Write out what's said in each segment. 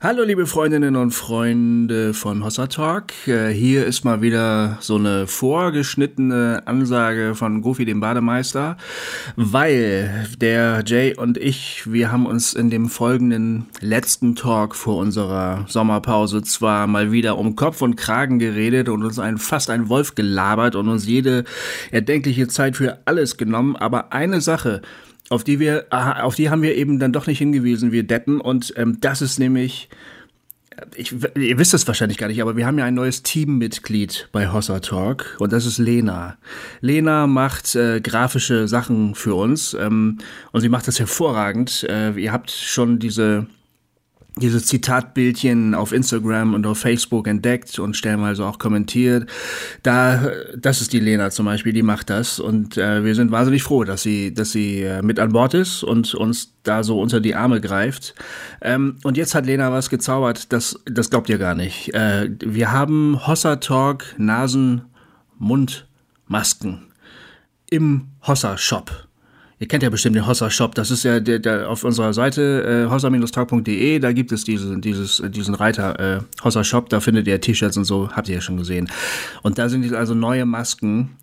Hallo liebe Freundinnen und Freunde von Hossa Talk. Äh, hier ist mal wieder so eine vorgeschnittene Ansage von Goofy dem Bademeister, weil der Jay und ich, wir haben uns in dem folgenden letzten Talk vor unserer Sommerpause zwar mal wieder um Kopf und Kragen geredet und uns ein, fast ein Wolf gelabert und uns jede erdenkliche Zeit für alles genommen, aber eine Sache, auf die wir, auf die haben wir eben dann doch nicht hingewiesen, wir Deppen. Und ähm, das ist nämlich, ich, ihr wisst es wahrscheinlich gar nicht, aber wir haben ja ein neues Teammitglied bei Hossa Talk und das ist Lena. Lena macht äh, grafische Sachen für uns ähm, und sie macht das hervorragend. Äh, ihr habt schon diese dieses Zitatbildchen auf Instagram und auf Facebook entdeckt und stellenweise auch kommentiert. Da, das ist die Lena zum Beispiel, die macht das und äh, wir sind wahnsinnig froh, dass sie, dass sie äh, mit an Bord ist und uns da so unter die Arme greift. Ähm, und jetzt hat Lena was gezaubert, das, das glaubt ihr gar nicht. Äh, wir haben Hossa Talk Nasen, Mund, Masken im Hossa Shop. Ihr kennt ja bestimmt den Hossa Shop. Das ist ja der, der auf unserer Seite äh, hossa-talk.de. Da gibt es diese, dieses, diesen Reiter äh, Hossa Shop. Da findet ihr T-Shirts und so. Habt ihr ja schon gesehen. Und da sind also neue Masken,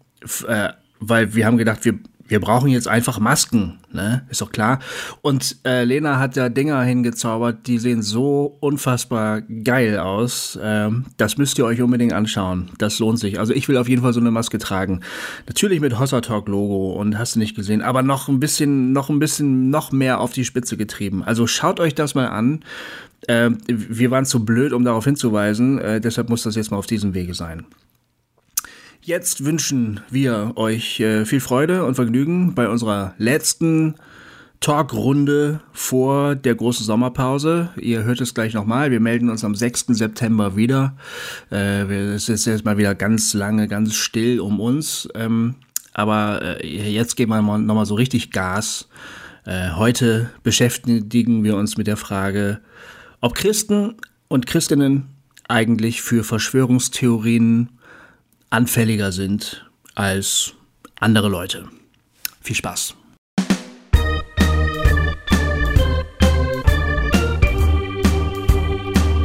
äh, weil wir haben gedacht, wir wir brauchen jetzt einfach Masken, ne? Ist doch klar. Und äh, Lena hat da Dinger hingezaubert, die sehen so unfassbar geil aus. Ähm, das müsst ihr euch unbedingt anschauen. Das lohnt sich. Also ich will auf jeden Fall so eine Maske tragen. Natürlich mit Hossa Talk Logo und hast du nicht gesehen, aber noch ein bisschen, noch ein bisschen, noch mehr auf die Spitze getrieben. Also schaut euch das mal an. Äh, wir waren zu blöd, um darauf hinzuweisen. Äh, deshalb muss das jetzt mal auf diesem Wege sein. Jetzt wünschen wir euch äh, viel Freude und Vergnügen bei unserer letzten Talkrunde vor der großen Sommerpause. Ihr hört es gleich nochmal. Wir melden uns am 6. September wieder. Äh, es ist jetzt mal wieder ganz lange, ganz still um uns. Ähm, aber äh, jetzt geben wir nochmal so richtig Gas. Heute beschäftigen wir uns mit der Frage, ob Christen und Christinnen eigentlich für Verschwörungstheorien anfälliger sind als andere Leute. Viel Spaß.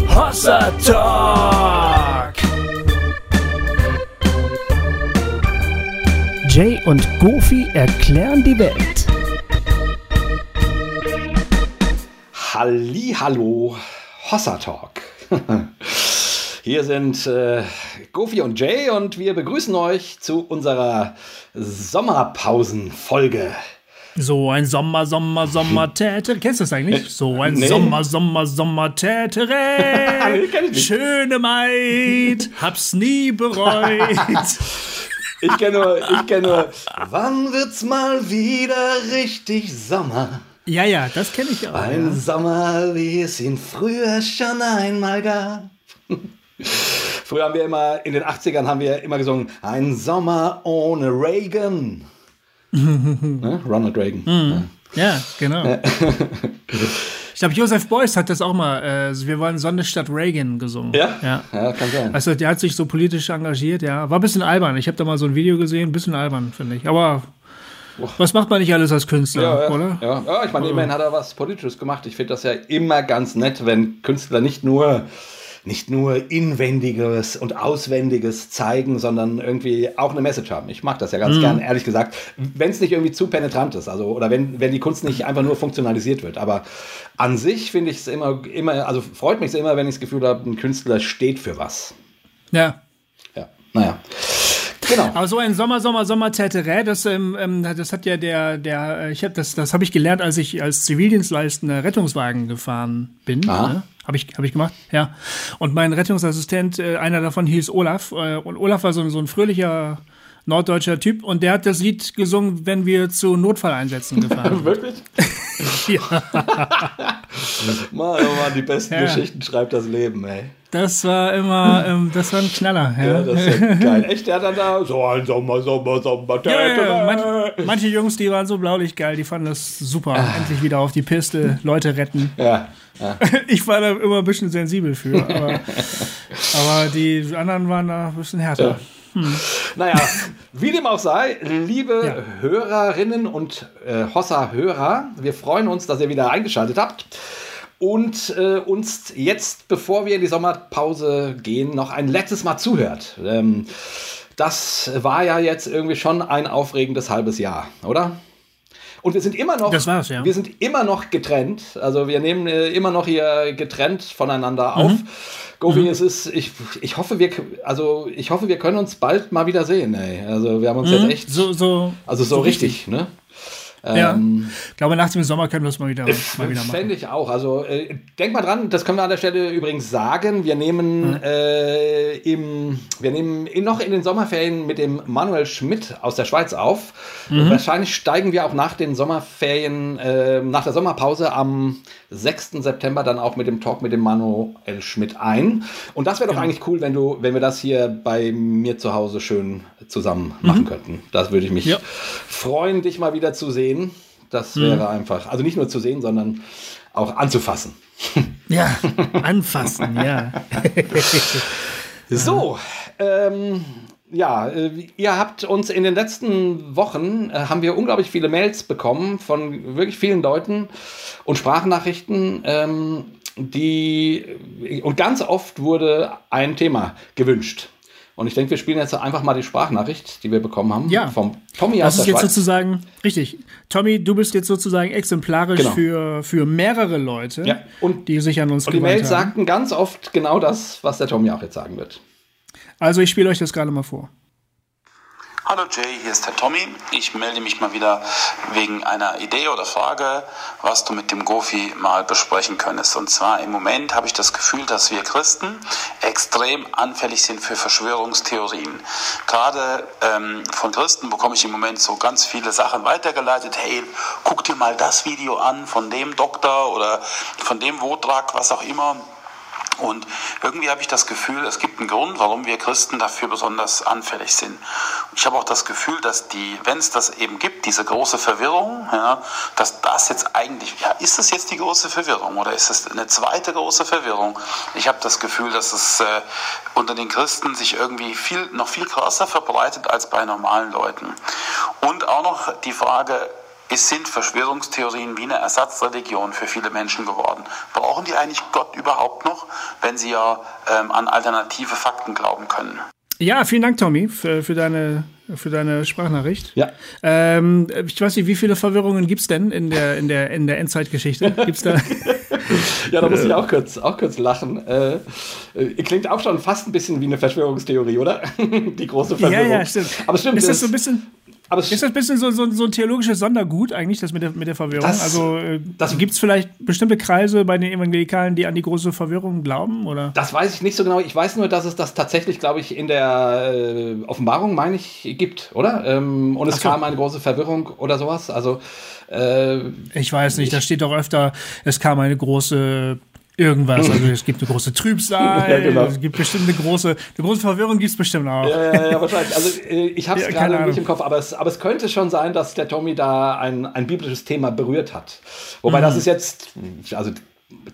Hossa Talk! Jay und Goofy erklären die Welt. Halli, hallo, Hossa Talk. Hier sind äh, Gofi und Jay und wir begrüßen euch zu unserer Sommerpausenfolge. So ein Sommer, Sommer, Sommer, Tätere. Kennst du das eigentlich? So ein nee. Sommer, Sommer, Sommer, Tätere. nee, Schöne Maid, hab's nie bereut. ich kenne nur, ich kenne nur, wann wird's mal wieder richtig Sommer? Ja, ja, das kenne ich auch. Ein ja. Sommer, wie es ihn früher schon einmal gab. Früher haben wir immer, in den 80ern haben wir immer gesungen, ein Sommer ohne Reagan. ne? Ronald Reagan. Mhm. Ja. ja, genau. Ich glaube, Joseph Beuys hat das auch mal. Äh, wir wollen Sonne statt Reagan gesungen. Ja? ja? Ja, kann sein. Also, der hat sich so politisch engagiert, ja. War ein bisschen albern. Ich habe da mal so ein Video gesehen, ein bisschen albern, finde ich. Aber was macht man nicht alles als Künstler, ja, ja, oder? Ja, ja ich meine, immerhin hat er was Politisches gemacht. Ich finde das ja immer ganz nett, wenn Künstler nicht nur nicht nur Inwendiges und Auswendiges zeigen, sondern irgendwie auch eine Message haben. Ich mag das ja ganz mhm. gern, ehrlich gesagt, wenn es nicht irgendwie zu penetrant ist, also oder wenn, wenn die Kunst nicht einfach nur funktionalisiert wird. Aber an sich finde ich es immer, immer, also freut mich immer, wenn ich das Gefühl habe, ein Künstler steht für was. Ja. Ja, naja. Genau. Aber so ein Sommer, Sommer, Sommer Täterä, das, ähm, ähm, das hat ja der, der, äh, ich habe das, das habe ich gelernt, als ich als Zivildienstleistender Rettungswagen gefahren bin. Ne? Habe ich, hab ich gemacht, ja. Und mein Rettungsassistent, äh, einer davon hieß Olaf. Äh, und Olaf war so, so ein fröhlicher norddeutscher Typ und der hat das Lied gesungen, wenn wir zu Notfalleinsätzen gefahren sind. Wirklich? ja. Mann, oh Mann, die besten ja. Geschichten schreibt das Leben, ey. Das war immer, ähm, das war ein Knaller. Ja, ja das ist ja geil. Echt, der hat da so ein Sommer, Sommer, Sommer. Ja, ja, manche, manche Jungs, die waren so blaulich geil, die fanden das super. Ah. Endlich wieder auf die Piste, Leute retten. Ja. ja. Ich war da immer ein bisschen sensibel für, aber, aber die anderen waren da ein bisschen härter. Hm. Naja, wie dem auch sei, liebe. Hörerinnen und äh, Hossa-Hörer, wir freuen uns, dass ihr wieder eingeschaltet habt. Und äh, uns jetzt, bevor wir in die Sommerpause gehen, noch ein letztes Mal zuhört. Ähm, das war ja jetzt irgendwie schon ein aufregendes halbes Jahr, oder? Und wir sind immer noch, das war's, ja. wir sind immer noch getrennt. Also wir nehmen äh, immer noch hier getrennt voneinander auf. Mhm. Govi, mhm. es ist, ich, ich hoffe, wir, also ich hoffe, wir können uns bald mal wieder sehen. Ey. Also wir haben uns mhm. jetzt echt, so, so, also so, so richtig, richtig, ne? Ja. Ähm, ich glaube, nach dem Sommer können wir es mal wieder, mal wieder machen. Fände ich auch. Also äh, denk mal dran, das können wir an der Stelle übrigens sagen. Wir nehmen, mhm. äh, im, wir nehmen in, noch in den Sommerferien mit dem Manuel Schmidt aus der Schweiz auf. Mhm. Wahrscheinlich steigen wir auch nach den Sommerferien, äh, nach der Sommerpause am 6. September dann auch mit dem Talk mit dem Manuel Schmidt ein. Und das wäre doch genau. eigentlich cool, wenn du, wenn wir das hier bei mir zu Hause schön zusammen machen mhm. könnten. Das würde ich mich ja. freuen, dich mal wieder zu sehen. Das mhm. wäre einfach, also nicht nur zu sehen, sondern auch anzufassen. Ja, anfassen, ja. so, ähm, ja, äh, ihr habt uns in den letzten Wochen, äh, haben wir unglaublich viele Mails bekommen von wirklich vielen Leuten und Sprachnachrichten, ähm, die, und ganz oft wurde ein Thema gewünscht. Und ich haben. Tommy du bist jetzt sozusagen exemplarisch genau. für, für mehrere Leute, ja. und, die sich an uns Und die Mails haben. sagten ganz oft genau das, was der Tommy auch jetzt sagen wird. Also ich spiele euch das gerade mal vor. Hallo Jay, hier ist der Tommy. Ich melde mich mal wieder wegen einer Idee oder Frage, was du mit dem Gofi mal besprechen könntest. Und zwar im Moment habe ich das Gefühl, dass wir Christen extrem anfällig sind für Verschwörungstheorien. Gerade ähm, von Christen bekomme ich im Moment so ganz viele Sachen weitergeleitet. Hey, guck dir mal das Video an von dem Doktor oder von dem Wotrag, was auch immer. Und irgendwie habe ich das Gefühl, es gibt einen Grund, warum wir Christen dafür besonders anfällig sind. Ich habe auch das Gefühl, dass die, wenn es das eben gibt, diese große Verwirrung, ja, dass das jetzt eigentlich, ja, ist es jetzt die große Verwirrung oder ist es eine zweite große Verwirrung? Ich habe das Gefühl, dass es äh, unter den Christen sich irgendwie viel, noch viel krasser verbreitet als bei normalen Leuten. Und auch noch die Frage, es sind Verschwörungstheorien wie eine Ersatzreligion für viele Menschen geworden. Brauchen die eigentlich Gott überhaupt noch, wenn sie ja ähm, an alternative Fakten glauben können? Ja, vielen Dank, Tommy, für, für deine für deine Sprachnachricht. Ja. Ähm, ich weiß nicht, wie viele Verwirrungen gibt es denn in der, in der, in der Endzeitgeschichte? Gibt's da? ja, da muss ich auch kurz, auch kurz lachen. Äh, äh, klingt auch schon fast ein bisschen wie eine Verschwörungstheorie, oder? Die große Verwirrung. Ja, ja, stimmt. Aber stimmt. Ist das so ein bisschen. Aber ist das ein bisschen so, so, so ein theologisches Sondergut eigentlich, das mit der, mit der Verwirrung? Das, also äh, gibt es vielleicht bestimmte Kreise bei den Evangelikalen, die an die große Verwirrung glauben? Oder? Das weiß ich nicht so genau. Ich weiß nur, dass es das tatsächlich, glaube ich, in der äh, Offenbarung, meine ich, gibt, oder? Ähm, und es so. kam eine große Verwirrung oder sowas. Also äh, ich weiß nicht, da steht doch öfter, es kam eine große irgendwas. Also es gibt eine große Trübsal, ja, genau. es gibt bestimmt eine große, eine große Verwirrung gibt es bestimmt auch. Ja, ja, ja, wahrscheinlich. Also äh, ich habe es ja, gerade nicht im Kopf, aber es, aber es könnte schon sein, dass der Tommy da ein, ein biblisches Thema berührt hat. Wobei mhm. das ist jetzt, also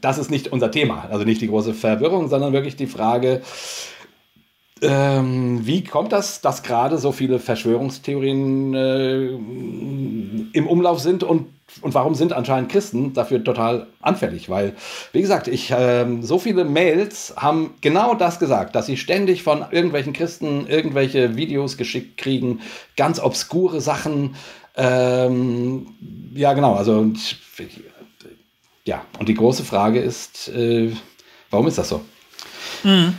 das ist nicht unser Thema, also nicht die große Verwirrung, sondern wirklich die Frage, ähm, wie kommt das, dass gerade so viele Verschwörungstheorien äh, im Umlauf sind und, und warum sind anscheinend Christen dafür total anfällig? Weil, wie gesagt, ich, äh, so viele Mails haben genau das gesagt, dass sie ständig von irgendwelchen Christen irgendwelche Videos geschickt kriegen, ganz obskure Sachen. Ähm, ja, genau, also ja, und die große Frage ist, äh, warum ist das so? Mhm.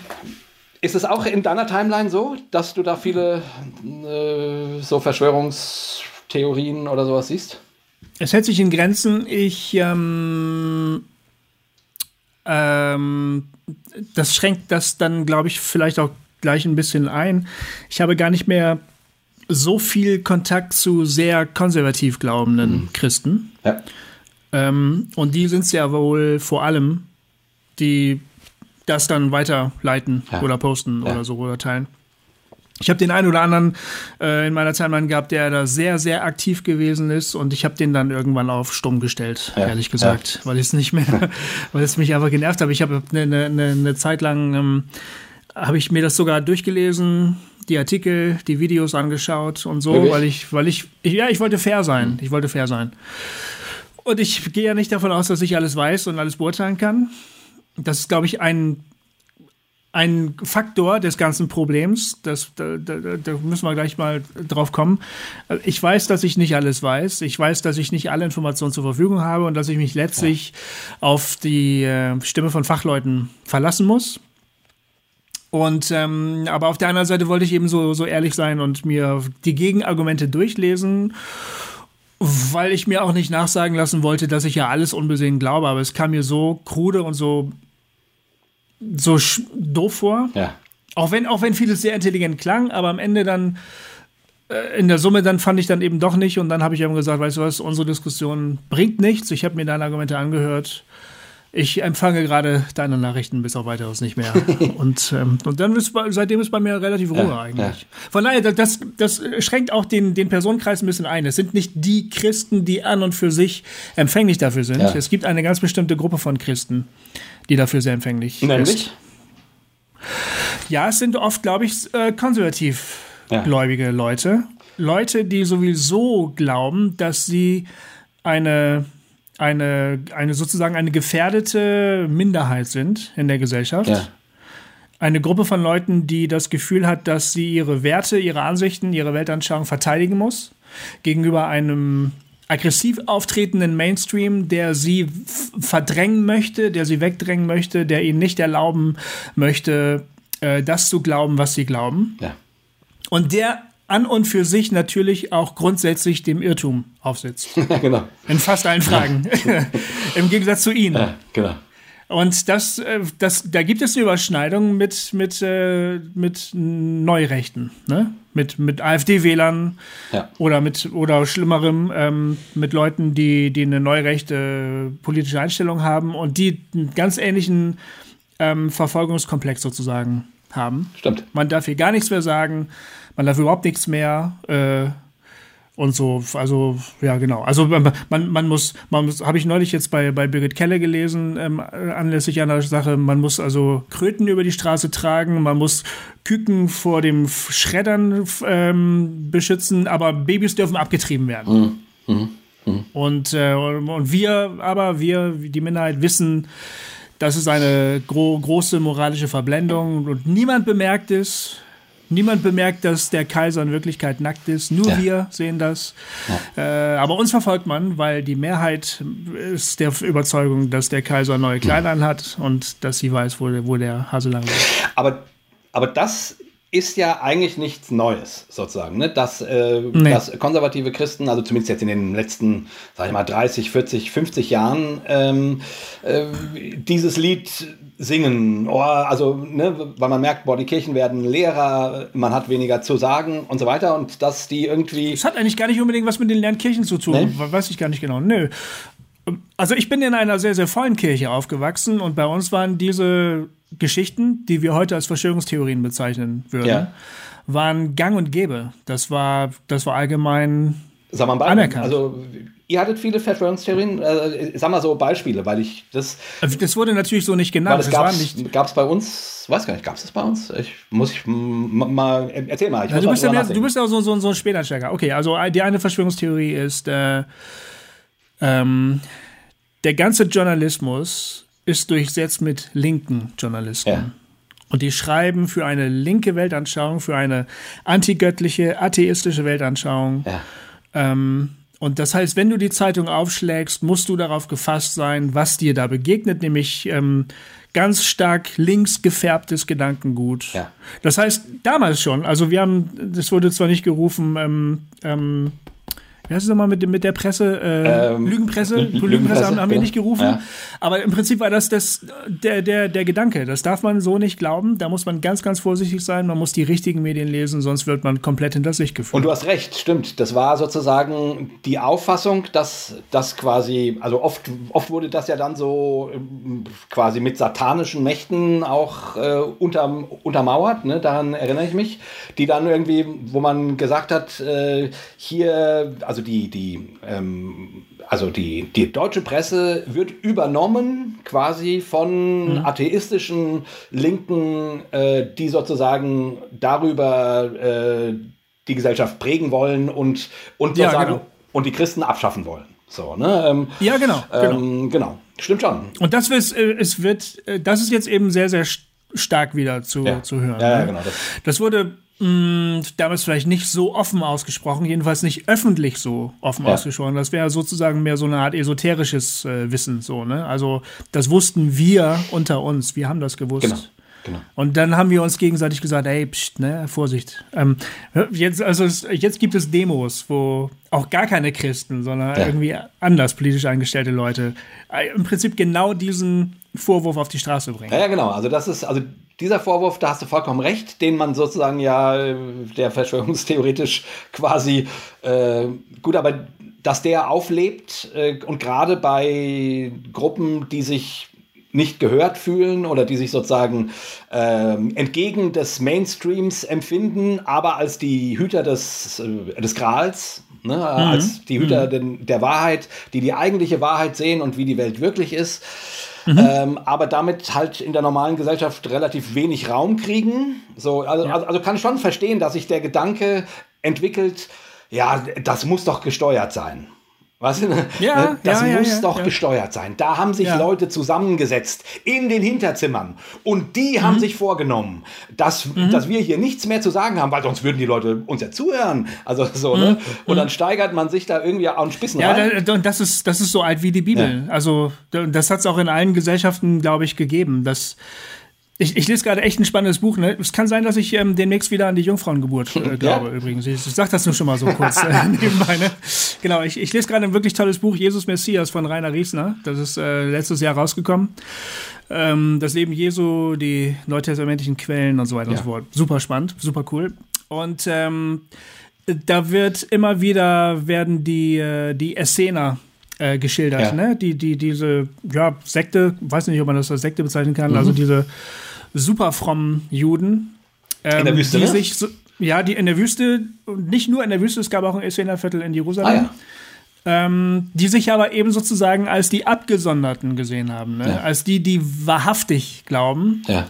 Ist es auch in deiner Timeline so, dass du da viele äh, so Verschwörungstheorien oder sowas siehst? Es hält sich in Grenzen. Ich ähm, ähm, das schränkt das dann, glaube ich, vielleicht auch gleich ein bisschen ein. Ich habe gar nicht mehr so viel Kontakt zu sehr konservativ glaubenden mhm. Christen. Ja. Ähm, und die sind es ja wohl vor allem, die das dann weiterleiten ja. oder posten ja. oder so oder teilen. Ich habe den einen oder anderen äh, in meiner Timeline gehabt, der da sehr, sehr aktiv gewesen ist und ich habe den dann irgendwann auf stumm gestellt, ja. ehrlich gesagt, weil ich es nicht mehr, weil es mich einfach genervt habe. Ich habe eine, eine, eine Zeit lang ähm, habe ich mir das sogar durchgelesen, die Artikel, die Videos angeschaut und so, Wirklich? weil ich, weil ich, ich, ja, ich wollte fair sein. Ich wollte fair sein. Und ich gehe ja nicht davon aus, dass ich alles weiß und alles beurteilen kann. Das ist, glaube ich, ein, ein Faktor des ganzen Problems. Das, da, da, da müssen wir gleich mal drauf kommen. Ich weiß, dass ich nicht alles weiß. Ich weiß, dass ich nicht alle Informationen zur Verfügung habe und dass ich mich letztlich ja. auf die äh, Stimme von Fachleuten verlassen muss. Und ähm, aber auf der anderen Seite wollte ich eben so, so ehrlich sein und mir die Gegenargumente durchlesen, weil ich mir auch nicht nachsagen lassen wollte, dass ich ja alles unbesehen glaube. Aber es kam mir so krude und so, so doof vor. Ja. Auch wenn, auch wenn vieles sehr intelligent klang, aber am Ende dann äh, in der Summe dann fand ich dann eben doch nicht und dann habe ich eben gesagt, weißt du was, unsere Diskussion bringt nichts. Ich habe mir deine Argumente angehört ich empfange gerade deine Nachrichten bis auf weiteres nicht mehr. und, ähm, und dann ist seitdem ist bei mir relativ Ruhe ja, eigentlich. Ja. Von daher, das, das schränkt auch den, den Personenkreis ein bisschen ein. Es sind nicht die Christen, die an und für sich empfänglich dafür sind. Ja. Es gibt eine ganz bestimmte Gruppe von Christen, die dafür sehr empfänglich Nämlich? ist. Ja, es sind oft, glaube ich, äh, konservativ gläubige Leute. Leute, die sowieso glauben, dass sie eine eine, eine sozusagen eine gefährdete Minderheit sind in der Gesellschaft. Ja. Eine Gruppe von Leuten, die das Gefühl hat, dass sie ihre Werte, ihre Ansichten, ihre Weltanschauung verteidigen muss gegenüber einem aggressiv auftretenden Mainstream, der sie verdrängen möchte, der sie wegdrängen möchte, der ihnen nicht erlauben möchte, äh, das zu glauben, was sie glauben. Ja. Und der an und für sich natürlich auch grundsätzlich dem Irrtum aufsitzt. genau. In fast allen Fragen. Im Gegensatz zu Ihnen. Ja, genau. Und das, äh, das, da gibt es eine Überschneidung mit, mit, äh, mit Neurechten, ne? mit, mit AfD-Wählern ja. oder mit oder schlimmerem, ähm, mit Leuten, die, die eine neurechte politische Einstellung haben und die einen ganz ähnlichen ähm, Verfolgungskomplex sozusagen haben. Stimmt. Man darf hier gar nichts mehr sagen man darf überhaupt nichts mehr. Äh, und so, also ja genau. Also man, man muss, man muss, habe ich neulich jetzt bei, bei Birgit Keller gelesen, ähm, anlässlich einer Sache, man muss also Kröten über die Straße tragen, man muss Küken vor dem Schreddern ähm, beschützen, aber Babys dürfen abgetrieben werden. Mhm. Mhm. Mhm. Und, äh, und wir aber, wir, die Minderheit, wissen, das ist eine gro große moralische Verblendung und niemand bemerkt es. Niemand bemerkt, dass der Kaiser in Wirklichkeit nackt ist. Nur ja. wir sehen das. Ja. Äh, aber uns verfolgt man, weil die Mehrheit ist der Überzeugung, dass der Kaiser neue Kleider mhm. hat und dass sie weiß, wo, wo der Hase lang ist. Aber, aber das ist ja eigentlich nichts Neues, sozusagen. Ne? Dass, äh, nee. dass konservative Christen, also zumindest jetzt in den letzten, sag ich mal, 30, 40, 50 Jahren, ähm, äh, dieses Lied singen, oh, also, ne, weil man merkt, boah, die Kirchen werden leerer, man hat weniger zu sagen und so weiter und dass die irgendwie. Das hat eigentlich gar nicht unbedingt was mit den leeren Kirchen zu tun, nee? weiß ich gar nicht genau. Nö. Also ich bin in einer sehr, sehr vollen Kirche aufgewachsen und bei uns waren diese Geschichten, die wir heute als Verschwörungstheorien bezeichnen würden, ja. waren gang und gäbe. Das war, das war allgemein Sag mal, anerkannt. Also Ihr hattet viele Verschwörungstheorien, äh, sag mal so Beispiele, weil ich das. Also das wurde natürlich so nicht genannt. Das gab es bei uns, weiß gar nicht, gab es das bei uns? Ich muss ich mal erzähl mal. Ja, du, bist ja mehr, du bist ja so, so, so ein Späteinsteiger. Okay, also die eine Verschwörungstheorie ist, äh, ähm, der ganze Journalismus ist durchsetzt mit linken Journalisten. Ja. Und die schreiben für eine linke Weltanschauung, für eine antigöttliche, atheistische Weltanschauung. Ja. Ähm, und das heißt, wenn du die Zeitung aufschlägst, musst du darauf gefasst sein, was dir da begegnet, nämlich ähm, ganz stark links gefärbtes Gedankengut. Ja. Das heißt, damals schon, also wir haben, das wurde zwar nicht gerufen, ähm, ähm, wie heißt es nochmal mit, mit der Presse? Äh, ähm, Lügenpresse? Lügenpresse, Lügenpresse haben, haben wir nicht gerufen. Ja. Aber im Prinzip war das, das der, der, der Gedanke. Das darf man so nicht glauben. Da muss man ganz, ganz vorsichtig sein. Man muss die richtigen Medien lesen, sonst wird man komplett hinter sich geführt. Und du hast recht, stimmt. Das war sozusagen die Auffassung, dass das quasi, also oft, oft wurde das ja dann so ähm, quasi mit satanischen Mächten auch äh, unter, untermauert. Ne? Daran erinnere ich mich. Die dann irgendwie, wo man gesagt hat, äh, hier, also also die, die, ähm, also die, die deutsche Presse wird übernommen quasi von mhm. atheistischen Linken, äh, die sozusagen darüber äh, die Gesellschaft prägen wollen und, und, ja, genau. und die Christen abschaffen wollen. So, ne? Ähm, ja, genau. Genau. Ähm, genau. Stimmt schon. Und das wird, äh, es wird, äh, das ist jetzt eben sehr, sehr stark wieder zu, ja. zu hören. Ja, ja ne? genau. Das, das wurde mh, damals vielleicht nicht so offen ausgesprochen, jedenfalls nicht öffentlich so offen ja. ausgesprochen. Das wäre sozusagen mehr so eine Art esoterisches äh, Wissen, so, ne? Also, das wussten wir unter uns. Wir haben das gewusst. Genau. Genau. Und dann haben wir uns gegenseitig gesagt, ey, pst, ne, Vorsicht. Ähm, jetzt, also es, jetzt gibt es Demos, wo auch gar keine Christen, sondern ja. irgendwie anders politisch eingestellte Leute äh, im Prinzip genau diesen Vorwurf auf die Straße bringen. Ja, ja, genau. Also das ist, also dieser Vorwurf, da hast du vollkommen recht, den man sozusagen ja, der verschwörungstheoretisch quasi, äh, gut, aber dass der auflebt äh, und gerade bei Gruppen, die sich nicht gehört fühlen oder die sich sozusagen ähm, entgegen des Mainstreams empfinden, aber als die Hüter des, äh, des Grals, ne, mhm. als die Hüter mhm. der Wahrheit, die die eigentliche Wahrheit sehen und wie die Welt wirklich ist. Mhm. Ähm, aber damit halt in der normalen Gesellschaft relativ wenig Raum kriegen. So, also, ja. also, also kann ich schon verstehen, dass sich der Gedanke entwickelt, ja, das muss doch gesteuert sein. Was? Ja, das ja, muss ja, doch gesteuert sein. Da haben sich Leute zusammengesetzt in den Hinterzimmern und die mhm. haben sich vorgenommen, dass, mhm. dass wir hier nichts mehr zu sagen haben, weil sonst würden die Leute uns ja zuhören. Also so, ne? mhm. ne? Und dann steigert man sich da irgendwie auch ein Spissen ja, rein. Ja, und das ist, das ist so alt wie die Bibel. Also das hat es auch in allen Gesellschaften, glaube ich, gegeben, dass ich, ich lese gerade echt ein spannendes Buch. Ne? Es kann sein, dass ich ähm, demnächst wieder an die Jungfrauengeburt äh, glaube, ja. übrigens. Ich, ich sage das nur schon mal so kurz äh, nebenbei. Ne? Genau, ich, ich lese gerade ein wirklich tolles Buch, Jesus Messias von Rainer Riesner. Das ist äh, letztes Jahr rausgekommen. Ähm, das Leben Jesu, die neutestamentlichen Quellen und so weiter ja. und so fort. Super spannend, super cool. Und ähm, da wird immer wieder werden die, äh, die Essener äh, geschildert, ja. ne? Die, die, diese, ja, Sekte, weiß nicht, ob man das als Sekte bezeichnen kann, mhm. also diese super frommen Juden. Ähm, in der Wüste, die ne? sich so, ja, die in der Wüste, nicht nur in der Wüste, es gab auch ein Essener-Viertel in Jerusalem. Ah, ja. ähm, die sich aber eben sozusagen als die Abgesonderten gesehen haben, ne? Ja. als die, die wahrhaftig glauben. Ja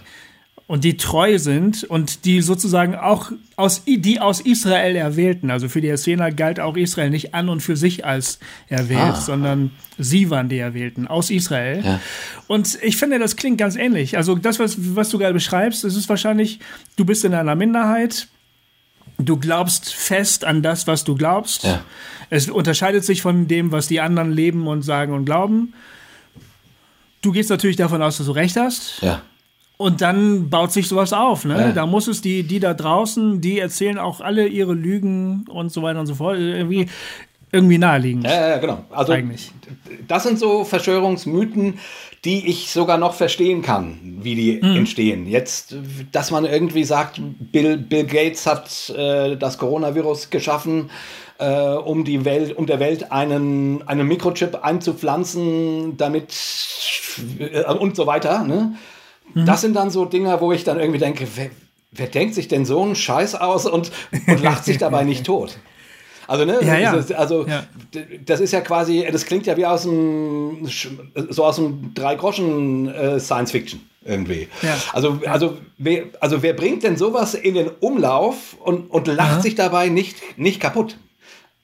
und die treu sind und die sozusagen auch aus, die aus Israel erwählten. Also für die Essener galt auch Israel nicht an und für sich als erwählt, ah. sondern sie waren die Erwählten aus Israel. Ja. Und ich finde, das klingt ganz ähnlich. Also das, was, was du gerade beschreibst, das ist wahrscheinlich, du bist in einer Minderheit, du glaubst fest an das, was du glaubst. Ja. Es unterscheidet sich von dem, was die anderen leben und sagen und glauben. Du gehst natürlich davon aus, dass du recht hast. Ja. Und dann baut sich sowas auf, ne? Ja. Da muss es die, die da draußen, die erzählen auch alle ihre Lügen und so weiter und so fort. Irgendwie, irgendwie naheliegend. Ja, ja, genau. Also, Eigentlich. das sind so Verschwörungsmythen, die ich sogar noch verstehen kann, wie die mhm. entstehen. Jetzt, dass man irgendwie sagt, Bill, Bill Gates hat äh, das Coronavirus geschaffen, äh, um die Welt, um der Welt einen, einen Mikrochip einzupflanzen, damit äh, und so weiter, ne? Mhm. Das sind dann so Dinge, wo ich dann irgendwie denke, wer, wer denkt sich denn so einen Scheiß aus und, und lacht sich dabei nicht tot? Also, ne, ja, ja. also ja. das ist ja quasi, das klingt ja wie aus dem, so aus dem Drei-Groschen äh, Science Fiction irgendwie. Also, also, wer, also wer bringt denn sowas in den Umlauf und, und lacht sich dabei nicht, nicht kaputt?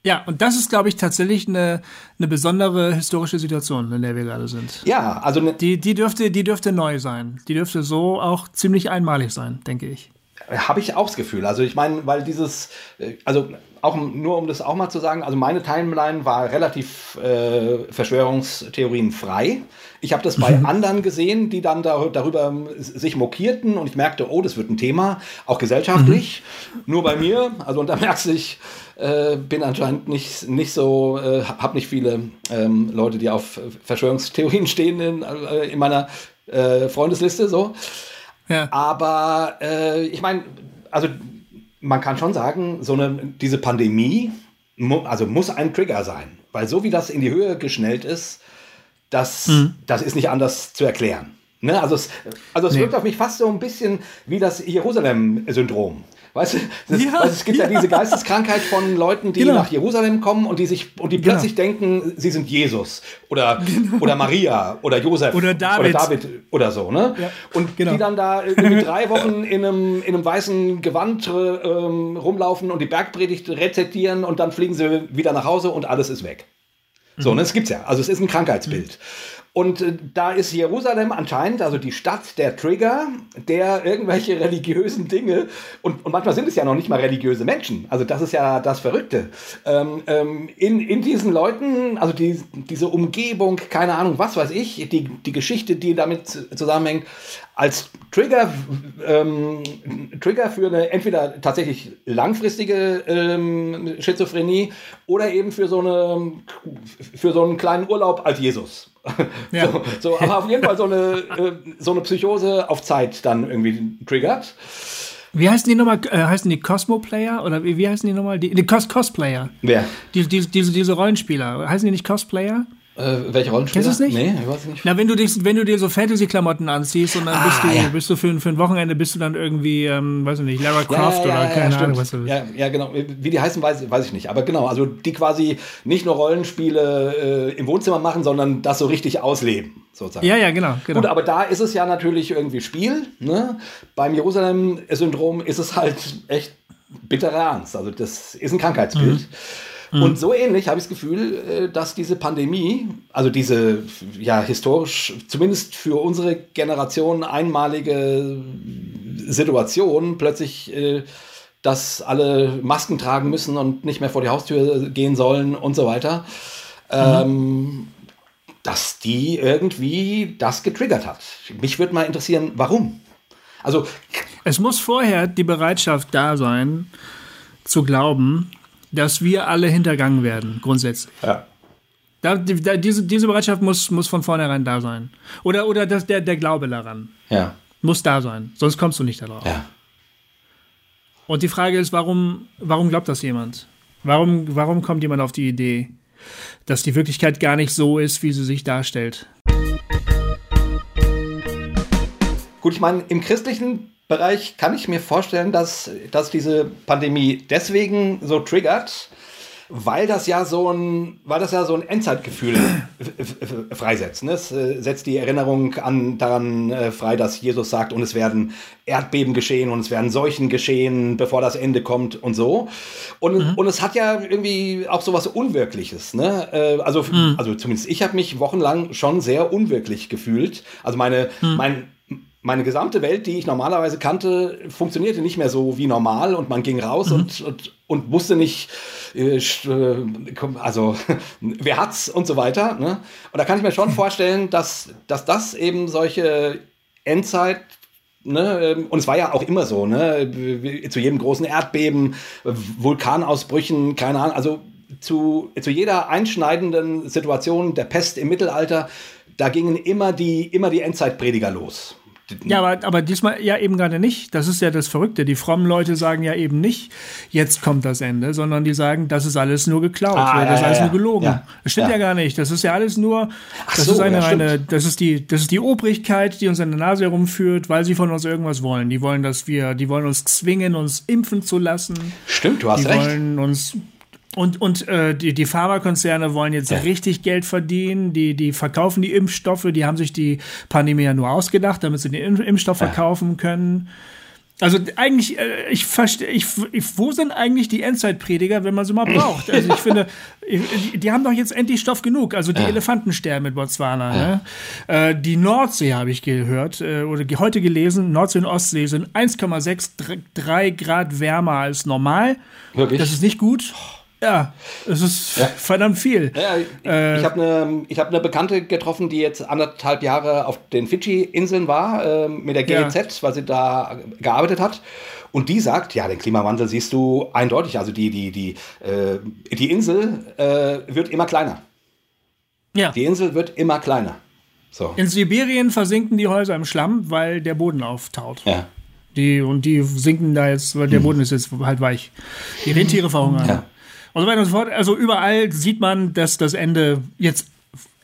Ja, und das ist, glaube ich, tatsächlich eine, eine besondere historische Situation, in der wir gerade sind. Ja, also ne die, die, dürfte, die dürfte neu sein. Die dürfte so auch ziemlich einmalig sein, denke ich. Habe ich auch das Gefühl. Also ich meine, weil dieses, äh, also auch nur um das auch mal zu sagen, also meine Timeline war relativ äh, Verschwörungstheorien frei. Ich habe das bei mhm. anderen gesehen, die dann da, darüber sich mokierten und ich merkte, oh, das wird ein Thema, auch gesellschaftlich. Mhm. Nur bei mir, also und da merkst du, ich äh, bin anscheinend nicht, nicht so, äh, habe nicht viele ähm, Leute, die auf Verschwörungstheorien stehen in, äh, in meiner äh, Freundesliste so. Ja. Aber äh, ich meine, also man kann schon sagen, so eine, diese Pandemie mu also muss ein Trigger sein. Weil so wie das in die Höhe geschnellt ist, das, mhm. das ist nicht anders zu erklären. Ne? Also es, also es nee. wirkt auf mich fast so ein bisschen wie das Jerusalem-Syndrom. Weißt du, das, ja, weißt, es gibt ja. ja. diese Geisteskrankheit von Leuten, die genau. nach Jerusalem kommen und die sich und die genau. plötzlich denken, sie sind Jesus oder, genau. oder Maria oder Josef oder David oder, David oder so, ne? Ja, und genau. die dann da drei Wochen in einem, in einem weißen Gewand ähm, rumlaufen und die Bergpredigt rezitieren und dann fliegen sie wieder nach Hause und alles ist weg. So, mhm. ne, das gibt's ja. Also es ist ein Krankheitsbild. Mhm. Und äh, da ist Jerusalem anscheinend, also die Stadt der Trigger, der irgendwelche religiösen Dinge, und, und manchmal sind es ja noch nicht mal religiöse Menschen, also das ist ja das Verrückte, ähm, ähm, in, in diesen Leuten, also die, diese Umgebung, keine Ahnung, was weiß ich, die, die Geschichte, die damit zusammenhängt, als Trigger, ähm, Trigger für eine entweder tatsächlich langfristige ähm, Schizophrenie oder eben für so, eine, für so einen kleinen Urlaub als Jesus. Ja. So, so, aber auf jeden Fall so eine, äh, so eine Psychose auf Zeit dann irgendwie triggert. Wie heißen die nochmal? Äh, heißen die Cosmo-Player? Oder wie, wie heißen die nochmal? Die, die Cos Cosplayer. Wer? Die, die, diese, diese Rollenspieler. Heißen die nicht Cosplayer? Äh, welche Rollenspieler? Kennst du es nicht? Nee, ich weiß nicht. Na, wenn du, dich, wenn du dir so Fantasy-Klamotten anziehst und dann ah, bist du, ja. bist du für, für ein Wochenende bist du dann irgendwie, ähm, weiß ich nicht, Lara Croft ja, ja, oder keine Ahnung, was du bist. Ja, ja, genau. Wie die heißen, weiß, weiß ich nicht. Aber genau, also die quasi nicht nur Rollenspiele äh, im Wohnzimmer machen, sondern das so richtig ausleben, sozusagen. Ja, ja, genau, genau. Gut, aber da ist es ja natürlich irgendwie Spiel. Ne? Beim Jerusalem-Syndrom ist es halt echt bitterer Ernst. Also das ist ein Krankheitsbild. Mhm. Mhm. Und so ähnlich habe ich das Gefühl, äh, dass diese Pandemie, also diese ja historisch, zumindest für unsere Generation einmalige Situation, plötzlich, äh, dass alle Masken tragen müssen und nicht mehr vor die Haustür gehen sollen und so weiter, mhm. ähm, dass die irgendwie das getriggert hat. Mich würde mal interessieren, warum? Also es muss vorher die Bereitschaft da sein, zu glauben, dass wir alle hintergangen werden, grundsätzlich. Ja. Da, da, diese, diese Bereitschaft muss, muss von vornherein da sein. Oder, oder das, der, der Glaube daran. Ja. Muss da sein. Sonst kommst du nicht darauf. Ja. Und die Frage ist, warum, warum glaubt das jemand? Warum, warum kommt jemand auf die Idee, dass die Wirklichkeit gar nicht so ist, wie sie sich darstellt? Gut, ich meine, im christlichen Bereich kann ich mir vorstellen, dass, dass diese Pandemie deswegen so triggert, weil das ja so ein, weil das ja so ein Endzeitgefühl freisetzt. Ne? Es äh, setzt die Erinnerung an, daran äh, frei, dass Jesus sagt, und es werden Erdbeben geschehen und es werden Seuchen geschehen, bevor das Ende kommt und so. Und, mhm. und es hat ja irgendwie auch so was Unwirkliches. Ne? Äh, also, mhm. also zumindest ich habe mich wochenlang schon sehr unwirklich gefühlt. Also meine, mhm. mein meine gesamte Welt, die ich normalerweise kannte, funktionierte nicht mehr so wie normal und man ging raus mhm. und, und, und wusste nicht, äh, äh also wer hat's und so weiter. Ne? Und da kann ich mir schon vorstellen, dass, dass das eben solche Endzeit Ne, ähm, und es war ja auch immer so, ne, zu jedem großen Erdbeben, Vulkanausbrüchen, keine Ahnung, also zu, zu jeder einschneidenden Situation der Pest im Mittelalter, da gingen immer die, immer die Endzeitprediger los. Ja, aber, aber diesmal ja eben gerade nicht. Das ist ja das Verrückte. Die frommen Leute sagen ja eben nicht, jetzt kommt das Ende, sondern die sagen, das ist alles nur geklaut, ah, ja, das ist ja, alles ja. nur gelogen. Das stimmt ja. gar nicht. Das ist ja alles nur, das so, ist eine, eine, das ist die, das ist die Obrigkeit, die uns in der Nase herumführt, weil sie von uns irgendwas wollen. Die wollen, dass wir, die wollen uns zwingen, uns impfen zu lassen. Stimmt, du hast die recht. Die wollen uns und, und äh, die, die Pharmakonzerne wollen jetzt ja. richtig Geld verdienen. Die, die verkaufen die Impfstoffe. Die haben sich die Pandemie ja nur ausgedacht, damit sie den Impfstoff ja. verkaufen können. Also eigentlich, äh, ich verstehe, ich, ich, wo sind eigentlich die Endzeitprediger, wenn man sie mal braucht? Also ich finde, die, die haben doch jetzt endlich Stoff genug. Also die ja. Elefanten sterben mit Botswana. Ne? Äh, die Nordsee habe ich gehört äh, oder heute gelesen, Nordsee und Ostsee sind 1,63 Grad wärmer als normal. Wirklich? Das ist nicht gut. Ja, es ist ja. verdammt viel. Ja, ich, äh, ich habe eine hab ne Bekannte getroffen, die jetzt anderthalb Jahre auf den Fidschi-Inseln war äh, mit der GEZ, ja. weil sie da gearbeitet hat. Und die sagt, ja, den Klimawandel siehst du eindeutig. Also die, die, die, äh, die Insel äh, wird immer kleiner. Ja. Die Insel wird immer kleiner. So. In Sibirien versinken die Häuser im Schlamm, weil der Boden auftaut. Ja. Die, und die sinken da jetzt, weil der hm. Boden ist jetzt halt weich. Die Rentiere verhungern. Ja und so weiter und so fort. Also überall sieht man, dass das Ende jetzt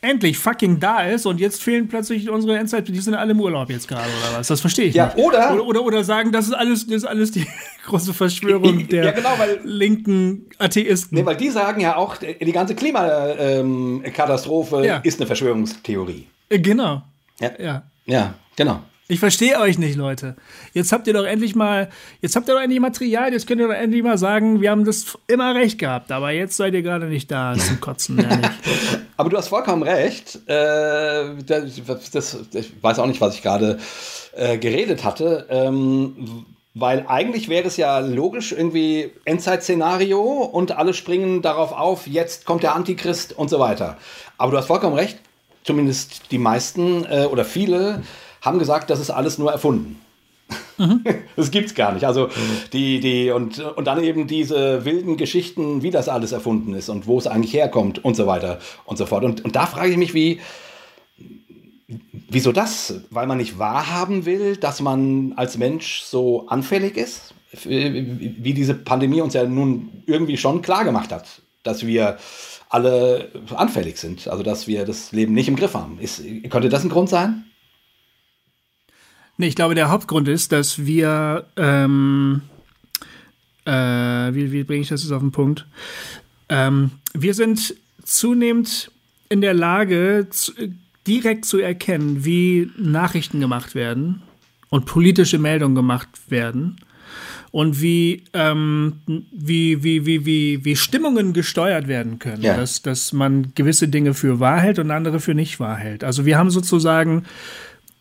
endlich fucking da ist und jetzt fehlen plötzlich unsere Endzeit, die sind alle im Urlaub jetzt gerade oder was? Das verstehe ich ja, nicht. Oder, oder, oder, oder sagen, das ist alles, das ist alles die große Verschwörung der ja, genau, weil, linken Atheisten. Nee, weil die sagen ja auch, die ganze Klimakatastrophe ähm, ja. ist eine Verschwörungstheorie. Äh, genau. Ja. ja. Ja, genau. Ich verstehe euch nicht, Leute. Jetzt habt ihr doch endlich mal, jetzt habt ihr doch endlich Material, jetzt könnt ihr doch endlich mal sagen, wir haben das immer recht gehabt, aber jetzt seid ihr gerade nicht da zum Kotzen, aber du hast vollkommen recht. Äh, das, das, ich weiß auch nicht, was ich gerade äh, geredet hatte. Ähm, weil eigentlich wäre es ja logisch, irgendwie Endzeitszenario und alle springen darauf auf, jetzt kommt der Antichrist und so weiter. Aber du hast vollkommen recht, zumindest die meisten äh, oder viele haben gesagt, das ist alles nur erfunden. Mhm. Das gibt's gar nicht. Also die, die, und, und dann eben diese wilden Geschichten, wie das alles erfunden ist und wo es eigentlich herkommt und so weiter und so fort. Und, und da frage ich mich, wie, wieso das? Weil man nicht wahrhaben will, dass man als Mensch so anfällig ist? Wie diese Pandemie uns ja nun irgendwie schon klar gemacht hat, dass wir alle anfällig sind, also dass wir das Leben nicht im Griff haben. Ist, könnte das ein Grund sein? Nee, ich glaube, der Hauptgrund ist, dass wir, ähm, äh, wie, wie bringe ich das jetzt auf den Punkt? Ähm, wir sind zunehmend in der Lage, zu, direkt zu erkennen, wie Nachrichten gemacht werden und politische Meldungen gemacht werden und wie, ähm, wie, wie, wie, wie, wie Stimmungen gesteuert werden können. Ja. Dass, dass man gewisse Dinge für wahr hält und andere für nicht wahr hält. Also wir haben sozusagen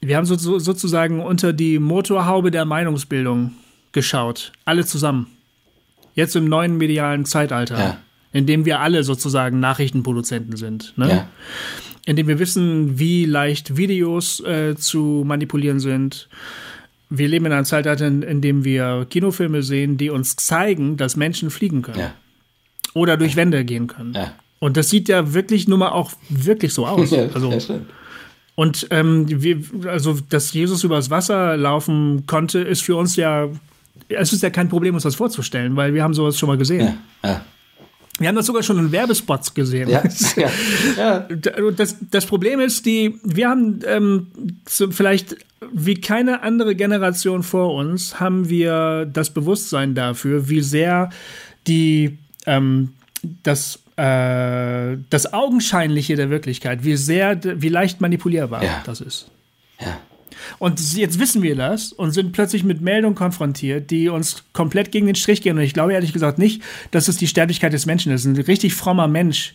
wir haben so, so, sozusagen unter die Motorhaube der Meinungsbildung geschaut. Alle zusammen. Jetzt im neuen medialen Zeitalter. Ja. In dem wir alle sozusagen Nachrichtenproduzenten sind. Ne? Ja. In dem wir wissen, wie leicht Videos äh, zu manipulieren sind. Wir leben in einem Zeitalter, in, in, dem wir Kinofilme sehen, die uns zeigen, dass Menschen fliegen können. Ja. Oder durch Wände gehen können. Und das sieht ja wirklich nur mal auch wirklich so aus. also, und ähm, wir, also, dass Jesus übers Wasser laufen konnte, ist für uns ja, es ist ja kein Problem, uns das vorzustellen, weil wir haben sowas schon mal gesehen. Ja, ja. Wir haben das sogar schon in Werbespots gesehen. Ja, ja, ja. Das, das Problem ist, die, wir haben ähm, so vielleicht wie keine andere Generation vor uns, haben wir das Bewusstsein dafür, wie sehr die ähm, das äh, das Augenscheinliche der Wirklichkeit, wie sehr, wie leicht manipulierbar ja. das ist. Ja. Und jetzt wissen wir das und sind plötzlich mit Meldungen konfrontiert, die uns komplett gegen den Strich gehen. Und ich glaube ehrlich gesagt nicht, dass es die Sterblichkeit des Menschen ist. Ein richtig frommer Mensch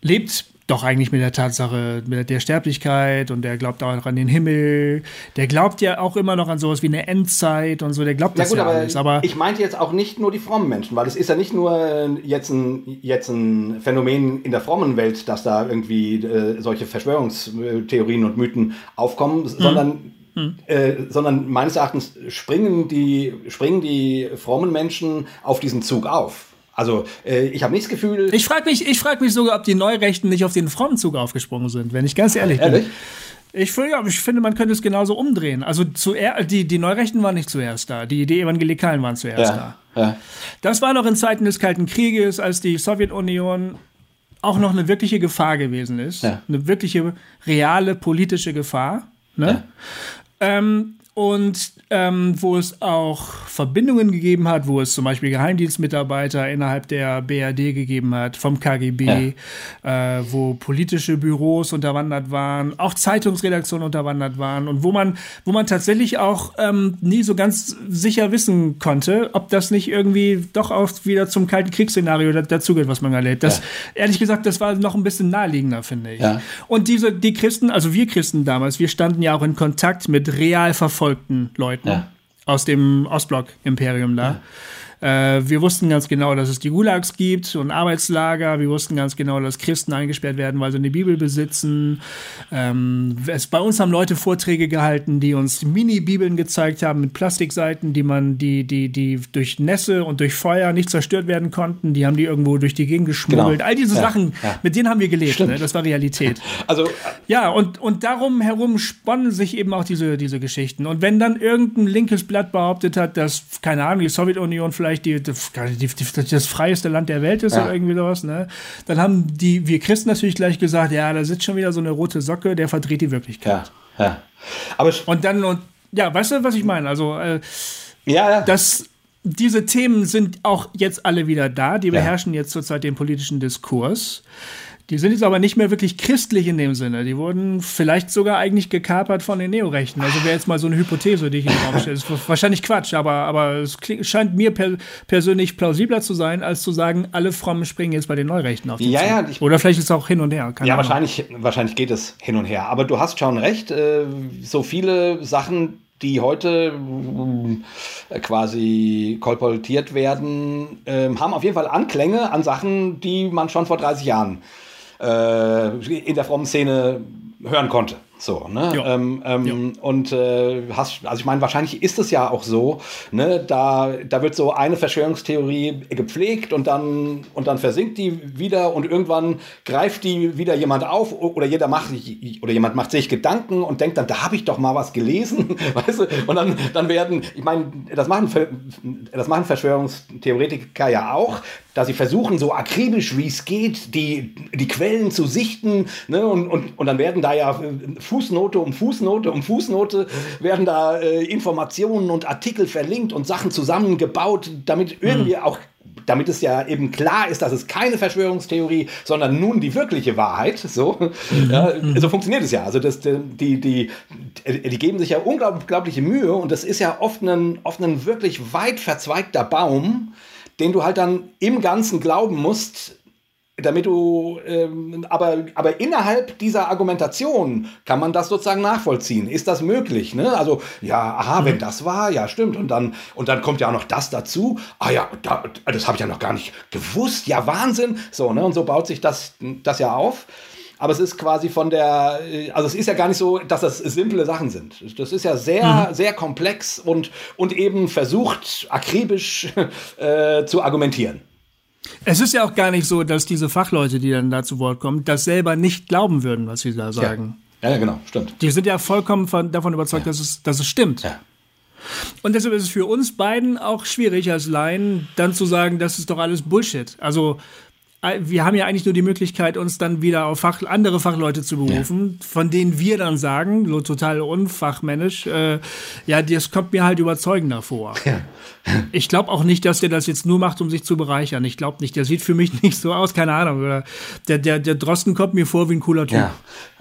lebt doch eigentlich mit der Tatsache mit der Sterblichkeit und der glaubt auch an den Himmel. Der glaubt ja auch immer noch an sowas wie eine Endzeit und so. Der glaubt ja, das gut, ja aber alles. Aber ich meinte jetzt auch nicht nur die frommen Menschen, weil es ist ja nicht nur jetzt ein, jetzt ein Phänomen in der frommen Welt, dass da irgendwie äh, solche Verschwörungstheorien und Mythen aufkommen, mhm. sondern hm. Äh, sondern meines Erachtens springen die, springen die frommen Menschen auf diesen Zug auf. Also äh, ich habe nicht das Gefühl. Ich frage mich, ich frag mich sogar, ob die Neurechten nicht auf den Frauenzug aufgesprungen sind, wenn ich ganz ehrlich Ehrlich? bin. Ich, ja, ich finde, man könnte es genauso umdrehen. Also zuerst, die, die Neurechten waren nicht zuerst da, die, die Evangelikalen waren zuerst ja, da. Ja. Das war noch in Zeiten des Kalten Krieges, als die Sowjetunion auch noch eine wirkliche Gefahr gewesen ist. Ja. Eine wirkliche, reale politische Gefahr. Ne? Ähm, und ähm, wo es auch Verbindungen gegeben hat, wo es zum Beispiel Geheimdienstmitarbeiter innerhalb der BRD gegeben hat, vom KGB, ja. äh, wo politische Büros unterwandert waren, auch Zeitungsredaktionen unterwandert waren und wo man, wo man tatsächlich auch ähm, nie so ganz sicher wissen konnte, ob das nicht irgendwie doch auch wieder zum kalten Kriegsszenario dazugehört, was man erlebt. Das, ja. ehrlich gesagt, das war noch ein bisschen naheliegender, finde ich. Ja. Und diese, die Christen, also wir Christen damals, wir standen ja auch in Kontakt mit real verfolgten Leuten ja. aus dem Ostblock-Imperium da. Äh, wir wussten ganz genau, dass es die Gulags gibt und Arbeitslager. Wir wussten ganz genau, dass Christen eingesperrt werden, weil sie eine Bibel besitzen. Ähm, es, bei uns haben Leute Vorträge gehalten, die uns Mini-Bibeln gezeigt haben mit Plastikseiten, die man, die, die, die durch Nässe und durch Feuer nicht zerstört werden konnten. Die haben die irgendwo durch die Gegend geschmuggelt. Genau. All diese ja, Sachen, ja. mit denen haben wir gelebt. Ne? Das war Realität. Also ja, und, und darum herum sponnen sich eben auch diese, diese Geschichten. Und wenn dann irgendein linkes Blatt behauptet hat, dass, keine Ahnung, die Sowjetunion vielleicht vielleicht die, die, die, das freieste Land der Welt ist ja. oder irgendwie sowas, ne? Dann haben die, wir Christen natürlich gleich gesagt, ja, da sitzt schon wieder so eine rote Socke, der verdreht die Wirklichkeit. Ja, ja. Aber und dann, und, ja, weißt du, was ich meine? Also, äh, ja, ja. Das, diese Themen sind auch jetzt alle wieder da, die beherrschen ja. jetzt zurzeit den politischen Diskurs. Die sind jetzt aber nicht mehr wirklich christlich in dem Sinne. Die wurden vielleicht sogar eigentlich gekapert von den Neorechten. Also wäre jetzt mal so eine Hypothese, die ich in den Raum stelle. Das ist wahrscheinlich Quatsch, aber, aber es klingt, scheint mir per, persönlich plausibler zu sein, als zu sagen, alle Frommen springen jetzt bei den Neurechten auf die ja, ja, ich, Oder vielleicht ist es auch hin und her. ja, wahrscheinlich, wahrscheinlich geht es hin und her. Aber du hast schon recht. Äh, so viele Sachen, die heute äh, quasi kolportiert werden, äh, haben auf jeden Fall Anklänge an Sachen, die man schon vor 30 Jahren äh, in der frommen Szene hören konnte. So, ne? Ähm, ähm, und äh, hast, also ich meine, wahrscheinlich ist es ja auch so, ne? Da, da wird so eine Verschwörungstheorie gepflegt und dann, und dann versinkt die wieder und irgendwann greift die wieder jemand auf oder jeder macht oder jemand macht sich Gedanken und denkt dann, da habe ich doch mal was gelesen, weißt du? Und dann, dann werden, ich meine, das machen, das machen Verschwörungstheoretiker ja auch, dass sie versuchen, so akribisch wie es geht, die, die Quellen zu sichten, ne? und, und, und dann werden da ja Fußnote um Fußnote um Fußnote werden da äh, Informationen und Artikel verlinkt und Sachen zusammengebaut, damit irgendwie mhm. auch damit es ja eben klar ist, dass es keine Verschwörungstheorie, sondern nun die wirkliche Wahrheit. So, mhm. ja, mhm. so funktioniert es ja. Also das, die, die, die geben sich ja unglaubliche Mühe und das ist ja oft ein, oft ein wirklich weit verzweigter Baum, den du halt dann im Ganzen glauben musst, damit du, ähm, aber, aber innerhalb dieser Argumentation kann man das sozusagen nachvollziehen. Ist das möglich? Ne? Also, ja, aha, mhm. wenn das war, ja, stimmt. Und dann, und dann kommt ja auch noch das dazu. Ah ja, da, das habe ich ja noch gar nicht gewusst. Ja, Wahnsinn. So, ne? Und so baut sich das, das ja auf. Aber es ist quasi von der, also es ist ja gar nicht so, dass das simple Sachen sind. Das ist ja sehr, mhm. sehr komplex und, und eben versucht, akribisch äh, zu argumentieren. Es ist ja auch gar nicht so, dass diese Fachleute, die dann da zu Wort kommen, das selber nicht glauben würden, was sie da sagen. Ja, ja genau, stimmt. Die sind ja vollkommen von, davon überzeugt, ja. dass, es, dass es stimmt. Ja. Und deshalb ist es für uns beiden auch schwierig als Laien, dann zu sagen, das ist doch alles Bullshit. Also wir haben ja eigentlich nur die Möglichkeit, uns dann wieder auf Fach, andere Fachleute zu berufen, ja. von denen wir dann sagen, so total unfachmännisch, äh, ja, das kommt mir halt überzeugender vor. Ja. Ich glaube auch nicht, dass der das jetzt nur macht, um sich zu bereichern. Ich glaube nicht. Der sieht für mich nicht so aus, keine Ahnung. Oder der, der, der Drosten kommt mir vor wie ein cooler Typ, ja.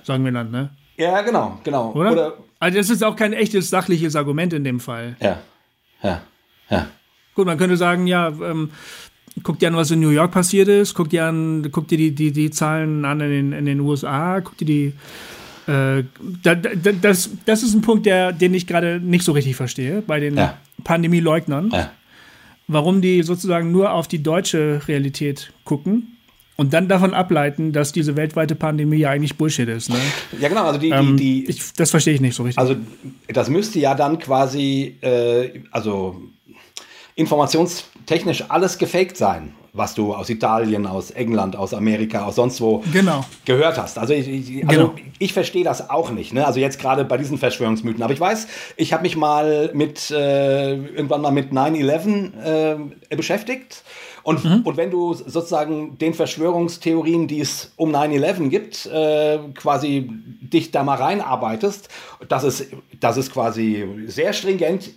sagen wir dann, ne? Ja, genau, genau. Oder? Oder? Also das ist auch kein echtes sachliches Argument in dem Fall. Ja, ja, ja. Gut, man könnte sagen, ja, ähm, guck dir an, was in New York passiert ist, guck dir an, guck dir die, die, die Zahlen an in den, in den USA, guck dir die. Äh, da, da, das, das ist ein Punkt, der, den ich gerade nicht so richtig verstehe bei den ja. Pandemieleugnern. Ja. Warum die sozusagen nur auf die deutsche Realität gucken und dann davon ableiten, dass diese weltweite Pandemie ja eigentlich Bullshit ist. Ne? Ja, genau. Also die, ähm, die, ich, das verstehe ich nicht so richtig. Also das müsste ja dann quasi, äh, also informationstechnisch alles gefaked sein, was du aus Italien, aus England, aus Amerika, aus sonst wo genau. gehört hast. Also ich, also genau. ich verstehe das auch nicht. Ne? Also jetzt gerade bei diesen Verschwörungsmythen. Aber ich weiß, ich habe mich mal mit äh, irgendwann mal mit 9-11 äh, beschäftigt. Und, mhm. und wenn du sozusagen den Verschwörungstheorien, die es um 9-11 gibt, äh, quasi dich da mal reinarbeitest, das ist, das ist quasi sehr stringent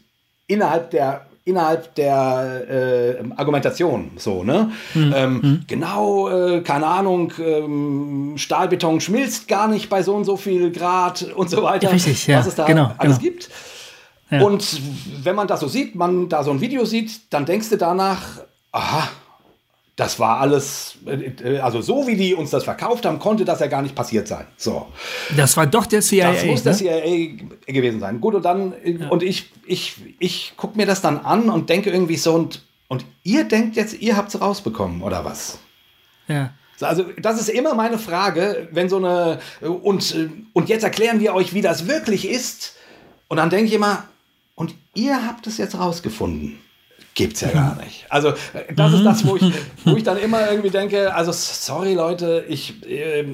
innerhalb der innerhalb der äh, Argumentation so, ne? Mhm. Ähm, mhm. Genau, äh, keine Ahnung, ähm, Stahlbeton schmilzt gar nicht bei so und so viel Grad und so weiter, Richtig, ja. was es da genau, alles genau. gibt. Ja. Und wenn man das so sieht, man da so ein Video sieht, dann denkst du danach, aha, das war alles, äh, also so wie die uns das verkauft haben, konnte das ja gar nicht passiert sein. So. Das war doch der CIA. Das muss ne? der CIA gewesen sein. Gut, und dann, äh, ja. und ich, ich, ich gucke mir das dann an und denke irgendwie so, und, und ihr denkt jetzt, ihr habt es rausbekommen, oder was? Ja. Also, das ist immer meine Frage, wenn so eine, und, und jetzt erklären wir euch, wie das wirklich ist. Und dann denke ich immer, und ihr habt es jetzt rausgefunden. Gibt's ja gar nicht. Also das ist das, wo ich, wo ich dann immer irgendwie denke, also sorry Leute, ich, äh,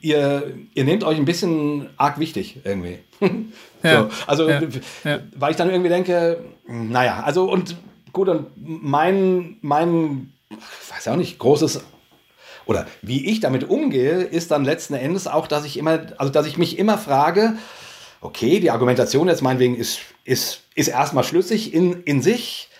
ihr, ihr nehmt euch ein bisschen arg wichtig irgendwie. Ja, so, also ja, ja. weil ich dann irgendwie denke, naja, also und gut, und mein, mein, weiß ja auch nicht, großes oder wie ich damit umgehe, ist dann letzten Endes auch, dass ich immer, also dass ich mich immer frage, okay, die Argumentation jetzt meinetwegen ist, ist, ist erstmal schlüssig in, in sich,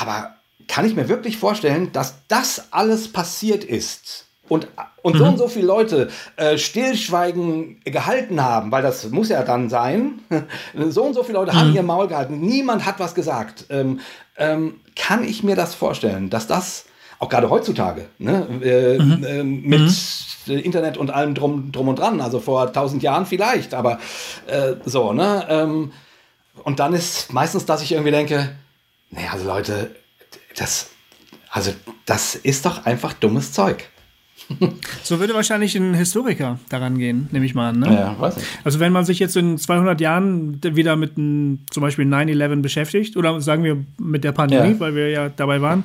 aber kann ich mir wirklich vorstellen, dass das alles passiert ist und, und mhm. so und so viele Leute äh, Stillschweigen gehalten haben, weil das muss ja dann sein, so und so viele Leute mhm. haben ihr Maul gehalten, niemand hat was gesagt, ähm, ähm, kann ich mir das vorstellen, dass das auch gerade heutzutage ne, äh, mhm. äh, mit mhm. Internet und allem drum, drum und dran, also vor tausend Jahren vielleicht, aber äh, so, ne? Ähm, und dann ist meistens, dass ich irgendwie denke, naja, also Leute, das, also das ist doch einfach dummes Zeug. So würde wahrscheinlich ein Historiker daran gehen, nehme ich mal an. Ne? Ja, weiß ich. Also wenn man sich jetzt in 200 Jahren wieder mit ein, zum Beispiel 9-11 beschäftigt oder sagen wir mit der Pandemie, ja. weil wir ja dabei waren,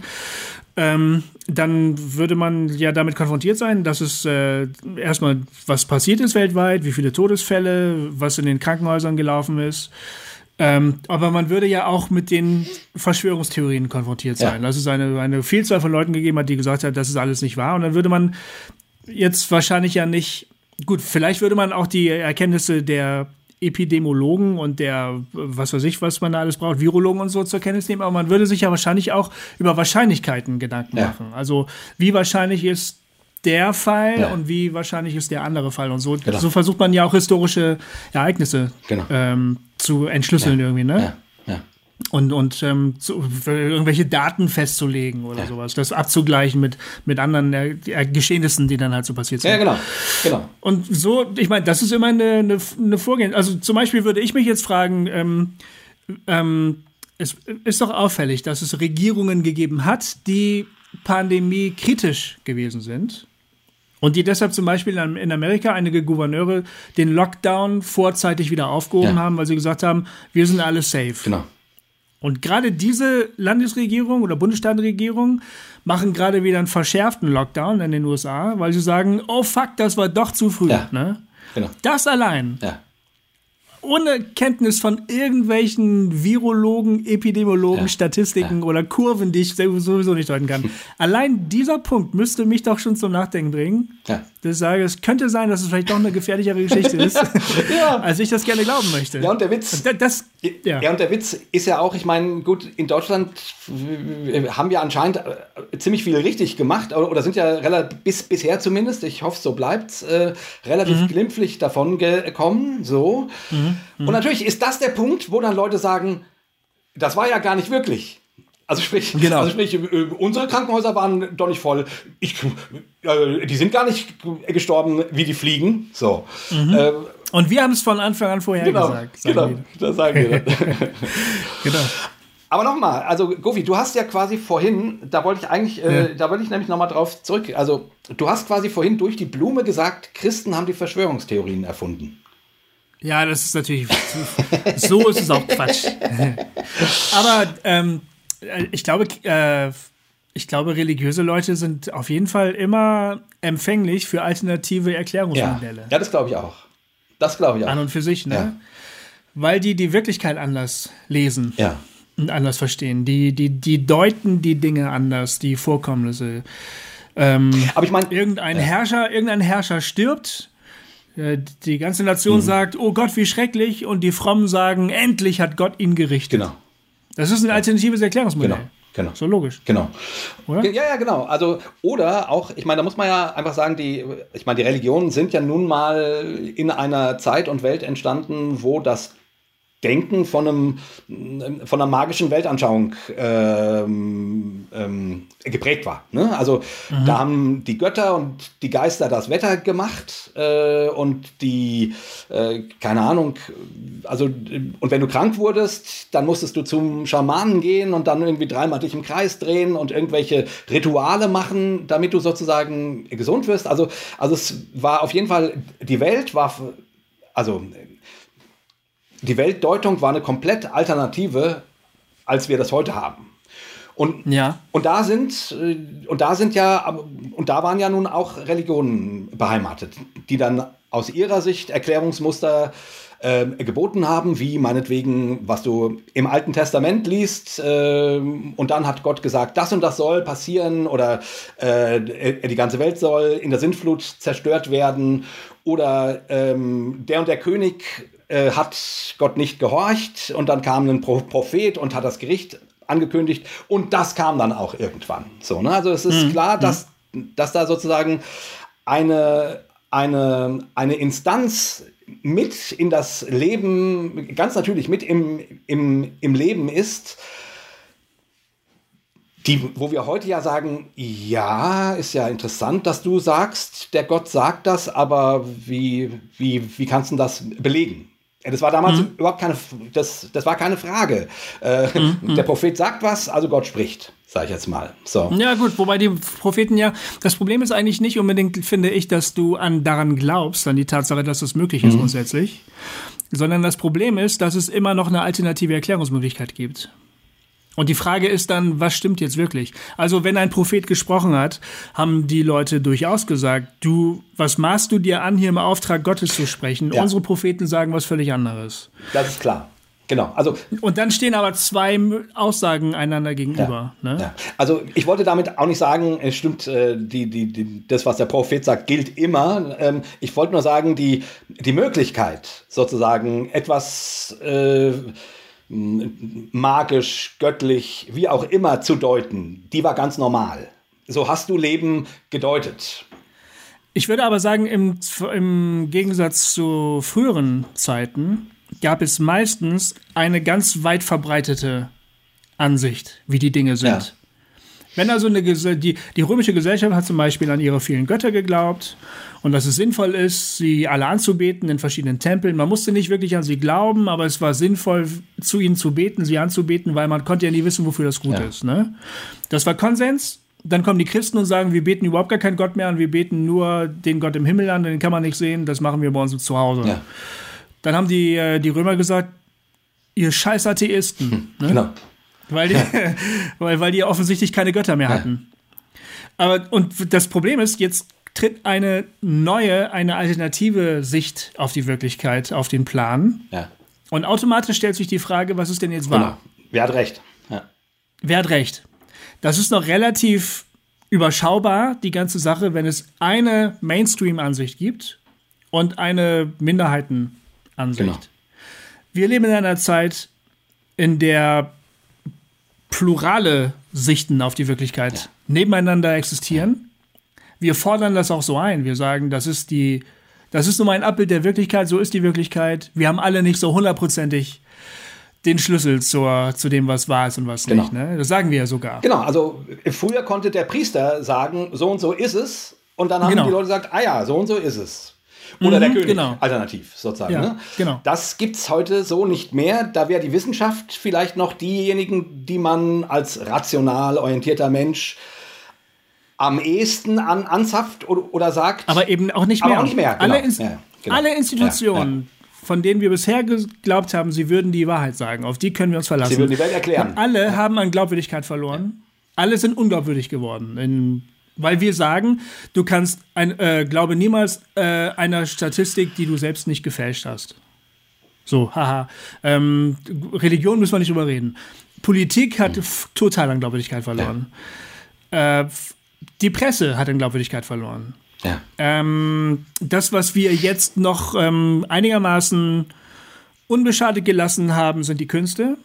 ähm, dann würde man ja damit konfrontiert sein, dass es äh, erstmal was passiert ist weltweit, wie viele Todesfälle, was in den Krankenhäusern gelaufen ist. Ähm, aber man würde ja auch mit den Verschwörungstheorien konfrontiert sein. Ja. Dass es eine, eine Vielzahl von Leuten gegeben hat, die gesagt hat, das ist alles nicht wahr. Und dann würde man jetzt wahrscheinlich ja nicht, gut, vielleicht würde man auch die Erkenntnisse der Epidemiologen und der, was weiß ich, was man da alles braucht, Virologen und so zur Kenntnis nehmen, aber man würde sich ja wahrscheinlich auch über Wahrscheinlichkeiten Gedanken ja. machen. Also wie wahrscheinlich ist der Fall ja. und wie wahrscheinlich ist der andere Fall und so. Genau. So versucht man ja auch historische Ereignisse genau. ähm, zu entschlüsseln ja. irgendwie, ne? Ja. Und, und ähm, zu, irgendwelche Daten festzulegen oder sowas, das abzugleichen mit, mit anderen äh, Geschehnissen, die dann halt so passiert sind. Ja, genau. genau. Und so, ich meine, das ist immer eine, eine, eine Vorgehen. Also zum Beispiel würde ich mich jetzt fragen, ähm, ähm, es ist doch auffällig, dass es Regierungen gegeben hat, die Pandemie kritisch gewesen sind und die deshalb zum Beispiel in Amerika einige Gouverneure den Lockdown vorzeitig wieder aufgehoben ja. haben, weil sie gesagt haben, wir sind alle safe. Genau. Und gerade diese Landesregierung oder Bundesstaatenregierung machen gerade wieder einen verschärften Lockdown in den USA, weil sie sagen, oh fuck, das war doch zu früh. Ja. Ne? Genau. Das allein ja ohne Kenntnis von irgendwelchen Virologen, Epidemiologen, ja. Statistiken ja. oder Kurven, die ich sowieso nicht deuten kann. Allein dieser Punkt müsste mich doch schon zum Nachdenken bringen. Ja. Ich sage, es könnte sein, dass es vielleicht doch eine gefährlichere Geschichte ist, ja. als ich das gerne glauben möchte. Ja, und der Witz. Das, das ja. ja, und der Witz ist ja auch, ich meine, gut, in Deutschland haben wir anscheinend äh, ziemlich viel richtig gemacht oder sind ja relativ, bis, bisher zumindest, ich hoffe, so bleibt äh, relativ mhm. glimpflich davon gekommen. So. Mhm. Mhm. Und natürlich ist das der Punkt, wo dann Leute sagen, das war ja gar nicht wirklich. Also sprich, genau. also sprich, äh, unsere Krankenhäuser waren doch nicht voll. Ich, äh, die sind gar nicht gestorben, wie die fliegen. So. Mhm. Äh, und wir haben es von Anfang an vorher genau, gesagt. Genau, das sagen wir. genau. Aber nochmal, also Gofi, du hast ja quasi vorhin, da wollte ich eigentlich, äh, ja. da wollte ich nämlich nochmal drauf zurück. Also du hast quasi vorhin durch die Blume gesagt, Christen haben die Verschwörungstheorien erfunden. Ja, das ist natürlich, so ist es auch Quatsch. Aber ähm, ich glaube, äh, ich glaube, religiöse Leute sind auf jeden Fall immer empfänglich für alternative Erklärungsmodelle. Ja, das glaube ich auch. Das glaube ich auch. An und für sich, ne? Ja. Weil die die Wirklichkeit anders lesen. Ja. Und anders verstehen. Die, die, die deuten die Dinge anders, die Vorkommnisse. Ähm, Aber ich meine, irgendein ja. Herrscher, irgendein Herrscher stirbt äh, die ganze Nation mhm. sagt, oh Gott, wie schrecklich, und die Frommen sagen, endlich hat Gott ihn gerichtet. Genau. Das ist ein alternatives Erklärungsmodell. Genau. Genau. So logisch. Genau. Oder? Ja, ja, genau. Also, oder auch, ich meine, da muss man ja einfach sagen, die, ich meine, die Religionen sind ja nun mal in einer Zeit und Welt entstanden, wo das Denken von, einem, von einer magischen Weltanschauung ähm, ähm, geprägt war. Ne? Also mhm. da haben die Götter und die Geister das Wetter gemacht äh, und die, äh, keine Ahnung, also und wenn du krank wurdest, dann musstest du zum Schamanen gehen und dann irgendwie dreimal dich im Kreis drehen und irgendwelche Rituale machen, damit du sozusagen gesund wirst. Also, also es war auf jeden Fall, die Welt war, also die Weltdeutung war eine komplett alternative, als wir das heute haben. Und, ja. und da sind äh, und da sind ja und da waren ja nun auch Religionen beheimatet, die dann aus ihrer Sicht Erklärungsmuster äh, geboten haben, wie meinetwegen, was du im Alten Testament liest, äh, und dann hat Gott gesagt, das und das soll passieren oder äh, die ganze Welt soll in der Sintflut zerstört werden oder ähm, der und der König äh, hat Gott nicht gehorcht und dann kam ein Prophet und hat das Gericht angekündigt und das kam dann auch irgendwann. So, ne? Also es ist mhm. klar, dass dass da sozusagen eine, eine, eine Instanz mit in das Leben, ganz natürlich mit im, im, im Leben ist, die, wo wir heute ja sagen, ja, ist ja interessant, dass du sagst, der Gott sagt das, aber wie, wie, wie kannst du das belegen? Das war damals mhm. überhaupt keine, das, das war keine Frage. Äh, mhm. Der Prophet sagt was, also Gott spricht, sage ich jetzt mal. So. Ja gut, wobei die Propheten ja, das Problem ist eigentlich nicht unbedingt, finde ich, dass du an daran glaubst, an die Tatsache, dass das möglich ist mhm. grundsätzlich, sondern das Problem ist, dass es immer noch eine alternative Erklärungsmöglichkeit gibt. Und die Frage ist dann, was stimmt jetzt wirklich? Also, wenn ein Prophet gesprochen hat, haben die Leute durchaus gesagt, du, was maßt du dir an, hier im Auftrag Gottes zu sprechen? Ja. Unsere Propheten sagen was völlig anderes. Das ist klar. Genau. Also, und dann stehen aber zwei Aussagen einander gegenüber. Ja, ne? ja. Also ich wollte damit auch nicht sagen, es stimmt, äh, die, die, die, das, was der Prophet sagt, gilt immer. Ähm, ich wollte nur sagen, die, die Möglichkeit, sozusagen etwas äh, magisch, göttlich, wie auch immer zu deuten, die war ganz normal. So hast du Leben gedeutet. Ich würde aber sagen, im, im Gegensatz zu früheren Zeiten gab es meistens eine ganz weit verbreitete Ansicht, wie die Dinge sind. Ja. Wenn also eine, die, die römische Gesellschaft hat zum Beispiel an ihre vielen Götter geglaubt und dass es sinnvoll ist, sie alle anzubeten in verschiedenen Tempeln. Man musste nicht wirklich an sie glauben, aber es war sinnvoll, zu ihnen zu beten, sie anzubeten, weil man konnte ja nie wissen, wofür das gut ja. ist. Ne? Das war Konsens. Dann kommen die Christen und sagen, wir beten überhaupt gar keinen Gott mehr an, wir beten nur den Gott im Himmel an, den kann man nicht sehen, das machen wir bei uns zu Hause. Ja. Dann haben die, äh, die Römer gesagt, ihr scheiß Atheisten. Hm, ne? Genau. Weil die, weil, weil die offensichtlich keine Götter mehr hatten. Aber, und das Problem ist, jetzt tritt eine neue, eine alternative Sicht auf die Wirklichkeit, auf den Plan. Ja. Und automatisch stellt sich die Frage, was ist denn jetzt wahr? Genau. Wer hat recht? Ja. Wer hat recht? Das ist noch relativ überschaubar, die ganze Sache, wenn es eine Mainstream-Ansicht gibt und eine Minderheiten-Ansicht. Genau. Wir leben in einer Zeit, in der plurale Sichten auf die Wirklichkeit ja. nebeneinander existieren wir fordern das auch so ein. Wir sagen, das ist die, das ist nur mal ein Abbild der Wirklichkeit, so ist die Wirklichkeit. Wir haben alle nicht so hundertprozentig den Schlüssel zur, zu dem, was wahr ist und was genau. nicht. Ne? Das sagen wir ja sogar. Genau, also früher konnte der Priester sagen, so und so ist es. Und dann haben genau. die Leute gesagt, ah ja, so und so ist es. Oder mhm, der König, genau. alternativ sozusagen. Ja, ne? genau. Das gibt es heute so nicht mehr. Da wäre die Wissenschaft vielleicht noch diejenigen, die man als rational orientierter Mensch am ehesten an, anzapft oder, oder sagt. Aber eben auch nicht mehr. Auch nicht mehr. Genau. Alle, Inst ja, genau. alle, Institutionen, ja, von denen wir bisher geglaubt haben, sie würden die Wahrheit sagen, auf die können wir uns verlassen. Sie würden die Welt erklären. Und alle haben an Glaubwürdigkeit verloren. Alle sind unglaubwürdig geworden. In, weil wir sagen, du kannst, ein, äh, glaube niemals äh, einer Statistik, die du selbst nicht gefälscht hast. So, haha. Ähm, Religion müssen wir nicht drüber reden. Politik hat hm. total an Glaubwürdigkeit verloren. Ja. Äh, die Presse hat an Glaubwürdigkeit verloren. Ja. Ähm, das, was wir jetzt noch ähm, einigermaßen unbeschadet gelassen haben, sind die Künste.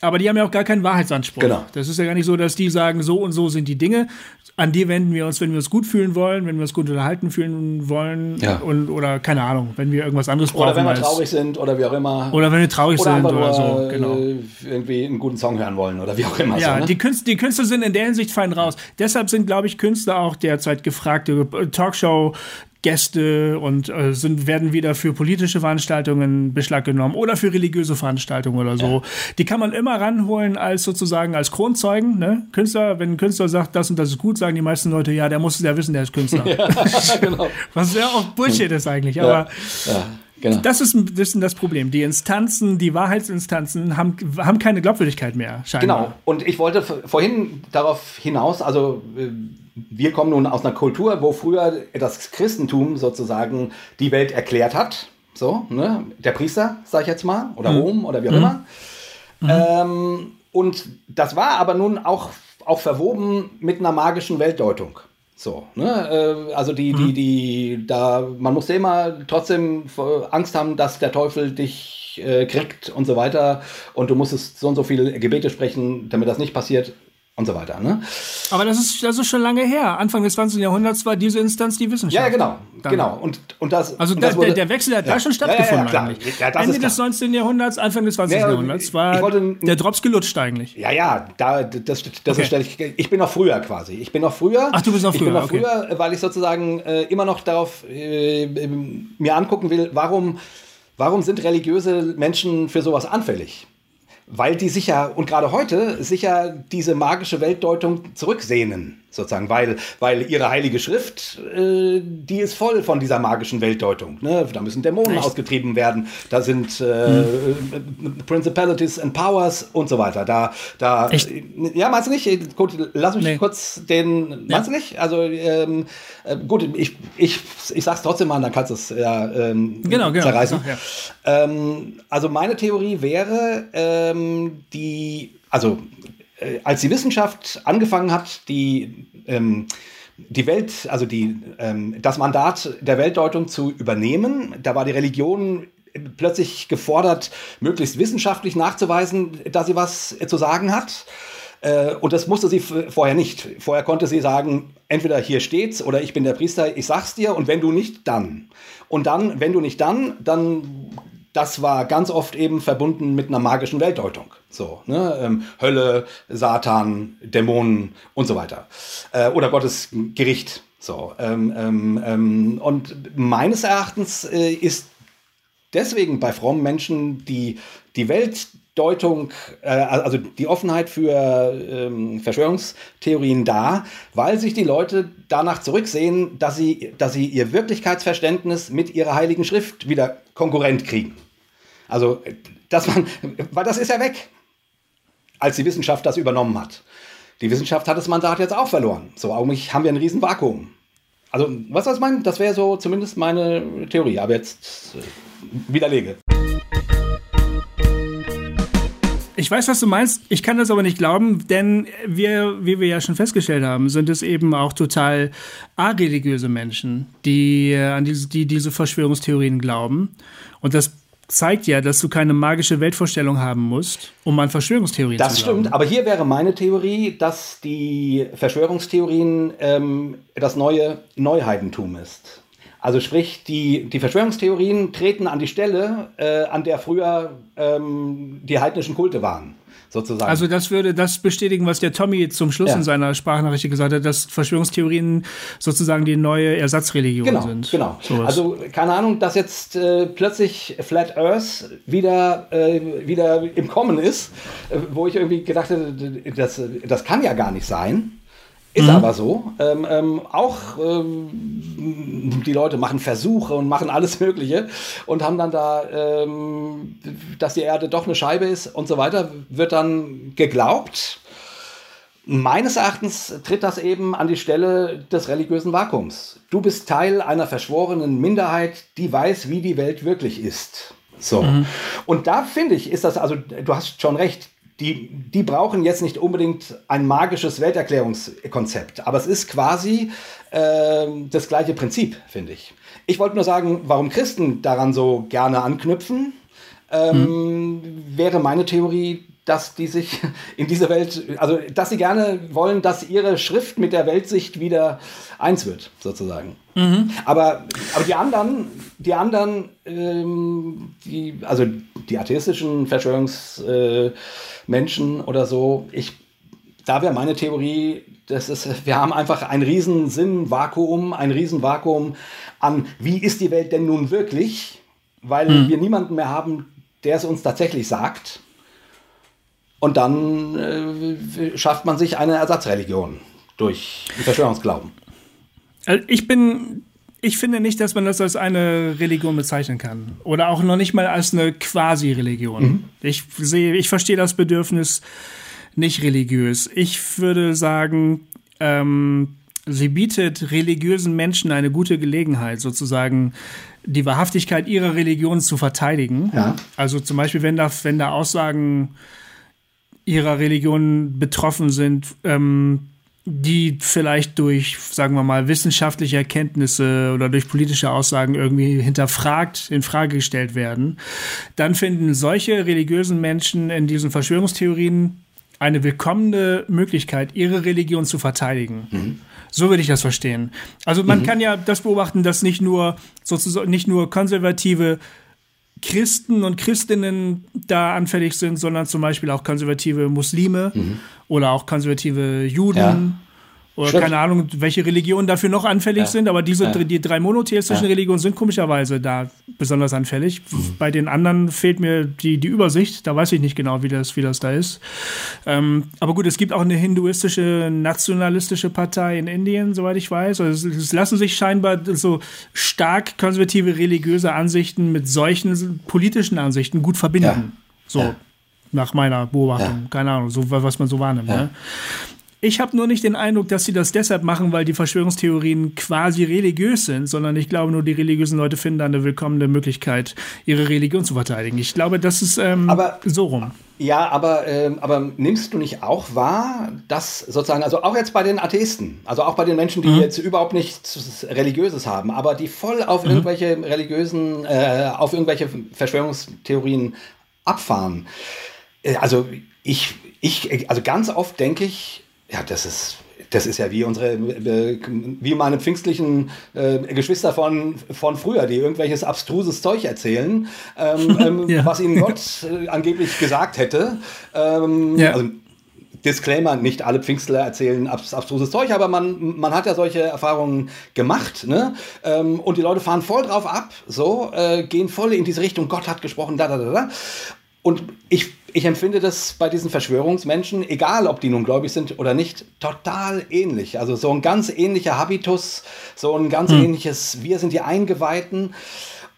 Aber die haben ja auch gar keinen Wahrheitsanspruch. Genau. Das ist ja gar nicht so, dass die sagen, so und so sind die Dinge. An die wenden wir uns, wenn wir uns gut fühlen wollen, wenn wir uns gut unterhalten fühlen wollen ja. und, oder keine Ahnung, wenn wir irgendwas anderes brauchen. Oder wenn wir traurig sind oder wie auch immer. Oder wenn wir traurig oder sind oder so. Genau. Äh, irgendwie einen guten Song hören wollen oder wie auch immer. Ja, so, ne? die, Künstler, die Künstler sind in der Hinsicht fein raus. Deshalb sind, glaube ich, Künstler auch derzeit gefragte Talkshow Gäste und äh, sind, werden wieder für politische Veranstaltungen Beschlag genommen oder für religiöse Veranstaltungen oder so. Ja. Die kann man immer ranholen als sozusagen als Kronzeugen. Ne? Künstler, wenn ein Künstler sagt, das und das ist gut, sagen die meisten Leute, ja, der muss ja wissen, der ist Künstler. ja, genau. Was ja auch Bullshit ist eigentlich. Aber ja. Genau. Das ist ein bisschen das Problem. Die Instanzen, die Wahrheitsinstanzen haben, haben keine Glaubwürdigkeit mehr, scheinbar. Genau. Und ich wollte vorhin darauf hinaus, also äh, wir kommen nun aus einer Kultur, wo früher das Christentum sozusagen die Welt erklärt hat. So, ne? Der Priester, sag ich jetzt mal, oder mhm. Rom oder wie auch mhm. immer. Mhm. Ähm, und das war aber nun auch, auch verwoben mit einer magischen Weltdeutung. So, ne? Äh, also die, die, mhm. die, da, man muss immer trotzdem Angst haben, dass der Teufel dich äh, kriegt und so weiter. Und du musstest so und so viele Gebete sprechen, damit das nicht passiert und so weiter. Ne? Aber das ist, das ist schon lange her. Anfang des 20. Jahrhunderts war diese Instanz die Wissenschaft. Ja, genau. Dann. genau. Und, und das, also und das wurde, der, Wechsel hat ja. da schon stattgefunden ja, eigentlich. Ende des 19. Jahrhunderts, Anfang des 20. Jahrhunderts war wollte, der Drops gelutscht eigentlich. Ja, ja, da, das, das okay. ich, ich bin noch früher quasi. Ich bin noch früher. Ach, du bist noch früher. Ich bin noch okay. früher, weil ich sozusagen äh, immer noch darauf äh, mir angucken will, warum, warum sind religiöse Menschen für sowas anfällig? Weil die sicher und gerade heute sicher diese magische Weltdeutung zurücksehnen sozusagen, weil, weil ihre heilige Schrift, äh, die ist voll von dieser magischen Weltdeutung. Ne? Da müssen Dämonen Echt? ausgetrieben werden, da sind äh, hm. Principalities and Powers und so weiter. Da, da, Echt? ja, meinst du nicht? Gut, lass mich nee. kurz den, meinst ja. du nicht? Also, ähm, äh, gut, ich, ich, ich sag's trotzdem mal, dann kannst du es ja ähm, genau, genau. zerreißen. Ach, ja. ähm, also, meine Theorie wäre, ähm, die, also äh, als die Wissenschaft angefangen hat, die, ähm, die Welt, also die, ähm, das Mandat der Weltdeutung zu übernehmen, da war die Religion plötzlich gefordert, möglichst wissenschaftlich nachzuweisen, dass sie was zu sagen hat. Äh, und das musste sie vorher nicht. Vorher konnte sie sagen, entweder hier steht's oder ich bin der Priester, ich sag's dir und wenn du nicht, dann. Und dann, wenn du nicht dann, dann das war ganz oft eben verbunden mit einer magischen Weltdeutung. So, ne? Ähm, Hölle, Satan, Dämonen und so weiter. Äh, oder Gottes Gericht. So, ähm, ähm, ähm und meines Erachtens äh, ist deswegen bei frommen Menschen die, die Weltdeutung, äh, also die Offenheit für ähm, Verschwörungstheorien da, weil sich die Leute danach zurücksehen, dass sie, dass sie ihr Wirklichkeitsverständnis mit ihrer heiligen Schrift wieder konkurrent kriegen. Also, dass man, weil das ist ja weg, als die Wissenschaft das übernommen hat. Die Wissenschaft hat das Mandat jetzt auch verloren. So, eigentlich haben wir ein riesen Vakuum. Also, was das meint, das wäre so zumindest meine Theorie, aber jetzt äh, widerlege. Ich weiß, was du meinst. Ich kann das aber nicht glauben, denn wir, wie wir ja schon festgestellt haben, sind es eben auch total areligiöse Menschen, die äh, an diese, die diese Verschwörungstheorien glauben. Und das zeigt ja, dass du keine magische Weltvorstellung haben musst, um an Verschwörungstheorien das zu glauben. Das stimmt, aber hier wäre meine Theorie, dass die Verschwörungstheorien ähm, das neue Neuheidentum ist. Also sprich, die, die Verschwörungstheorien treten an die Stelle, äh, an der früher ähm, die heidnischen Kulte waren sozusagen. Also das würde das bestätigen, was der Tommy zum Schluss ja. in seiner Sprachnachricht gesagt hat, dass Verschwörungstheorien sozusagen die neue Ersatzreligion genau, sind. Genau. Sowas. Also keine Ahnung, dass jetzt äh, plötzlich Flat Earth wieder äh, wieder im Kommen ist, äh, wo ich irgendwie gedacht hätte, das das kann ja gar nicht sein. Ist mhm. aber so. Ähm, ähm, auch ähm, die Leute machen Versuche und machen alles Mögliche und haben dann da, ähm, dass die Erde doch eine Scheibe ist und so weiter, wird dann geglaubt. Meines Erachtens tritt das eben an die Stelle des religiösen Vakuums. Du bist Teil einer verschworenen Minderheit, die weiß, wie die Welt wirklich ist. So. Mhm. Und da finde ich, ist das, also du hast schon recht, die, die brauchen jetzt nicht unbedingt ein magisches Welterklärungskonzept, aber es ist quasi äh, das gleiche Prinzip, finde ich. Ich wollte nur sagen, warum Christen daran so gerne anknüpfen, ähm, hm. wäre meine Theorie, dass die sich in diese Welt, also dass sie gerne wollen, dass ihre Schrift mit der Weltsicht wieder eins wird, sozusagen. Mhm. Aber, aber die anderen, die anderen, ähm, die, also die atheistischen Verschwörungsmenschen äh, oder so, ich, da wäre meine Theorie, das ist, wir haben einfach ein riesen Sinnvakuum, ein riesen Vakuum an, wie ist die Welt denn nun wirklich, weil mhm. wir niemanden mehr haben, der es uns tatsächlich sagt. Und dann äh, schafft man sich eine Ersatzreligion durch Verschwörungsglauben. Also ich bin, ich finde nicht, dass man das als eine Religion bezeichnen kann. Oder auch noch nicht mal als eine Quasi-Religion. Mhm. Ich sehe, ich verstehe das Bedürfnis nicht religiös. Ich würde sagen, ähm, sie bietet religiösen Menschen eine gute Gelegenheit, sozusagen die Wahrhaftigkeit ihrer Religion zu verteidigen. Ja. Also zum Beispiel, wenn da, wenn da Aussagen ihrer Religion betroffen sind, ähm, die vielleicht durch, sagen wir mal, wissenschaftliche Erkenntnisse oder durch politische Aussagen irgendwie hinterfragt, in Frage gestellt werden, dann finden solche religiösen Menschen in diesen Verschwörungstheorien eine willkommene Möglichkeit, ihre Religion zu verteidigen. Mhm. So würde ich das verstehen. Also man mhm. kann ja das beobachten, dass nicht nur sozusagen nicht nur konservative Christen und Christinnen da anfällig sind, sondern zum Beispiel auch konservative Muslime mhm. oder auch konservative Juden. Ja oder Stimmt. keine Ahnung, welche Religionen dafür noch anfällig ja. sind, aber diese ja. die drei monotheistischen ja. Religionen sind komischerweise da besonders anfällig. Mhm. Bei den anderen fehlt mir die, die Übersicht, da weiß ich nicht genau, wie das, wie das da ist. Ähm, aber gut, es gibt auch eine hinduistische, nationalistische Partei in Indien, soweit ich weiß. Also es, es lassen sich scheinbar so stark konservative religiöse Ansichten mit solchen politischen Ansichten gut verbinden. So nach meiner Beobachtung. Keine Ahnung, so was man so wahrnimmt. Ne? Ich habe nur nicht den Eindruck, dass sie das deshalb machen, weil die Verschwörungstheorien quasi religiös sind, sondern ich glaube nur, die religiösen Leute finden da eine willkommene Möglichkeit, ihre Religion zu verteidigen. Ich glaube, das ist ähm, aber, so rum. Ja, aber, ähm, aber nimmst du nicht auch wahr, dass sozusagen, also auch jetzt bei den Atheisten, also auch bei den Menschen, die mhm. jetzt überhaupt nichts Religiöses haben, aber die voll auf mhm. irgendwelche religiösen, äh, auf irgendwelche Verschwörungstheorien abfahren. Äh, also ich, ich, also ganz oft denke ich, ja, das ist, das ist ja wie unsere, wie meine pfingstlichen äh, Geschwister von, von früher, die irgendwelches abstruses Zeug erzählen, ähm, ähm, ja. was ihnen Gott äh, angeblich gesagt hätte. Ähm, ja. Also, Disclaimer, nicht alle Pfingstler erzählen abstruses Zeug, aber man, man hat ja solche Erfahrungen gemacht. Ne? Ähm, und die Leute fahren voll drauf ab, so, äh, gehen voll in diese Richtung, Gott hat gesprochen, da, da, da, da. Und ich, ich empfinde das bei diesen Verschwörungsmenschen, egal ob die nun gläubig sind oder nicht, total ähnlich. Also so ein ganz ähnlicher Habitus, so ein ganz hm. ähnliches, wir sind die Eingeweihten.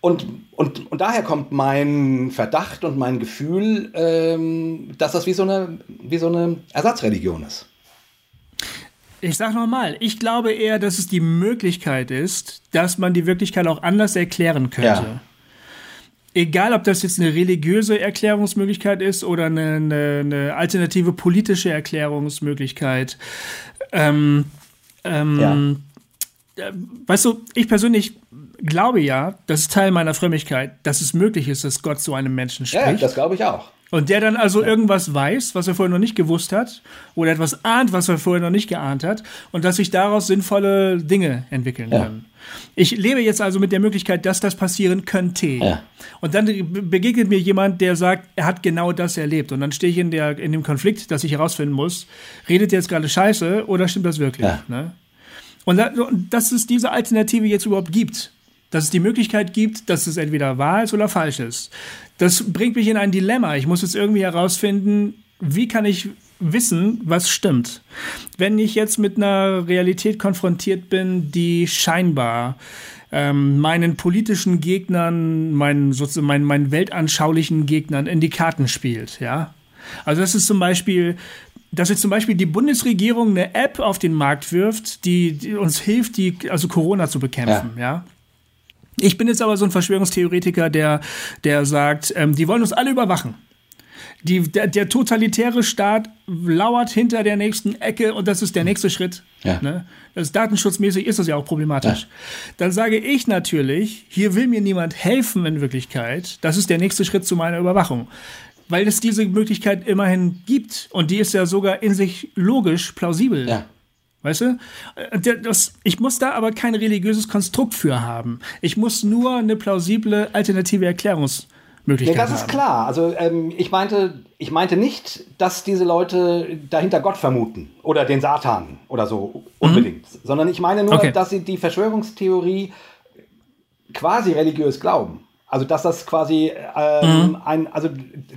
Und, und, und daher kommt mein Verdacht und mein Gefühl, ähm, dass das wie so, eine, wie so eine Ersatzreligion ist. Ich sag nochmal, ich glaube eher, dass es die Möglichkeit ist, dass man die Wirklichkeit auch anders erklären könnte. Ja egal ob das jetzt eine religiöse Erklärungsmöglichkeit ist oder eine, eine, eine alternative politische Erklärungsmöglichkeit. Ähm, ähm, ja. Äh, weißt du, ich persönlich glaube ja, das ist Teil meiner Frömmigkeit, dass es möglich ist, dass Gott zu einem Menschen spricht. Ja, das glaube ich auch. Und der dann also ja. irgendwas weiß, was er vorher noch nicht gewusst hat, oder etwas ahnt, was er vorher noch nicht geahnt hat, und dass sich daraus sinnvolle Dinge entwickeln ja. können. Ich lebe jetzt also mit der Möglichkeit, dass das passieren könnte. Ja. Und dann begegnet mir jemand, der sagt, er hat genau das erlebt. Und dann stehe ich in, der, in dem Konflikt, dass ich herausfinden muss, redet er jetzt gerade Scheiße oder stimmt das wirklich? Ne? Und, da, und dass es diese Alternative jetzt überhaupt gibt, dass es die Möglichkeit gibt, dass es entweder wahr ist oder falsch ist. Das bringt mich in ein Dilemma. Ich muss jetzt irgendwie herausfinden, wie kann ich wissen, was stimmt. Wenn ich jetzt mit einer Realität konfrontiert bin, die scheinbar ähm, meinen politischen Gegnern, meinen, sozusagen meinen, meinen weltanschaulichen Gegnern in die Karten spielt, ja. Also das ist zum Beispiel, dass jetzt zum Beispiel die Bundesregierung eine App auf den Markt wirft, die, die uns hilft, die, also Corona zu bekämpfen, ja. ja? Ich bin jetzt aber so ein Verschwörungstheoretiker, der, der sagt, ähm, die wollen uns alle überwachen. Die, der, der, totalitäre Staat lauert hinter der nächsten Ecke und das ist der nächste Schritt. Ja. Ne? Das datenschutzmäßig ist das ja auch problematisch. Ja. Dann sage ich natürlich, hier will mir niemand helfen in Wirklichkeit. Das ist der nächste Schritt zu meiner Überwachung. Weil es diese Möglichkeit immerhin gibt und die ist ja sogar in sich logisch plausibel. Ja. Weißt du? Äh, das, ich muss da aber kein religiöses Konstrukt für haben. Ich muss nur eine plausible alternative Erklärungsmöglichkeit haben. Ja, das ist klar. Also ähm, ich meinte, ich meinte nicht, dass diese Leute dahinter Gott vermuten oder den Satan oder so unbedingt, mhm. sondern ich meine nur, okay. dass sie die Verschwörungstheorie quasi religiös glauben. Also dass das quasi ähm, mhm. ein, also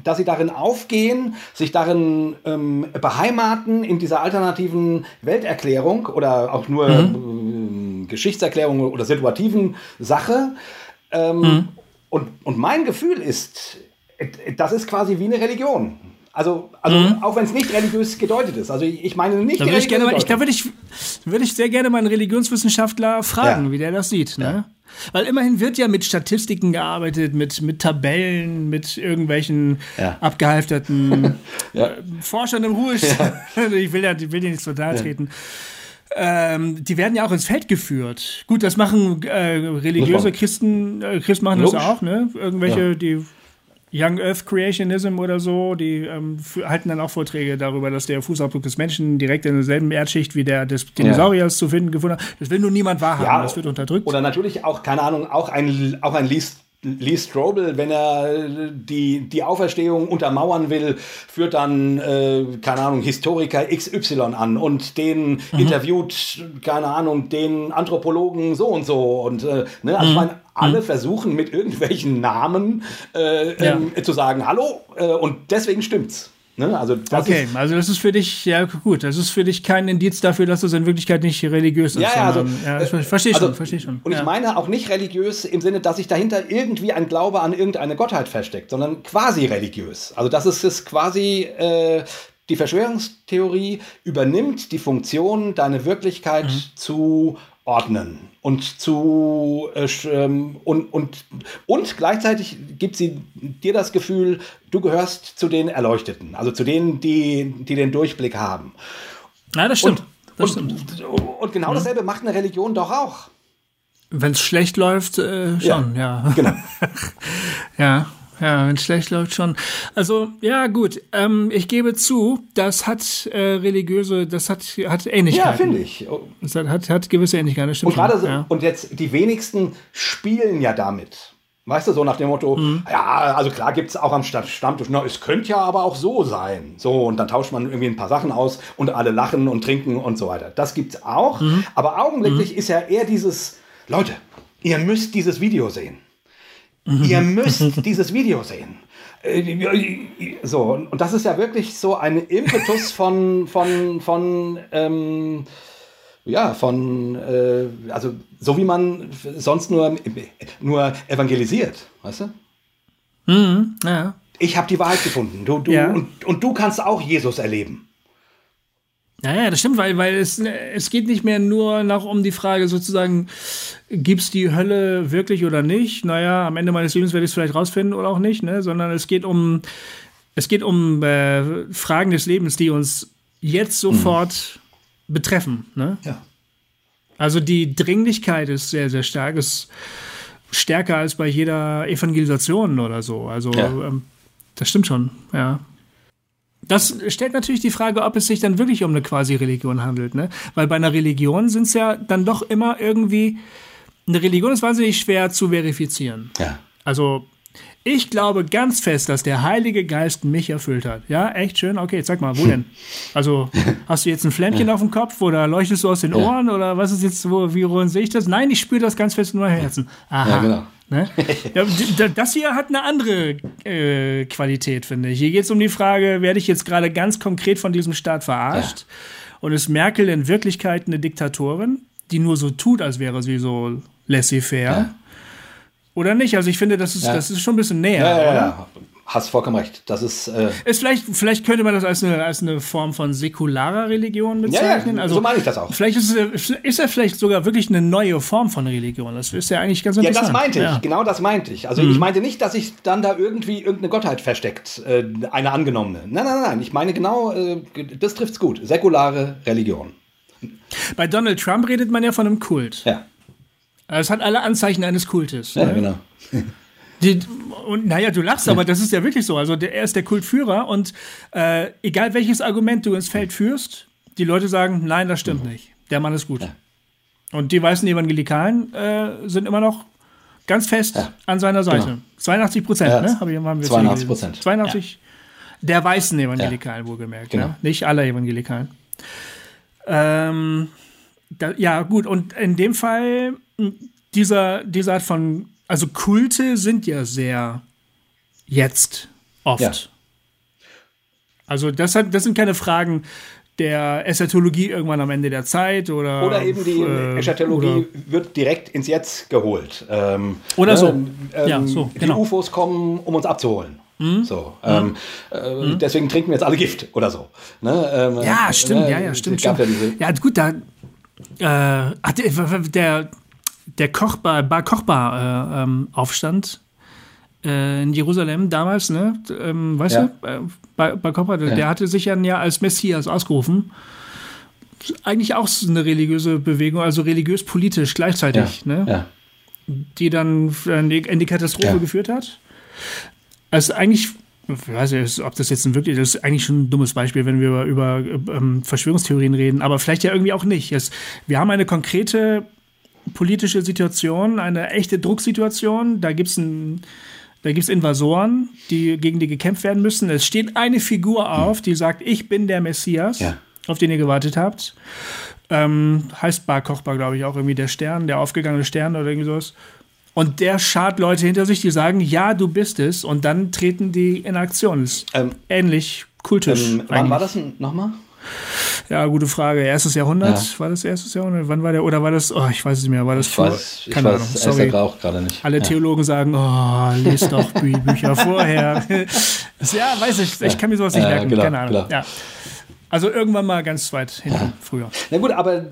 dass sie darin aufgehen, sich darin ähm, beheimaten in dieser alternativen Welterklärung oder auch nur mhm. äh, Geschichtserklärung oder situativen Sache. Ähm, mhm. und, und mein Gefühl ist, das ist quasi wie eine Religion. Also, also mhm. auch wenn es nicht religiös gedeutet ist. Also ich meine nicht da würde ich gerne, ich, Da würde ich, würde ich sehr gerne mal einen Religionswissenschaftler fragen, ja. wie der das sieht. Ne? Ja. Weil immerhin wird ja mit Statistiken gearbeitet, mit, mit Tabellen, mit irgendwelchen ja. abgehalfterten ja. Äh, Forschern im Ruhestand. Ja. Ich will ja, ich will dir nicht total treten. Ähm, die werden ja auch ins Feld geführt. Gut, das machen äh, religiöse Christen, äh, Christen machen Logisch. das auch, ne? Irgendwelche, die Young Earth Creationism oder so, die ähm, halten dann auch Vorträge darüber, dass der Fußabdruck des Menschen direkt in derselben Erdschicht wie der des Dinosauriers ja. zu finden gefunden hat. Das will nur niemand wahrhaben, ja, das wird unterdrückt. Oder natürlich auch, keine Ahnung, auch ein, auch ein Least Lee Strobel, wenn er die, die Auferstehung untermauern will, führt dann, äh, keine Ahnung, Historiker XY an und den mhm. interviewt, keine Ahnung, den Anthropologen so und so. Und äh, ne, also mhm. ich meine, alle mhm. versuchen mit irgendwelchen Namen äh, ja. ähm, zu sagen, hallo, äh, und deswegen stimmt's. Ne? Also okay, ist, also das ist für dich, ja gut, das ist für dich kein Indiz dafür, dass es in Wirklichkeit nicht religiös ist. Ja, ja, also, ja, ich verstehe also, schon, verstehe schon. Und ja. ich meine auch nicht religiös im Sinne, dass sich dahinter irgendwie ein Glaube an irgendeine Gottheit versteckt, sondern quasi religiös. Also das ist es quasi, äh, die Verschwörungstheorie übernimmt die Funktion, deine Wirklichkeit mhm. zu ordnen und zu äh, ähm, und, und, und gleichzeitig gibt sie dir das Gefühl, du gehörst zu den Erleuchteten, also zu denen, die, die den Durchblick haben. Ja, das stimmt. Und, das und, stimmt. und genau dasselbe macht eine Religion doch auch. Wenn es schlecht läuft, äh, schon, ja. ja. Genau. ja. Ja, wenn es schlecht läuft schon. Also ja, gut. Ähm, ich gebe zu, das hat äh, religiöse, das hat hat Ähnlichkeiten. Ja, finde ich. Das hat, hat, hat gewisse Ähnlichkeiten. und gerade so, ja. und jetzt die wenigsten spielen ja damit. Weißt du, so nach dem Motto, mhm. ja, also klar gibt es auch am Stammtisch, na, es könnte ja aber auch so sein. So, und dann tauscht man irgendwie ein paar Sachen aus und alle lachen und trinken und so weiter. Das gibt's auch. Mhm. Aber augenblicklich mhm. ist ja eher dieses, Leute, ihr müsst dieses Video sehen. Mhm. Ihr müsst dieses Video sehen. Äh, so, und das ist ja wirklich so ein Impetus von, von, von, ähm, ja, von, äh, also so wie man sonst nur, nur evangelisiert, weißt du? Mhm, ja. Ich habe die Wahrheit gefunden. Du, du, ja. und, und du kannst auch Jesus erleben. Ja, ja, das stimmt, weil, weil es, es geht nicht mehr nur noch um die Frage sozusagen, gibt's die Hölle wirklich oder nicht? Naja, am Ende meines Lebens werde ich es vielleicht rausfinden oder auch nicht, ne? Sondern es geht um, es geht um äh, Fragen des Lebens, die uns jetzt sofort mhm. betreffen, ne? Ja. Also die Dringlichkeit ist sehr, sehr stark, ist stärker als bei jeder Evangelisation oder so. Also ja. ähm, das stimmt schon, ja. Das stellt natürlich die Frage, ob es sich dann wirklich um eine Quasi-Religion handelt, ne? Weil bei einer Religion sind es ja dann doch immer irgendwie. Eine Religion ist wahnsinnig schwer zu verifizieren. Ja. Also, ich glaube ganz fest, dass der Heilige Geist mich erfüllt hat. Ja, echt schön. Okay, sag mal, wo denn? Also, hast du jetzt ein Flämmchen ja. auf dem Kopf oder leuchtest du aus den Ohren ja. oder was ist jetzt, wo, wie worin sehe ich das? Nein, ich spüre das ganz fest in meinem Herzen. Aha. Ja, genau. Ne? das hier hat eine andere äh, Qualität, finde ich. Hier geht es um die Frage, werde ich jetzt gerade ganz konkret von diesem Staat verarscht? Ja. Und ist Merkel in Wirklichkeit eine Diktatorin, die nur so tut, als wäre sie so laissez-faire? Ja. Oder nicht? Also ich finde, das ist, ja. das ist schon ein bisschen näher, ja? Hast vollkommen recht. Das ist. Äh ist vielleicht, vielleicht könnte man das als eine, als eine Form von säkularer Religion bezeichnen. Ja, ja, also, so meine ich das auch. Vielleicht ist, es, ist er vielleicht sogar wirklich eine neue Form von Religion. Das ist ja eigentlich ganz interessant. Ja, das meinte ich. Genau das meinte ich. Also mhm. ich meinte nicht, dass sich dann da irgendwie irgendeine Gottheit versteckt, äh, eine angenommene. Nein, nein, nein. Ich meine genau, äh, das trifft's gut. Säkulare Religion. Bei Donald Trump redet man ja von einem Kult. Ja. Es hat alle Anzeichen eines Kultes. Ja, ne? genau. Die, und naja, du lachst, aber das ist ja wirklich so. Also der, er ist der Kultführer und äh, egal welches Argument du ins Feld führst, die Leute sagen, nein, das stimmt nicht. Der Mann ist gut. Ja. Und die weißen Evangelikalen äh, sind immer noch ganz fest ja. an seiner Seite. Genau. 82 Prozent, ja, ne? Hab ich, haben wir 82 Prozent. 82 der weißen Evangelikalen, wohlgemerkt. Genau. Ne? Nicht alle Evangelikalen. Ähm, da, ja, gut. Und in dem Fall, dieser, diese Art von also Kulte sind ja sehr jetzt oft. Ja. Also das, hat, das sind keine Fragen der Eschatologie irgendwann am Ende der Zeit oder oder eben die äh, Eschatologie wird direkt ins Jetzt geholt. Ähm, oder so. Ähm, ja, so genau. Die UFOs kommen, um uns abzuholen. Mhm. So, ähm, mhm. äh, mhm. deswegen trinken wir jetzt alle Gift oder so. Ne? Ähm, ja, stimmt, äh, ja, ja, stimmt. stimmt. Ja, ja, gut, da äh, der, der Kochbar, Bar Kochbar äh, ähm, Aufstand äh, in Jerusalem damals, ne? Ähm, weißt ja. du, äh, Bar, Bar Kochbar, ja. der hatte sich dann ja als Messias ausgerufen. Eigentlich auch eine religiöse Bewegung, also religiös-politisch gleichzeitig, ja. ne? Die dann in die, in die Katastrophe geführt hat. Also eigentlich, ich weiß nicht, ob das jetzt ein wirklich, das ist eigentlich schon ein dummes Beispiel, wenn wir über, über ähm, Verschwörungstheorien reden, aber vielleicht ja irgendwie auch nicht. Es, wir haben eine konkrete politische Situation, eine echte Drucksituation. Da gibt es ein da gibt es Invasoren, die, gegen die gekämpft werden müssen. Es steht eine Figur auf, die sagt, ich bin der Messias, ja. auf den ihr gewartet habt. Ähm, heißt Bar Kochbar, glaube ich, auch irgendwie der Stern, der aufgegangene Stern oder irgendwie sowas. Und der schart Leute hinter sich, die sagen, ja, du bist es. Und dann treten die in Aktion. ähm, ähnlich kultisch. Ähm, wann war das nochmal? Ja, gute Frage. Erstes Jahrhundert? Ja. War das erstes Jahrhundert? Wann war der? Oder war das? Oh, ich weiß es nicht mehr. War das ich vor? Weiß, ich keine weiß, Ahnung. Sorry. auch gerade nicht. Alle ja. Theologen sagen, oh, lest doch Bü Bücher vorher. ja, weiß ich. Ich kann mir sowas nicht merken. Genau, keine Ahnung. Ja. Also irgendwann mal ganz weit hinten, früher. Na gut, aber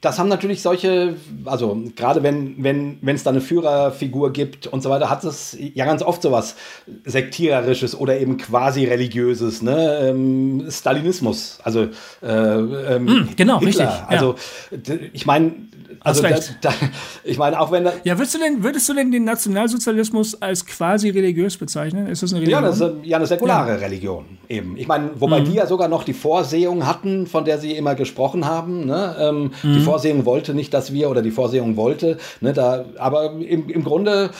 das haben natürlich solche, also gerade wenn wenn wenn es da eine Führerfigur gibt und so weiter, hat es ja ganz oft sowas sektiererisches oder eben quasi religiöses, ne? Ähm, Stalinismus, also äh, ähm, mm, genau Hitler. richtig. Also ich meine, also da, da, ich meine, auch wenn da Ja, würdest du denn, würdest du denn den Nationalsozialismus als quasi religiös bezeichnen? Ist das eine Religion? Ja, das ist ja eine säkulare ja. Religion eben. Ich meine, wobei mhm. die ja sogar noch die Vorsehung hatten, von der sie immer gesprochen haben. Ne? Ähm, mhm. Vorsehung wollte nicht, dass wir oder die Vorsehung wollte. Ne? Da, aber im, im Grunde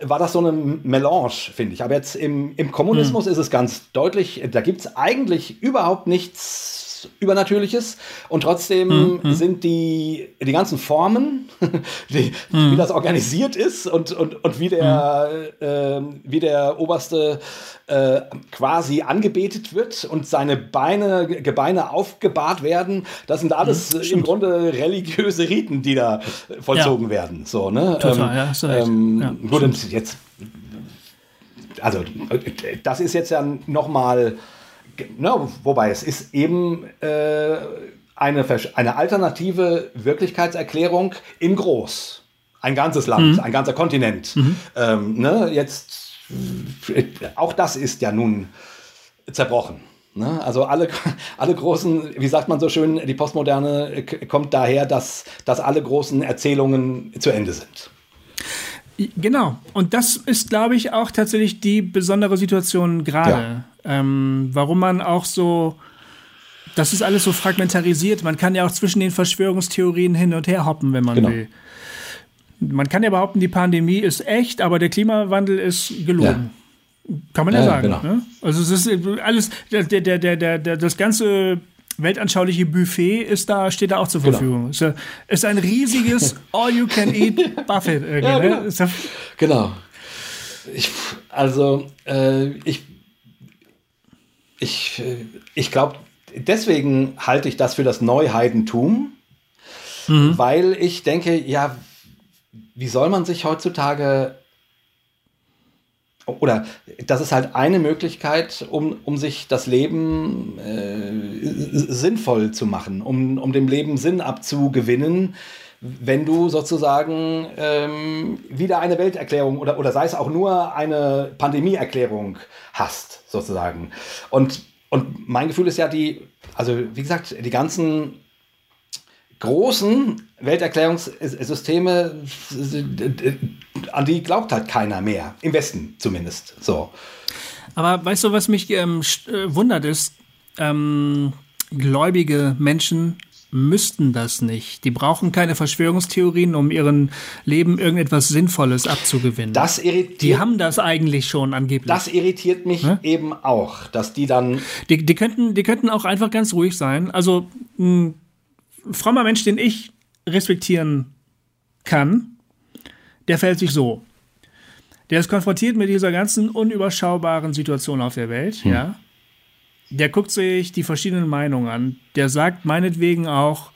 war das so eine Melange, finde ich. Aber jetzt im, im Kommunismus mhm. ist es ganz deutlich, da gibt es eigentlich überhaupt nichts Übernatürliches und trotzdem mhm. sind die, die ganzen Formen, die, mhm. wie das organisiert ist und, und, und wie, der, mhm. äh, wie der Oberste äh, quasi angebetet wird und seine Beine, Gebeine aufgebahrt werden, das sind alles mhm, im Grunde religiöse Riten, die da vollzogen ja. werden. So, ne? Total, ähm, ja, hast du recht. Ähm, ja, gut, jetzt, also das ist jetzt ja nochmal mal ne, wobei es ist eben äh, eine, eine alternative Wirklichkeitserklärung in groß. Ein ganzes Land, mhm. ein ganzer Kontinent. Mhm. Ähm, ne, jetzt, auch das ist ja nun zerbrochen. Ne? Also alle, alle großen, wie sagt man so schön, die Postmoderne kommt daher, dass, dass alle großen Erzählungen zu Ende sind. Genau. Und das ist, glaube ich, auch tatsächlich die besondere Situation gerade. Ja. Ähm, warum man auch so, das ist alles so fragmentarisiert. Man kann ja auch zwischen den Verschwörungstheorien hin und her hoppen, wenn man genau. will. Man kann ja behaupten, die Pandemie ist echt, aber der Klimawandel ist gelogen. Ja. Kann man ja, ja sagen. Genau. Ne? Also es ist alles, der, der, der, der, das ganze weltanschauliche Buffet ist da, steht da auch zur genau. Verfügung. Genau. Ist, ein riesiges All-You-Can-Eat-Buffet. ja, genau. Ne? genau. Ich, also, äh, ich, ich, ich glaube, deswegen halte ich das für das Neuheidentum, mhm. weil ich denke, ja, wie soll man sich heutzutage oder das ist halt eine Möglichkeit, um, um sich das Leben äh, sinnvoll zu machen, um, um dem Leben Sinn abzugewinnen, wenn du sozusagen ähm, wieder eine Welterklärung oder, oder sei es auch nur eine Pandemieerklärung hast, sozusagen. Und, und mein Gefühl ist ja, die, also wie gesagt, die ganzen großen Welterklärungssysteme, an die glaubt halt keiner mehr. Im Westen zumindest. So. Aber weißt du, was mich ähm, äh, wundert ist, ähm, gläubige Menschen müssten das nicht. Die brauchen keine Verschwörungstheorien, um ihren Leben irgendetwas Sinnvolles abzugewinnen. Das irritiert. Die haben das eigentlich schon angeblich. Das irritiert mich hm? eben auch, dass die dann. Die, die, könnten, die könnten auch einfach ganz ruhig sein. Also ein frommer Mensch, den ich respektieren kann, der fällt sich so. Der ist konfrontiert mit dieser ganzen unüberschaubaren Situation auf der Welt, hm. ja. Der guckt sich die verschiedenen Meinungen an. Der sagt meinetwegen auch,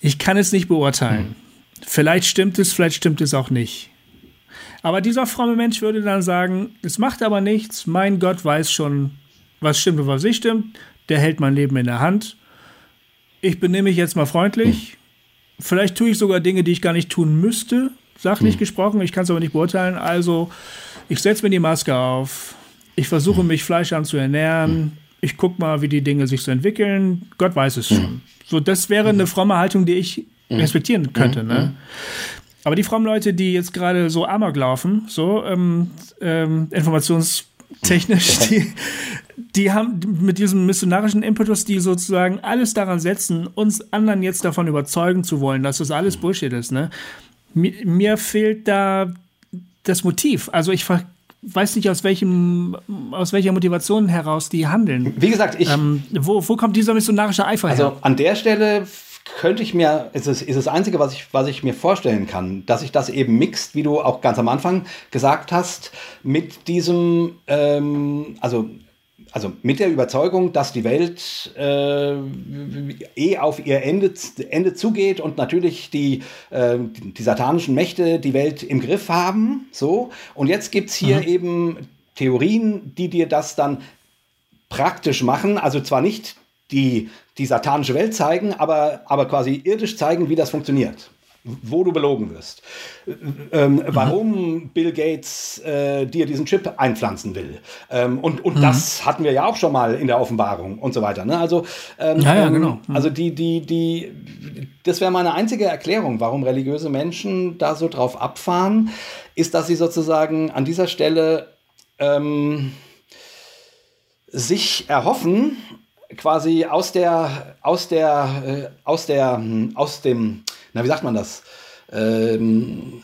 ich kann es nicht beurteilen. Hm. Vielleicht stimmt es, vielleicht stimmt es auch nicht. Aber dieser fromme Mensch würde dann sagen, es macht aber nichts, mein Gott weiß schon, was stimmt und was nicht stimmt, der hält mein Leben in der Hand. Ich benehme mich jetzt mal freundlich. Hm. Vielleicht tue ich sogar Dinge, die ich gar nicht tun müsste, sachlich hm. gesprochen, ich kann es aber nicht beurteilen. Also, ich setze mir die Maske auf, ich versuche hm. mich fleischarm zu ernähren, hm. Ich gucke mal, wie die Dinge sich so entwickeln. Gott weiß es hm. schon. So, das wäre eine fromme Haltung, die ich hm. respektieren könnte. Ne? Aber die frommen Leute, die jetzt gerade so amok laufen, so ähm, ähm, Informations technisch, die, die haben mit diesem missionarischen Impetus, die sozusagen alles daran setzen, uns anderen jetzt davon überzeugen zu wollen, dass das alles Bullshit ist. Ne? Mir, mir fehlt da das Motiv. Also ich weiß nicht, aus, welchem, aus welcher Motivation heraus die handeln. Wie gesagt, ich. Ähm, wo, wo kommt dieser missionarische Eifer also her? Also an der Stelle könnte ich mir, ist es ist das Einzige, was ich, was ich mir vorstellen kann, dass ich das eben mixt, wie du auch ganz am Anfang gesagt hast, mit diesem, ähm, also also mit der Überzeugung, dass die Welt äh, eh auf ihr Ende, Ende zugeht und natürlich die, äh, die satanischen Mächte die Welt im Griff haben. So. Und jetzt gibt es hier mhm. eben Theorien, die dir das dann praktisch machen. Also zwar nicht die, die satanische Welt zeigen, aber, aber quasi irdisch zeigen, wie das funktioniert wo du belogen wirst. Ähm, mhm. Warum Bill Gates äh, dir diesen Chip einpflanzen will. Ähm, und und mhm. das hatten wir ja auch schon mal in der Offenbarung und so weiter. Ne? Also, ähm, ja, ja, genau. Mhm. also die, die, die, das wäre meine einzige Erklärung, warum religiöse Menschen da so drauf abfahren, ist, dass sie sozusagen an dieser Stelle ähm, sich erhoffen, quasi aus der, aus der, äh, aus der, hm, aus dem, na, wie sagt man das? Ähm,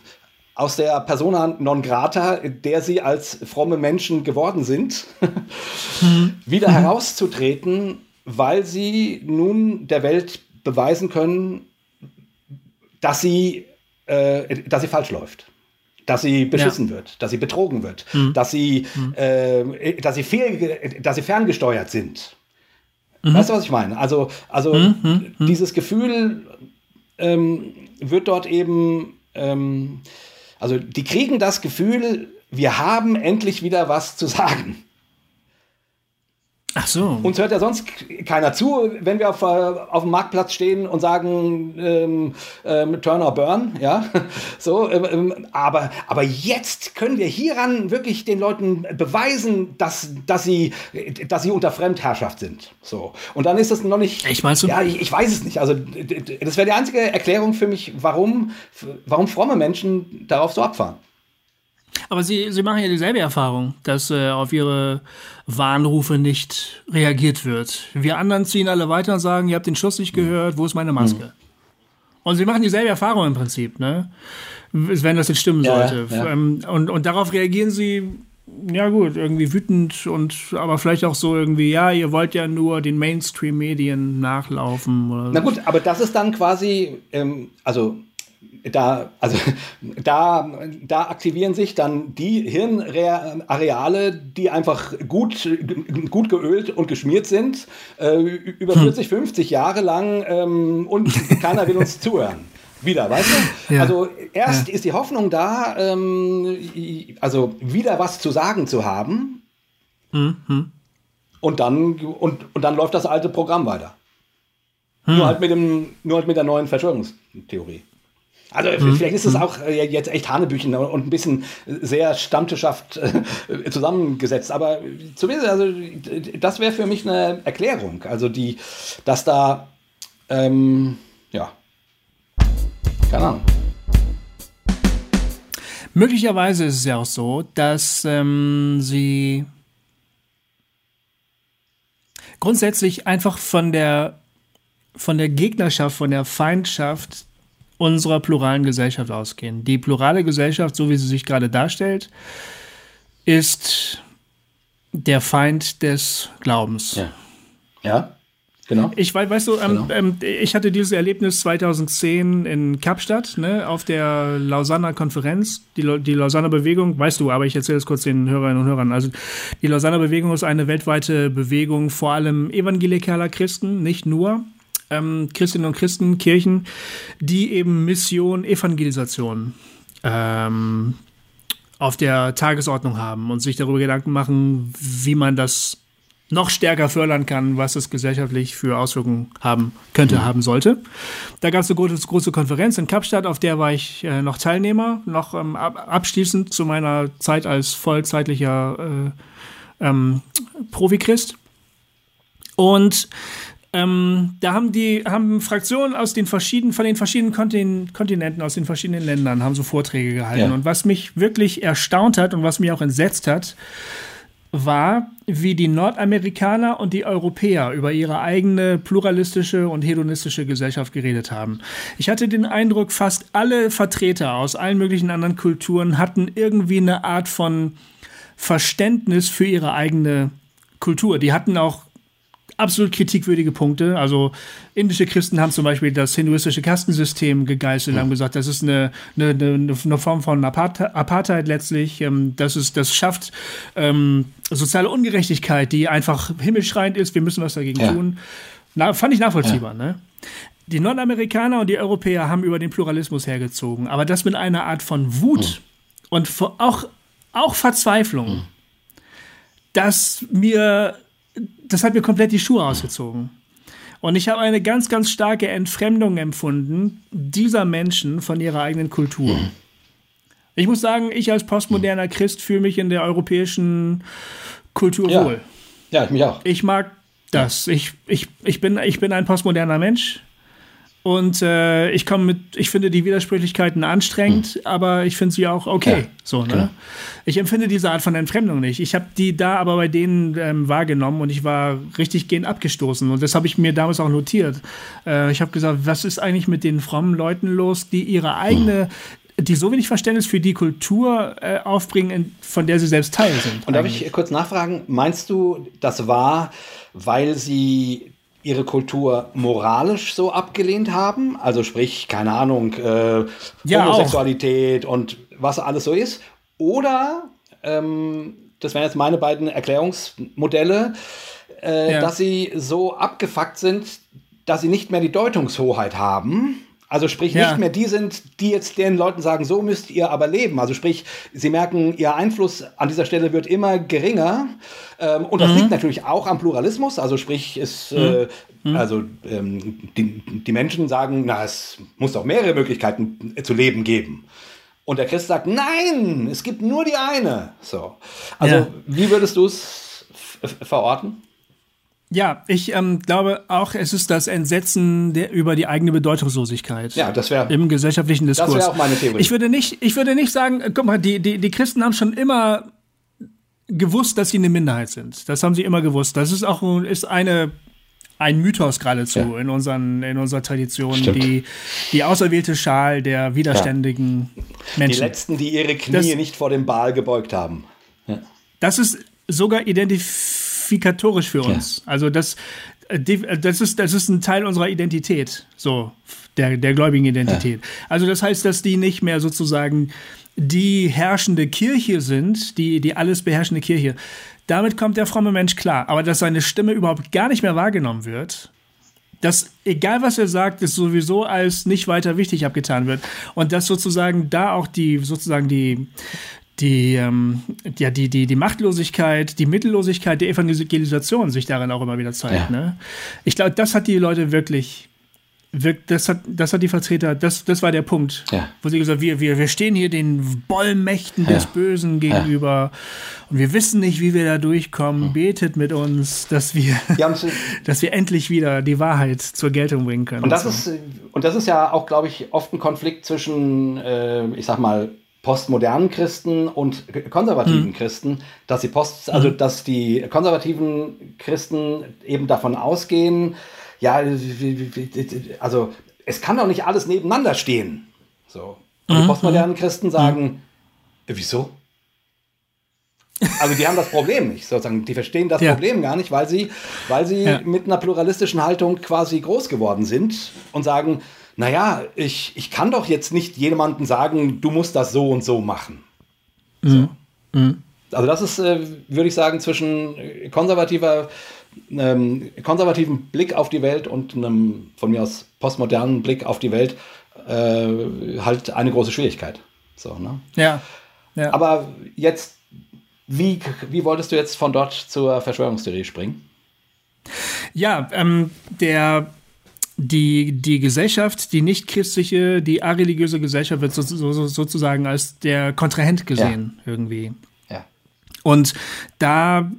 aus der Persona non grata, der sie als fromme Menschen geworden sind, mhm. wieder mhm. herauszutreten, weil sie nun der Welt beweisen können, dass sie, äh, dass sie falsch läuft dass sie beschissen ja. wird, dass sie betrogen wird, mhm. dass sie, mhm. äh, dass sie fehl, dass sie ferngesteuert sind. Mhm. Weißt du, was ich meine? Also, also mhm, mhm. dieses Gefühl ähm, wird dort eben, ähm, also die kriegen das Gefühl, wir haben endlich wieder was zu sagen. Ach so. Uns hört ja sonst keiner zu, wenn wir auf, äh, auf dem Marktplatz stehen und sagen ähm, ähm, Turn or Burn, ja. So, ähm, ähm, aber, aber jetzt können wir hieran wirklich den Leuten beweisen, dass, dass, sie, dass sie unter Fremdherrschaft sind. So. Und dann ist das noch nicht. Ich meinst du? Ja, ich, ich weiß es nicht. Also, das wäre die einzige Erklärung für mich, warum, warum fromme Menschen darauf so abfahren. Aber sie, sie machen ja dieselbe Erfahrung, dass äh, auf ihre Warnrufe nicht reagiert wird. Wir anderen ziehen alle weiter und sagen, ihr habt den Schuss nicht gehört, wo ist meine Maske? Mhm. Und sie machen dieselbe Erfahrung im Prinzip, ne? Wenn das jetzt stimmen ja, sollte. Ja. Ähm, und, und darauf reagieren sie ja gut, irgendwie wütend und aber vielleicht auch so irgendwie, ja, ihr wollt ja nur den Mainstream-Medien nachlaufen. Oder Na gut, aber das ist dann quasi, ähm, also da, also da, da aktivieren sich dann die Hirnareale, die einfach gut, gut geölt und geschmiert sind, äh, über 40, hm. 50 Jahre lang ähm, und keiner will uns zuhören. Wieder, weißt du? Ja. Also erst ja. ist die Hoffnung da, ähm, also wieder was zu sagen zu haben. Mhm. Und dann, und, und dann läuft das alte Programm weiter. Hm. Nur, halt mit dem, nur halt mit der neuen Verschwörungstheorie. Also mhm. vielleicht ist es mhm. auch äh, jetzt echt Hanebüchen und ein bisschen sehr Stammtischhaft äh, zusammengesetzt. Aber zumindest, also das wäre für mich eine Erklärung. Also die, dass da, ähm, ja, keine Ahnung. Möglicherweise ist es ja auch so, dass ähm, sie grundsätzlich einfach von der von der Gegnerschaft, von der Feindschaft unserer pluralen Gesellschaft ausgehen. Die plurale Gesellschaft, so wie sie sich gerade darstellt, ist der Feind des Glaubens. Ja. Ja. Genau. Ich weiß, weißt du, ähm, genau. ähm, ich hatte dieses Erlebnis 2010 in Kapstadt, ne, auf der Lausanner Konferenz, die, die Lausanner Bewegung, weißt du, aber ich erzähle es kurz den Hörerinnen und Hörern. Also, die Lausanner Bewegung ist eine weltweite Bewegung, vor allem evangelikaler Christen, nicht nur, ähm, Christinnen und Christen, Kirchen, die eben Mission Evangelisation ähm, auf der Tagesordnung haben und sich darüber Gedanken machen, wie man das noch stärker fördern kann, was es gesellschaftlich für Auswirkungen haben könnte, mhm. haben sollte. Da gab es eine große, große, Konferenz in Kapstadt, auf der war ich äh, noch Teilnehmer, noch ähm, abschließend zu meiner Zeit als vollzeitlicher äh, ähm, Profi-Christ. Und ähm, da haben die haben Fraktionen aus den verschiedenen, von den verschiedenen Kontinenten, aus den verschiedenen Ländern, haben so Vorträge gehalten. Ja. Und was mich wirklich erstaunt hat und was mich auch entsetzt hat, war, wie die Nordamerikaner und die Europäer über ihre eigene pluralistische und hedonistische Gesellschaft geredet haben. Ich hatte den Eindruck, fast alle Vertreter aus allen möglichen anderen Kulturen hatten irgendwie eine Art von Verständnis für ihre eigene Kultur. Die hatten auch absolut kritikwürdige Punkte. Also indische Christen haben zum Beispiel das hinduistische Kastensystem gegeißelt, ja. haben gesagt, das ist eine, eine, eine Form von Apartheid letztlich. Ähm, das, ist, das schafft ähm, soziale Ungerechtigkeit, die einfach himmelschreiend ist. Wir müssen was dagegen ja. tun. Na, fand ich nachvollziehbar. Ja. Ne? Die Nordamerikaner und die Europäer haben über den Pluralismus hergezogen, aber das mit einer Art von Wut hm. und auch, auch Verzweiflung, hm. dass mir das hat mir komplett die Schuhe ausgezogen. Und ich habe eine ganz, ganz starke Entfremdung empfunden dieser Menschen von ihrer eigenen Kultur. Ich muss sagen, ich als postmoderner Christ fühle mich in der europäischen Kultur ja. wohl. Ja, ich mich auch. Ich mag das. Ich, ich, ich, bin, ich bin ein postmoderner Mensch. Und äh, ich komme mit, ich finde die Widersprüchlichkeiten anstrengend, mhm. aber ich finde sie auch okay. Ja, so, ne? Klar. Ich empfinde diese Art von Entfremdung nicht. Ich habe die da aber bei denen ähm, wahrgenommen und ich war richtig gehend abgestoßen. Und das habe ich mir damals auch notiert. Äh, ich habe gesagt, was ist eigentlich mit den frommen Leuten los, die ihre eigene mhm. die so wenig Verständnis für die Kultur äh, aufbringen, von der sie selbst Teil sind. Und darf ich kurz nachfragen, meinst du, das war, weil sie ihre Kultur moralisch so abgelehnt haben, also sprich, keine Ahnung, äh, ja, Homosexualität auch. und was alles so ist, oder, ähm, das wären jetzt meine beiden Erklärungsmodelle, äh, ja. dass sie so abgefuckt sind, dass sie nicht mehr die Deutungshoheit haben also sprich, ja. nicht mehr die sind, die jetzt den Leuten sagen, so müsst ihr aber leben. Also sprich, sie merken, ihr Einfluss an dieser Stelle wird immer geringer. Ähm, und das mhm. liegt natürlich auch am Pluralismus. Also sprich, ist, mhm. äh, mhm. also ähm, die, die Menschen sagen, na, es muss doch mehrere Möglichkeiten zu leben geben. Und der Christ sagt, nein, es gibt nur die eine. So. Also, ja. wie würdest du es verorten? Ja, ich ähm, glaube auch, es ist das Entsetzen der, über die eigene Bedeutungslosigkeit. Ja, das wäre im gesellschaftlichen Diskurs. Das wäre auch meine Theorie. Ich würde nicht, ich würde nicht sagen, guck mal, die, die, die Christen haben schon immer gewusst, dass sie eine Minderheit sind. Das haben sie immer gewusst. Das ist auch ist eine ein Mythos geradezu ja. in, unseren, in unserer Tradition, die, die auserwählte Schal der widerständigen ja. Menschen. Die Letzten, die ihre Knie das, nicht vor dem Baal gebeugt haben. Ja. Das ist sogar identifiziert identifikatorisch für uns. Ja. Also das, äh, äh, das, ist, das ist ein Teil unserer Identität, so der, der gläubigen Identität. Ja. Also das heißt, dass die nicht mehr sozusagen die herrschende Kirche sind, die, die alles beherrschende Kirche. Damit kommt der fromme Mensch klar. Aber dass seine Stimme überhaupt gar nicht mehr wahrgenommen wird, dass egal was er sagt, es sowieso als nicht weiter wichtig abgetan wird und dass sozusagen da auch die sozusagen die die, ähm, ja, die, die, die Machtlosigkeit, die Mittellosigkeit der Evangelisation sich darin auch immer wieder zeigt. Ja. Ne? Ich glaube, das hat die Leute wirklich, wirklich das, hat, das hat die Vertreter, das, das war der Punkt, ja. wo sie gesagt haben, wir, wir, wir stehen hier den Bollmächten ja. des Bösen gegenüber und wir wissen nicht, wie wir da durchkommen. Betet mit uns, dass wir, dass wir endlich wieder die Wahrheit zur Geltung bringen können. Und das, und so. ist, und das ist ja auch, glaube ich, oft ein Konflikt zwischen, äh, ich sag mal, postmodernen Christen und konservativen mhm. Christen, dass sie post, also mhm. dass die konservativen Christen eben davon ausgehen, ja, also es kann doch nicht alles nebeneinander stehen. So. Und mhm. die postmodernen Christen sagen, mhm. wieso? Also die haben das Problem nicht, sozusagen. Die verstehen das ja. Problem gar nicht, weil sie, weil sie ja. mit einer pluralistischen Haltung quasi groß geworden sind und sagen, naja, ich, ich kann doch jetzt nicht jemandem sagen, du musst das so und so machen. Mhm. So. Mhm. Also das ist, äh, würde ich sagen, zwischen konservativer, ähm, konservativen Blick auf die Welt und einem von mir aus postmodernen Blick auf die Welt äh, halt eine große Schwierigkeit. So, ne? Ja. ja. Aber jetzt, wie, wie wolltest du jetzt von dort zur Verschwörungstheorie springen? Ja, ähm, der die, die Gesellschaft, die nicht christliche, die areligiöse Gesellschaft wird so, so, sozusagen als der Kontrahent gesehen ja. irgendwie. Ja. Und da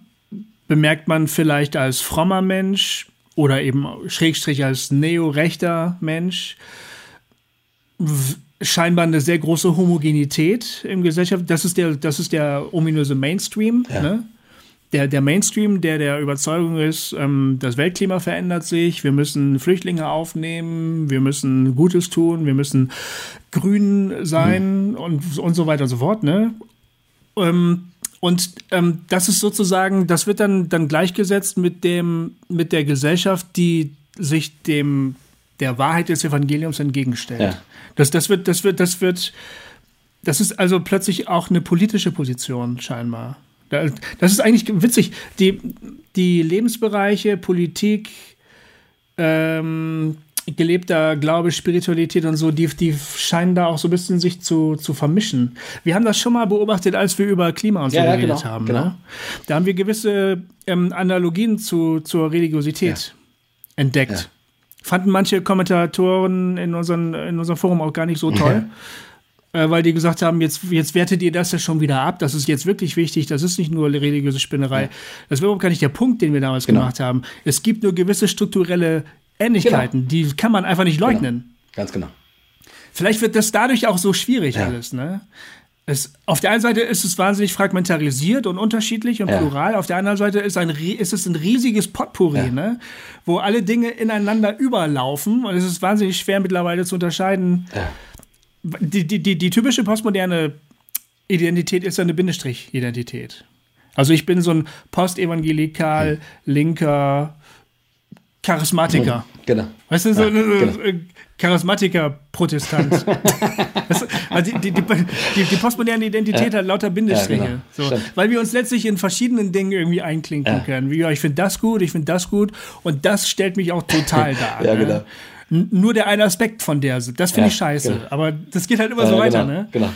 bemerkt man vielleicht als frommer Mensch oder eben Schrägstrich als neorechter Mensch scheinbar eine sehr große Homogenität im Gesellschaft. Das ist der, das ist der ominöse Mainstream. Ja. Ne? Der, der Mainstream, der der Überzeugung ist, ähm, das Weltklima verändert sich, wir müssen Flüchtlinge aufnehmen, wir müssen Gutes tun, wir müssen grün sein mhm. und, und so weiter und so fort, ne? Ähm, und ähm, das ist sozusagen, das wird dann, dann gleichgesetzt mit dem, mit der Gesellschaft, die sich dem der Wahrheit des Evangeliums entgegenstellt. Ja. Das, das wird, das wird, das wird, das ist also plötzlich auch eine politische Position scheinbar. Das ist eigentlich witzig. Die, die Lebensbereiche, Politik, ähm, gelebter Glaube, Spiritualität und so, die, die scheinen da auch so ein bisschen sich zu, zu vermischen. Wir haben das schon mal beobachtet, als wir über Klima und so ja, geredet genau, haben. Genau. Ne? Da haben wir gewisse ähm, Analogien zu, zur Religiosität ja. entdeckt. Ja. Fanden manche Kommentatoren in, unseren, in unserem Forum auch gar nicht so toll. Äh, weil die gesagt haben, jetzt, jetzt wertet ihr das ja schon wieder ab, das ist jetzt wirklich wichtig, das ist nicht nur religiöse Spinnerei. Ja. Das war überhaupt gar nicht der Punkt, den wir damals genau. gemacht haben. Es gibt nur gewisse strukturelle Ähnlichkeiten, genau. die kann man einfach nicht leugnen. Genau. Ganz genau. Vielleicht wird das dadurch auch so schwierig ja. alles, ne? Es, auf der einen Seite ist es wahnsinnig fragmentarisiert und unterschiedlich und ja. plural. Auf der anderen Seite ist, ein, ist es ein riesiges Potpourri, ja. ne? wo alle Dinge ineinander überlaufen. Und es ist wahnsinnig schwer mittlerweile zu unterscheiden, ja die, die, die, die typische postmoderne Identität ist ja eine Bindestrich-Identität. Also ich bin so ein postevangelikal, hm. linker Charismatiker. Hm, genau. Weißt du, so ja, genau. Charismatiker-Protestant. also die, die, die, die, postmoderne Identität ja. hat lauter Bindestriche. Ja, genau. so, weil wir uns letztlich in verschiedenen Dingen irgendwie einklinken ja. können. Wie, ja, ich finde das gut, ich finde das gut und das stellt mich auch total dar. ja, ne? Nur der eine Aspekt von der. Das finde ja, ich scheiße. Genau. Aber das geht halt immer ja, so weiter, genau, ne? Genau.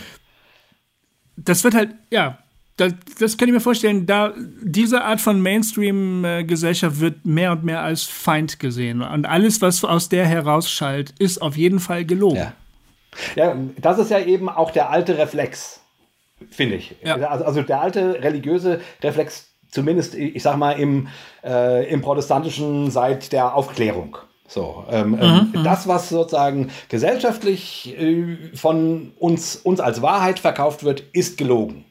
Das wird halt, ja, das, das kann ich mir vorstellen, da diese Art von Mainstream-Gesellschaft wird mehr und mehr als Feind gesehen. Und alles, was aus der herausschallt, ist auf jeden Fall gelogen. Ja. ja, das ist ja eben auch der alte Reflex, finde ich. Ja. Also, also der alte religiöse Reflex, zumindest, ich sag mal, im, äh, im protestantischen seit der Aufklärung. So, ähm, ähm mhm, mhm, das, was sozusagen gesellschaftlich äh, von uns, uns als Wahrheit verkauft wird, ist gelogen.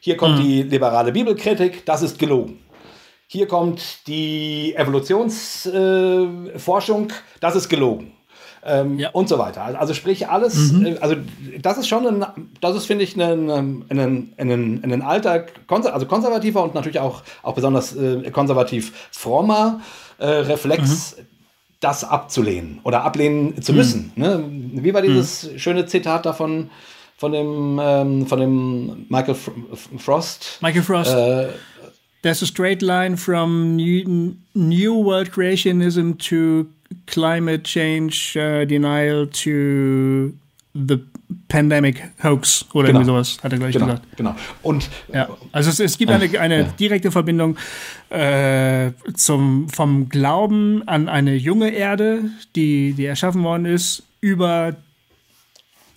Hier kommt mhm. die liberale Bibelkritik, das ist gelogen. Hier kommt die Evolutionsforschung, äh, das ist gelogen. Ähm, ja. Und so weiter. Also sprich alles, mhm. äh, also das ist schon ein, das ist, finde ich, ein, ein, ein, ein, ein alter, also konservativer und natürlich auch, auch besonders äh, konservativ frommer äh, Reflex, mhm das abzulehnen oder ablehnen zu müssen. Mhm. Ne? Wie war dieses mhm. schöne Zitat davon von dem, ähm, von dem Michael Frost? Michael Frost. Äh, There's a straight line from new, new world creationism to climate change uh, denial to the pandemic hoax oder genau. irgendwie sowas, hat er gleich genau, gesagt. Genau. Und ja, also es, es gibt eine, eine ja. direkte Verbindung äh, zum, vom Glauben an eine junge Erde, die, die erschaffen worden ist, über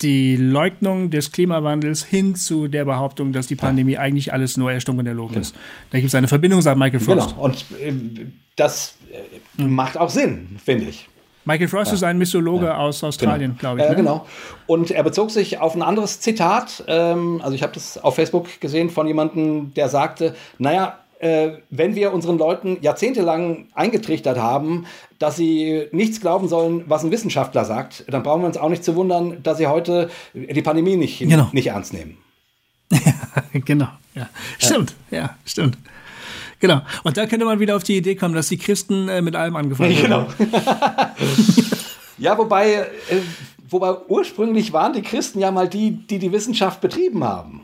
die Leugnung des Klimawandels hin zu der Behauptung, dass die Pandemie ja. eigentlich alles nur Erstunken der Logen genau. ist. Da gibt es eine Verbindung, sagt Michael Frost. Genau, und äh, das äh, macht auch Sinn, finde ich. Michael Frost ja. ist ein Mythologe ja. aus Australien, genau. glaube ich. Ne? genau. Und er bezog sich auf ein anderes Zitat. Ähm, also ich habe das auf Facebook gesehen von jemandem, der sagte, naja, äh, wenn wir unseren Leuten jahrzehntelang eingetrichtert haben, dass sie nichts glauben sollen, was ein Wissenschaftler sagt, dann brauchen wir uns auch nicht zu wundern, dass sie heute die Pandemie nicht, genau. nicht ernst nehmen. genau, ja. Stimmt, ja stimmt. Genau. Und da könnte man wieder auf die Idee kommen, dass die Christen äh, mit allem angefangen haben. Genau. ja, wobei, äh, wobei ursprünglich waren die Christen ja mal die, die die Wissenschaft betrieben haben.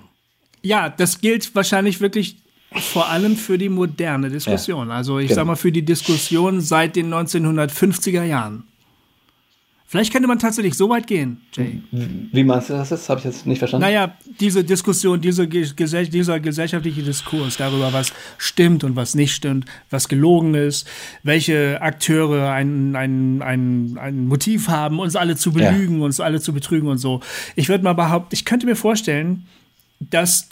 Ja, das gilt wahrscheinlich wirklich vor allem für die moderne Diskussion. Ja. Also ich genau. sag mal für die Diskussion seit den 1950er Jahren. Vielleicht könnte man tatsächlich so weit gehen, Jay. Wie meinst du das jetzt? Habe ich jetzt nicht verstanden. Naja, diese Diskussion, diese, dieser gesellschaftliche Diskurs darüber, was stimmt und was nicht stimmt, was gelogen ist, welche Akteure ein, ein, ein, ein Motiv haben, uns alle zu belügen, ja. uns alle zu betrügen und so. Ich würde mal behaupten, ich könnte mir vorstellen, dass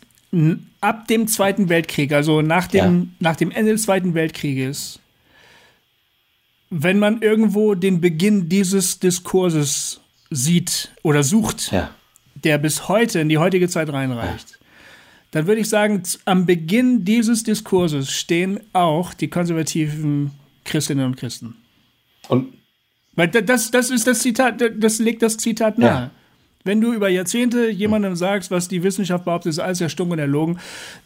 ab dem Zweiten Weltkrieg, also nach dem, ja. nach dem Ende des Zweiten Weltkrieges, wenn man irgendwo den Beginn dieses Diskurses sieht oder sucht, ja. der bis heute in die heutige Zeit reinreicht, ja. dann würde ich sagen, am Beginn dieses Diskurses stehen auch die konservativen Christinnen und Christen. Und weil das, das ist das Zitat, das legt das Zitat nahe. Ja. Wenn du über Jahrzehnte jemandem sagst, was die Wissenschaft behauptet, ist alles ja stumm und erlogen,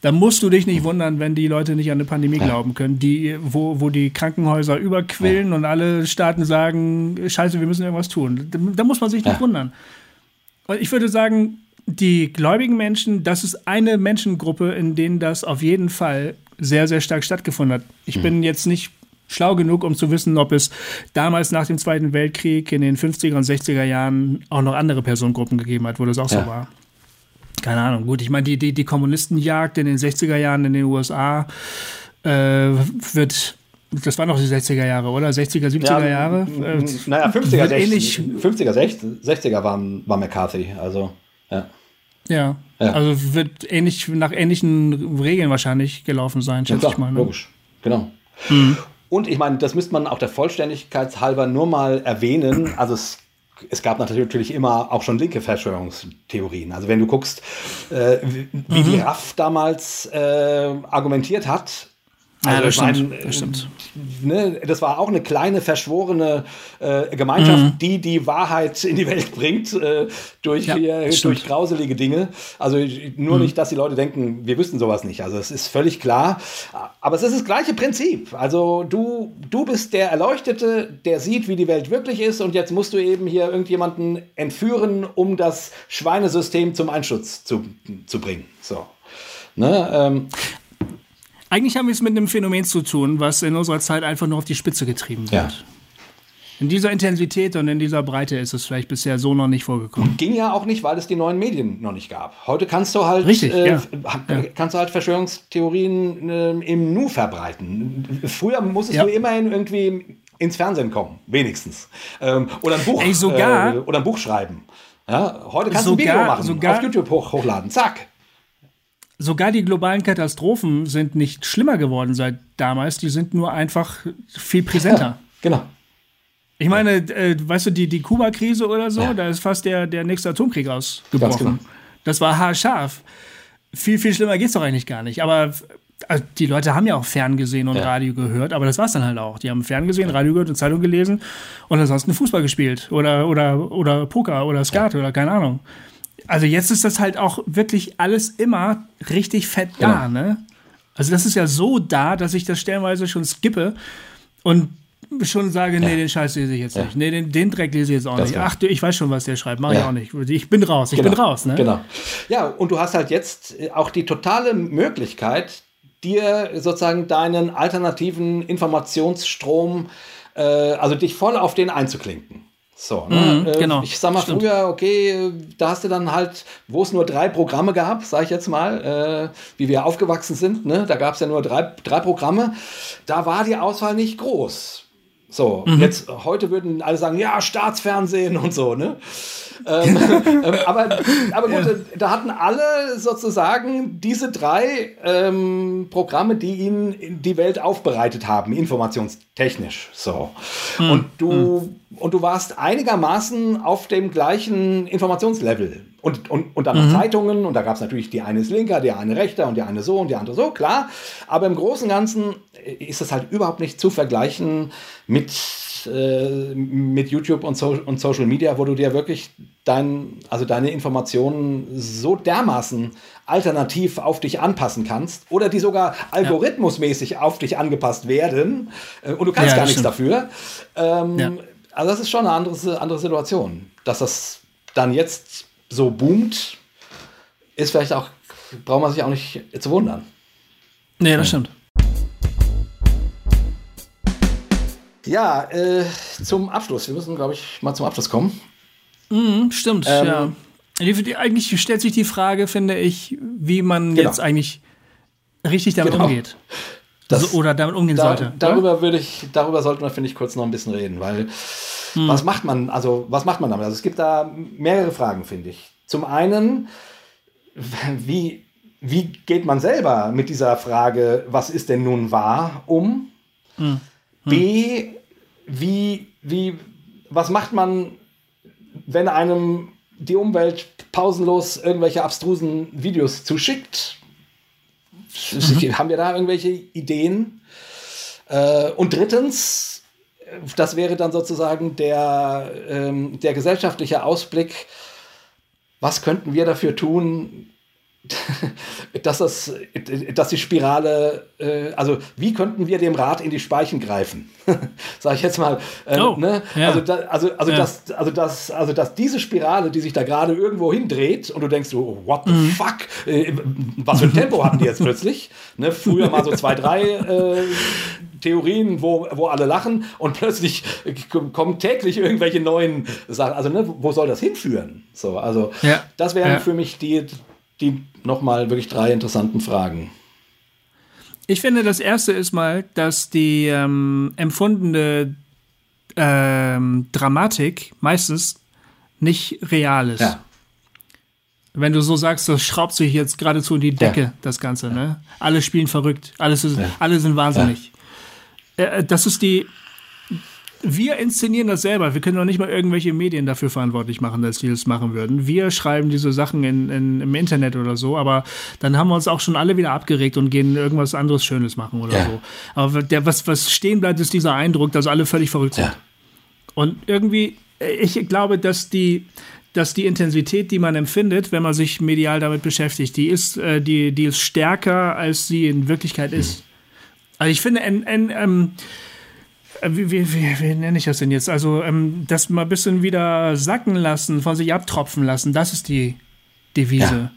dann musst du dich nicht wundern, wenn die Leute nicht an eine Pandemie ja. glauben können, die, wo, wo die Krankenhäuser überquillen ja. und alle Staaten sagen, scheiße, wir müssen irgendwas tun. Da, da muss man sich nicht wundern. Und ich würde sagen, die gläubigen Menschen, das ist eine Menschengruppe, in denen das auf jeden Fall sehr, sehr stark stattgefunden hat. Ich mhm. bin jetzt nicht schlau genug, um zu wissen, ob es damals nach dem Zweiten Weltkrieg in den 50er und 60er Jahren auch noch andere Personengruppen gegeben hat, wo das auch ja. so war. Keine Ahnung. Gut, ich meine, die, die, die Kommunistenjagd in den 60er Jahren in den USA äh, wird das waren doch die 60er Jahre, oder? 60er, 70er ja, Jahre? Äh, naja, 50er, 60, 50er 60er waren, war McCarthy, also, ja. Ja, ja. also wird ähnlich, nach ähnlichen Regeln wahrscheinlich gelaufen sein, schätze ja, ich mal. Ne? Logisch, genau. Mhm. Und ich meine, das müsste man auch der Vollständigkeit halber nur mal erwähnen. Also es, es gab natürlich immer auch schon linke Verschwörungstheorien. Also wenn du guckst, äh, wie, mhm. die RAF damals äh, argumentiert hat, also ja, das, stimmt. Mein, das stimmt. Ne, das war auch eine kleine verschworene äh, Gemeinschaft, mhm. die die Wahrheit in die Welt bringt äh, durch, ja, äh, durch grauselige Dinge. Also nur mhm. nicht, dass die Leute denken, wir wüssten sowas nicht. Also es ist völlig klar. Aber es ist das gleiche Prinzip. Also du, du bist der Erleuchtete, der sieht, wie die Welt wirklich ist und jetzt musst du eben hier irgendjemanden entführen, um das Schweinesystem zum Einschutz zu, zu bringen. So. Ne, ähm, eigentlich haben wir es mit einem Phänomen zu tun, was in unserer Zeit einfach nur auf die Spitze getrieben wird. Ja. In dieser Intensität und in dieser Breite ist es vielleicht bisher so noch nicht vorgekommen. Ging ja auch nicht, weil es die neuen Medien noch nicht gab. Heute kannst du halt, Richtig, äh, ja. kannst du halt Verschwörungstheorien äh, im Nu verbreiten. Früher musstest ja. du immerhin irgendwie ins Fernsehen kommen, wenigstens. Ähm, oder, ein Buch, Ey, sogar, äh, oder ein Buch schreiben. Ja, heute kannst sogar, du ein Video machen, sogar, auf YouTube hoch, hochladen. Zack. Sogar die globalen Katastrophen sind nicht schlimmer geworden seit damals, die sind nur einfach viel präsenter. Ja, genau. Ich meine, äh, weißt du, die, die Kuba-Krise oder so, ja. da ist fast der, der nächste Atomkrieg ausgebrochen. Genau. Das war haarscharf. Viel, viel schlimmer geht es doch eigentlich gar nicht. Aber also die Leute haben ja auch Ferngesehen und ja. Radio gehört, aber das war es dann halt auch. Die haben Ferngesehen, Radio gehört und Zeitung gelesen und ansonsten Fußball gespielt oder, oder, oder Poker oder Skat oder keine Ahnung also jetzt ist das halt auch wirklich alles immer richtig fett da, genau. ne? Also das ist ja so da, dass ich das stellenweise schon skippe und schon sage, ja. nee, den Scheiß lese ich jetzt ja. nicht. Nee, den, den Dreck lese ich jetzt auch das nicht. Ach, du, ich weiß schon, was der schreibt, mache ja. ich auch nicht. Ich bin raus, ich genau. bin raus, ne? Genau. Ja, und du hast halt jetzt auch die totale Möglichkeit, dir sozusagen deinen alternativen Informationsstrom, äh, also dich voll auf den einzuklinken. So, ne? Mhm, äh, genau. Ich sag mal Stimmt. früher, okay, da hast du dann halt, wo es nur drei Programme gab, sag ich jetzt mal, äh, wie wir aufgewachsen sind, ne? da gab es ja nur drei, drei Programme, da war die Auswahl nicht groß. So, mhm. jetzt heute würden alle sagen, ja, Staatsfernsehen und so, ne? ähm, ähm, aber, aber gut, ja. da hatten alle sozusagen diese drei ähm, Programme, die ihnen die Welt aufbereitet haben, informationstechnisch. So. Mhm. Und du mhm. und du warst einigermaßen auf dem gleichen Informationslevel. Und, und, und dann noch mhm. Zeitungen, und da gab es natürlich die eine ist linker, die eine rechter und die eine so und die andere so, klar. Aber im Großen und Ganzen ist es halt überhaupt nicht zu vergleichen mit äh, mit YouTube und, so und Social Media, wo du dir wirklich dein, also deine Informationen so dermaßen alternativ auf dich anpassen kannst oder die sogar algorithmusmäßig ja. auf dich angepasst werden äh, und du kannst ja, gar nichts stimmt. dafür. Ähm, ja. Also das ist schon eine andere, andere Situation. Dass das dann jetzt so boomt, ist vielleicht auch, braucht man sich auch nicht zu wundern. Nee, das stimmt. Ja, äh, zum Abschluss. Wir müssen, glaube ich, mal zum Abschluss kommen. Mhm, stimmt, ähm, ja. Eigentlich stellt sich die Frage, finde ich, wie man genau. jetzt eigentlich richtig damit genau. umgeht. Das, also, oder damit umgehen da, sollte. Darüber würde ich, darüber sollte man, finde ich, kurz noch ein bisschen reden, weil hm. was macht man, also was macht man damit? Also es gibt da mehrere Fragen, finde ich. Zum einen, wie, wie geht man selber mit dieser Frage, was ist denn nun wahr, um? Hm. B, wie, wie, was macht man, wenn einem die Umwelt pausenlos irgendwelche abstrusen Videos zuschickt? mhm. haben wir da irgendwelche Ideen? Äh, und drittens, das wäre dann sozusagen der, ähm, der gesellschaftliche Ausblick, was könnten wir dafür tun, dass, das, dass die Spirale, äh, also wie könnten wir dem Rad in die Speichen greifen? Sag ich jetzt mal. Äh, oh, ne? ja. Also, da, also, also, ja. dass, also, dass, also dass diese Spirale, die sich da gerade irgendwo hindreht und du denkst so, what the mhm. fuck? Äh, was für ein Tempo hatten die jetzt plötzlich? Ne? Früher mal so zwei, drei äh, Theorien, wo, wo alle lachen und plötzlich kommen täglich irgendwelche neuen Sachen. Also ne, wo soll das hinführen? So, also ja. das wären für mich die die nochmal wirklich drei interessanten Fragen. Ich finde, das erste ist mal, dass die ähm, empfundene ähm, Dramatik meistens nicht real ist. Ja. Wenn du so sagst, das schraubt sich jetzt geradezu in die Decke, ja. das Ganze, ne? Alle spielen verrückt, alles ist, alle sind wahnsinnig. Äh, das ist die, wir inszenieren das selber. Wir können doch nicht mal irgendwelche Medien dafür verantwortlich machen, dass die das machen würden. Wir schreiben diese Sachen in, in, im Internet oder so, aber dann haben wir uns auch schon alle wieder abgeregt und gehen irgendwas anderes Schönes machen oder ja. so. Aber der, was, was stehen bleibt, ist dieser Eindruck, dass alle völlig verrückt sind. Ja. Und irgendwie, ich glaube, dass die, dass die Intensität, die man empfindet, wenn man sich medial damit beschäftigt, die ist, äh, die, die ist stärker, als sie in Wirklichkeit ist. Mhm. Also ich finde, ein, ein, ähm, äh, wie, wie, wie, wie, nenne ich das denn jetzt? Also, ähm, das mal ein bisschen wieder sacken lassen, von sich abtropfen lassen, das ist die Devise, ja.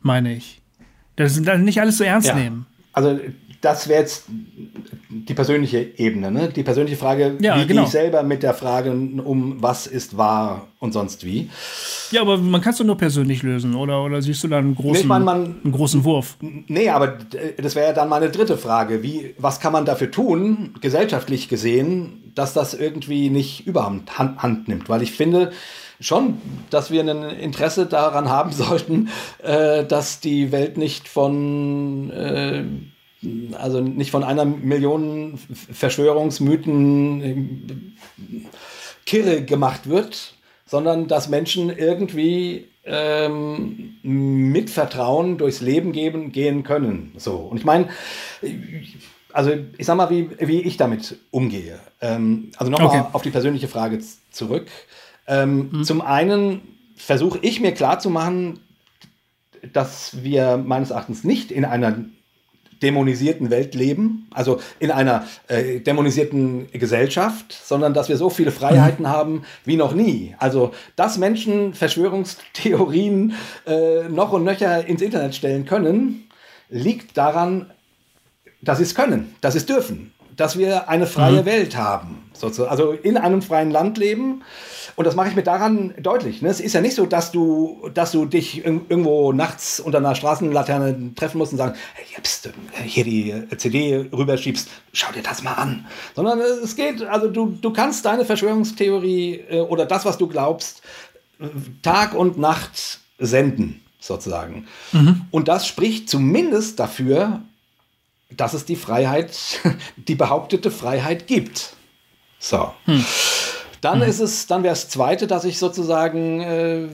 meine ich. Das ist nicht alles so ernst ja. nehmen. Also, das wäre jetzt die persönliche Ebene, ne? Die persönliche Frage, ja, wie genau. gehe ich selber mit der Frage um, was ist wahr und sonst wie. Ja, aber man kann es doch nur persönlich lösen, oder? Oder siehst du da einen großen, nee, man, man, einen großen Wurf? Nee, aber das wäre ja dann meine dritte Frage. Wie, was kann man dafür tun, gesellschaftlich gesehen, dass das irgendwie nicht überhand Hand, Hand nimmt? Weil ich finde, schon, dass wir ein Interesse daran haben sollten, äh, dass die Welt nicht von äh, also nicht von einer Million Verschwörungsmythen äh, kirre gemacht wird, sondern dass Menschen irgendwie ähm, mit Vertrauen durchs Leben geben, gehen können. So. Und ich meine, also ich sag mal, wie, wie ich damit umgehe. Ähm, also nochmal okay. auf die persönliche Frage zurück. Ähm, mhm. Zum einen versuche ich mir klarzumachen, dass wir meines Erachtens nicht in einer dämonisierten Welt leben, also in einer äh, dämonisierten Gesellschaft, sondern dass wir so viele Freiheiten mhm. haben wie noch nie. Also, dass Menschen Verschwörungstheorien äh, noch und nöcher ins Internet stellen können, liegt daran, dass sie es können, dass sie es dürfen, dass wir eine freie mhm. Welt haben, sozusagen. also in einem freien Land leben und das mache ich mir daran deutlich. Ne? Es ist ja nicht so, dass du, dass du dich irgendwo nachts unter einer Straßenlaterne treffen musst und sagen, hey, jetzt äh, hier die CD rüberschiebst, schau dir das mal an. Sondern es geht, also du, du kannst deine Verschwörungstheorie äh, oder das, was du glaubst, Tag und Nacht senden, sozusagen. Mhm. Und das spricht zumindest dafür, dass es die Freiheit, die behauptete Freiheit gibt. So. Hm. Dann mhm. ist es, dann wäre es zweite, dass ich sozusagen äh,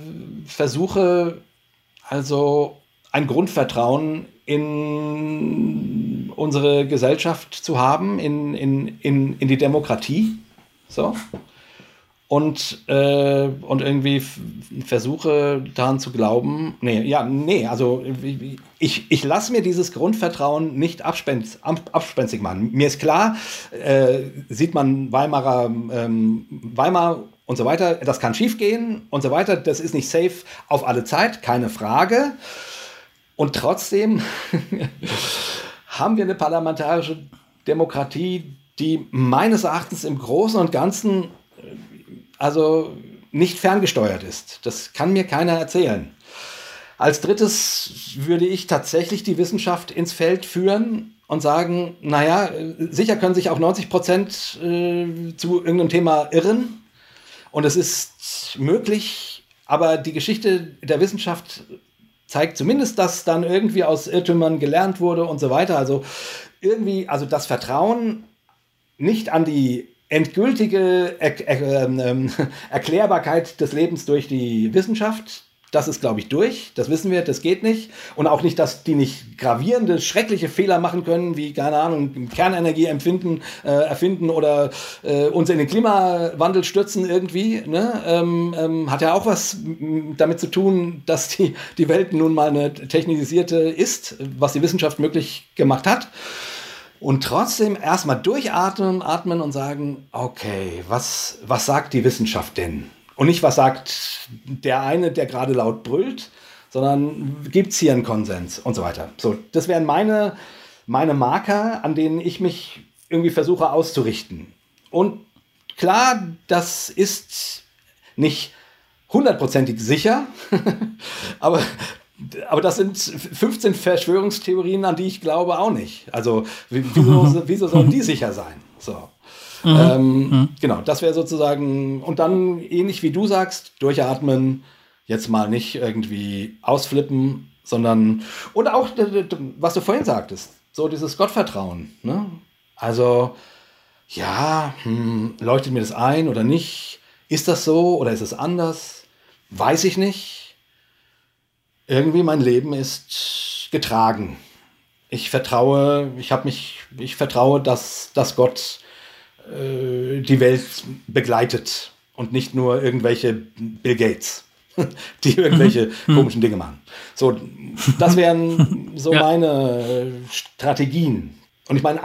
versuche, also ein Grundvertrauen in unsere Gesellschaft zu haben, in, in, in, in die Demokratie. So und, äh, und irgendwie versuche daran zu glauben, nee, ja, nee, also ich, ich lasse mir dieses Grundvertrauen nicht abspenz, abspenstig machen. Mir ist klar, äh, sieht man Weimarer, ähm, Weimar und so weiter, das kann schiefgehen und so weiter, das ist nicht safe auf alle Zeit, keine Frage. Und trotzdem haben wir eine parlamentarische Demokratie, die meines Erachtens im Großen und Ganzen also nicht ferngesteuert ist. Das kann mir keiner erzählen. Als drittes würde ich tatsächlich die Wissenschaft ins Feld führen und sagen, naja, sicher können sich auch 90 Prozent äh, zu irgendeinem Thema irren. Und es ist möglich, aber die Geschichte der Wissenschaft zeigt zumindest, dass dann irgendwie aus Irrtümern gelernt wurde und so weiter. Also irgendwie, also das Vertrauen nicht an die endgültige er er ähm, ähm, Erklärbarkeit des Lebens durch die Wissenschaft, das ist, glaube ich, durch. Das wissen wir, das geht nicht. Und auch nicht, dass die nicht gravierende, schreckliche Fehler machen können, wie, keine Ahnung, Kernenergie empfinden, äh, erfinden oder äh, uns in den Klimawandel stürzen irgendwie. Ne? Ähm, ähm, hat ja auch was damit zu tun, dass die, die Welt nun mal eine technisierte ist, was die Wissenschaft möglich gemacht hat. Und trotzdem erstmal durchatmen, atmen und sagen, okay, was, was sagt die Wissenschaft denn? Und nicht, was sagt der eine, der gerade laut brüllt, sondern gibt es hier einen Konsens und so weiter. So, das wären meine, meine Marker, an denen ich mich irgendwie versuche auszurichten. Und klar, das ist nicht hundertprozentig sicher, aber, aber das sind 15 Verschwörungstheorien, an die ich glaube auch nicht. Also wieso, wieso sollen die sicher sein? So. Mhm. Ähm, mhm. Genau, das wäre sozusagen, und dann ähnlich wie du sagst, durchatmen, jetzt mal nicht irgendwie ausflippen, sondern, und auch, was du vorhin sagtest, so dieses Gottvertrauen. Ne? Also, ja, hm, leuchtet mir das ein oder nicht? Ist das so oder ist es anders? Weiß ich nicht. Irgendwie mein Leben ist getragen. Ich vertraue, ich habe mich, ich vertraue, dass, dass Gott äh, die Welt begleitet und nicht nur irgendwelche Bill Gates, die irgendwelche mhm. komischen Dinge machen. So, das wären so ja. meine Strategien. Und ich meine,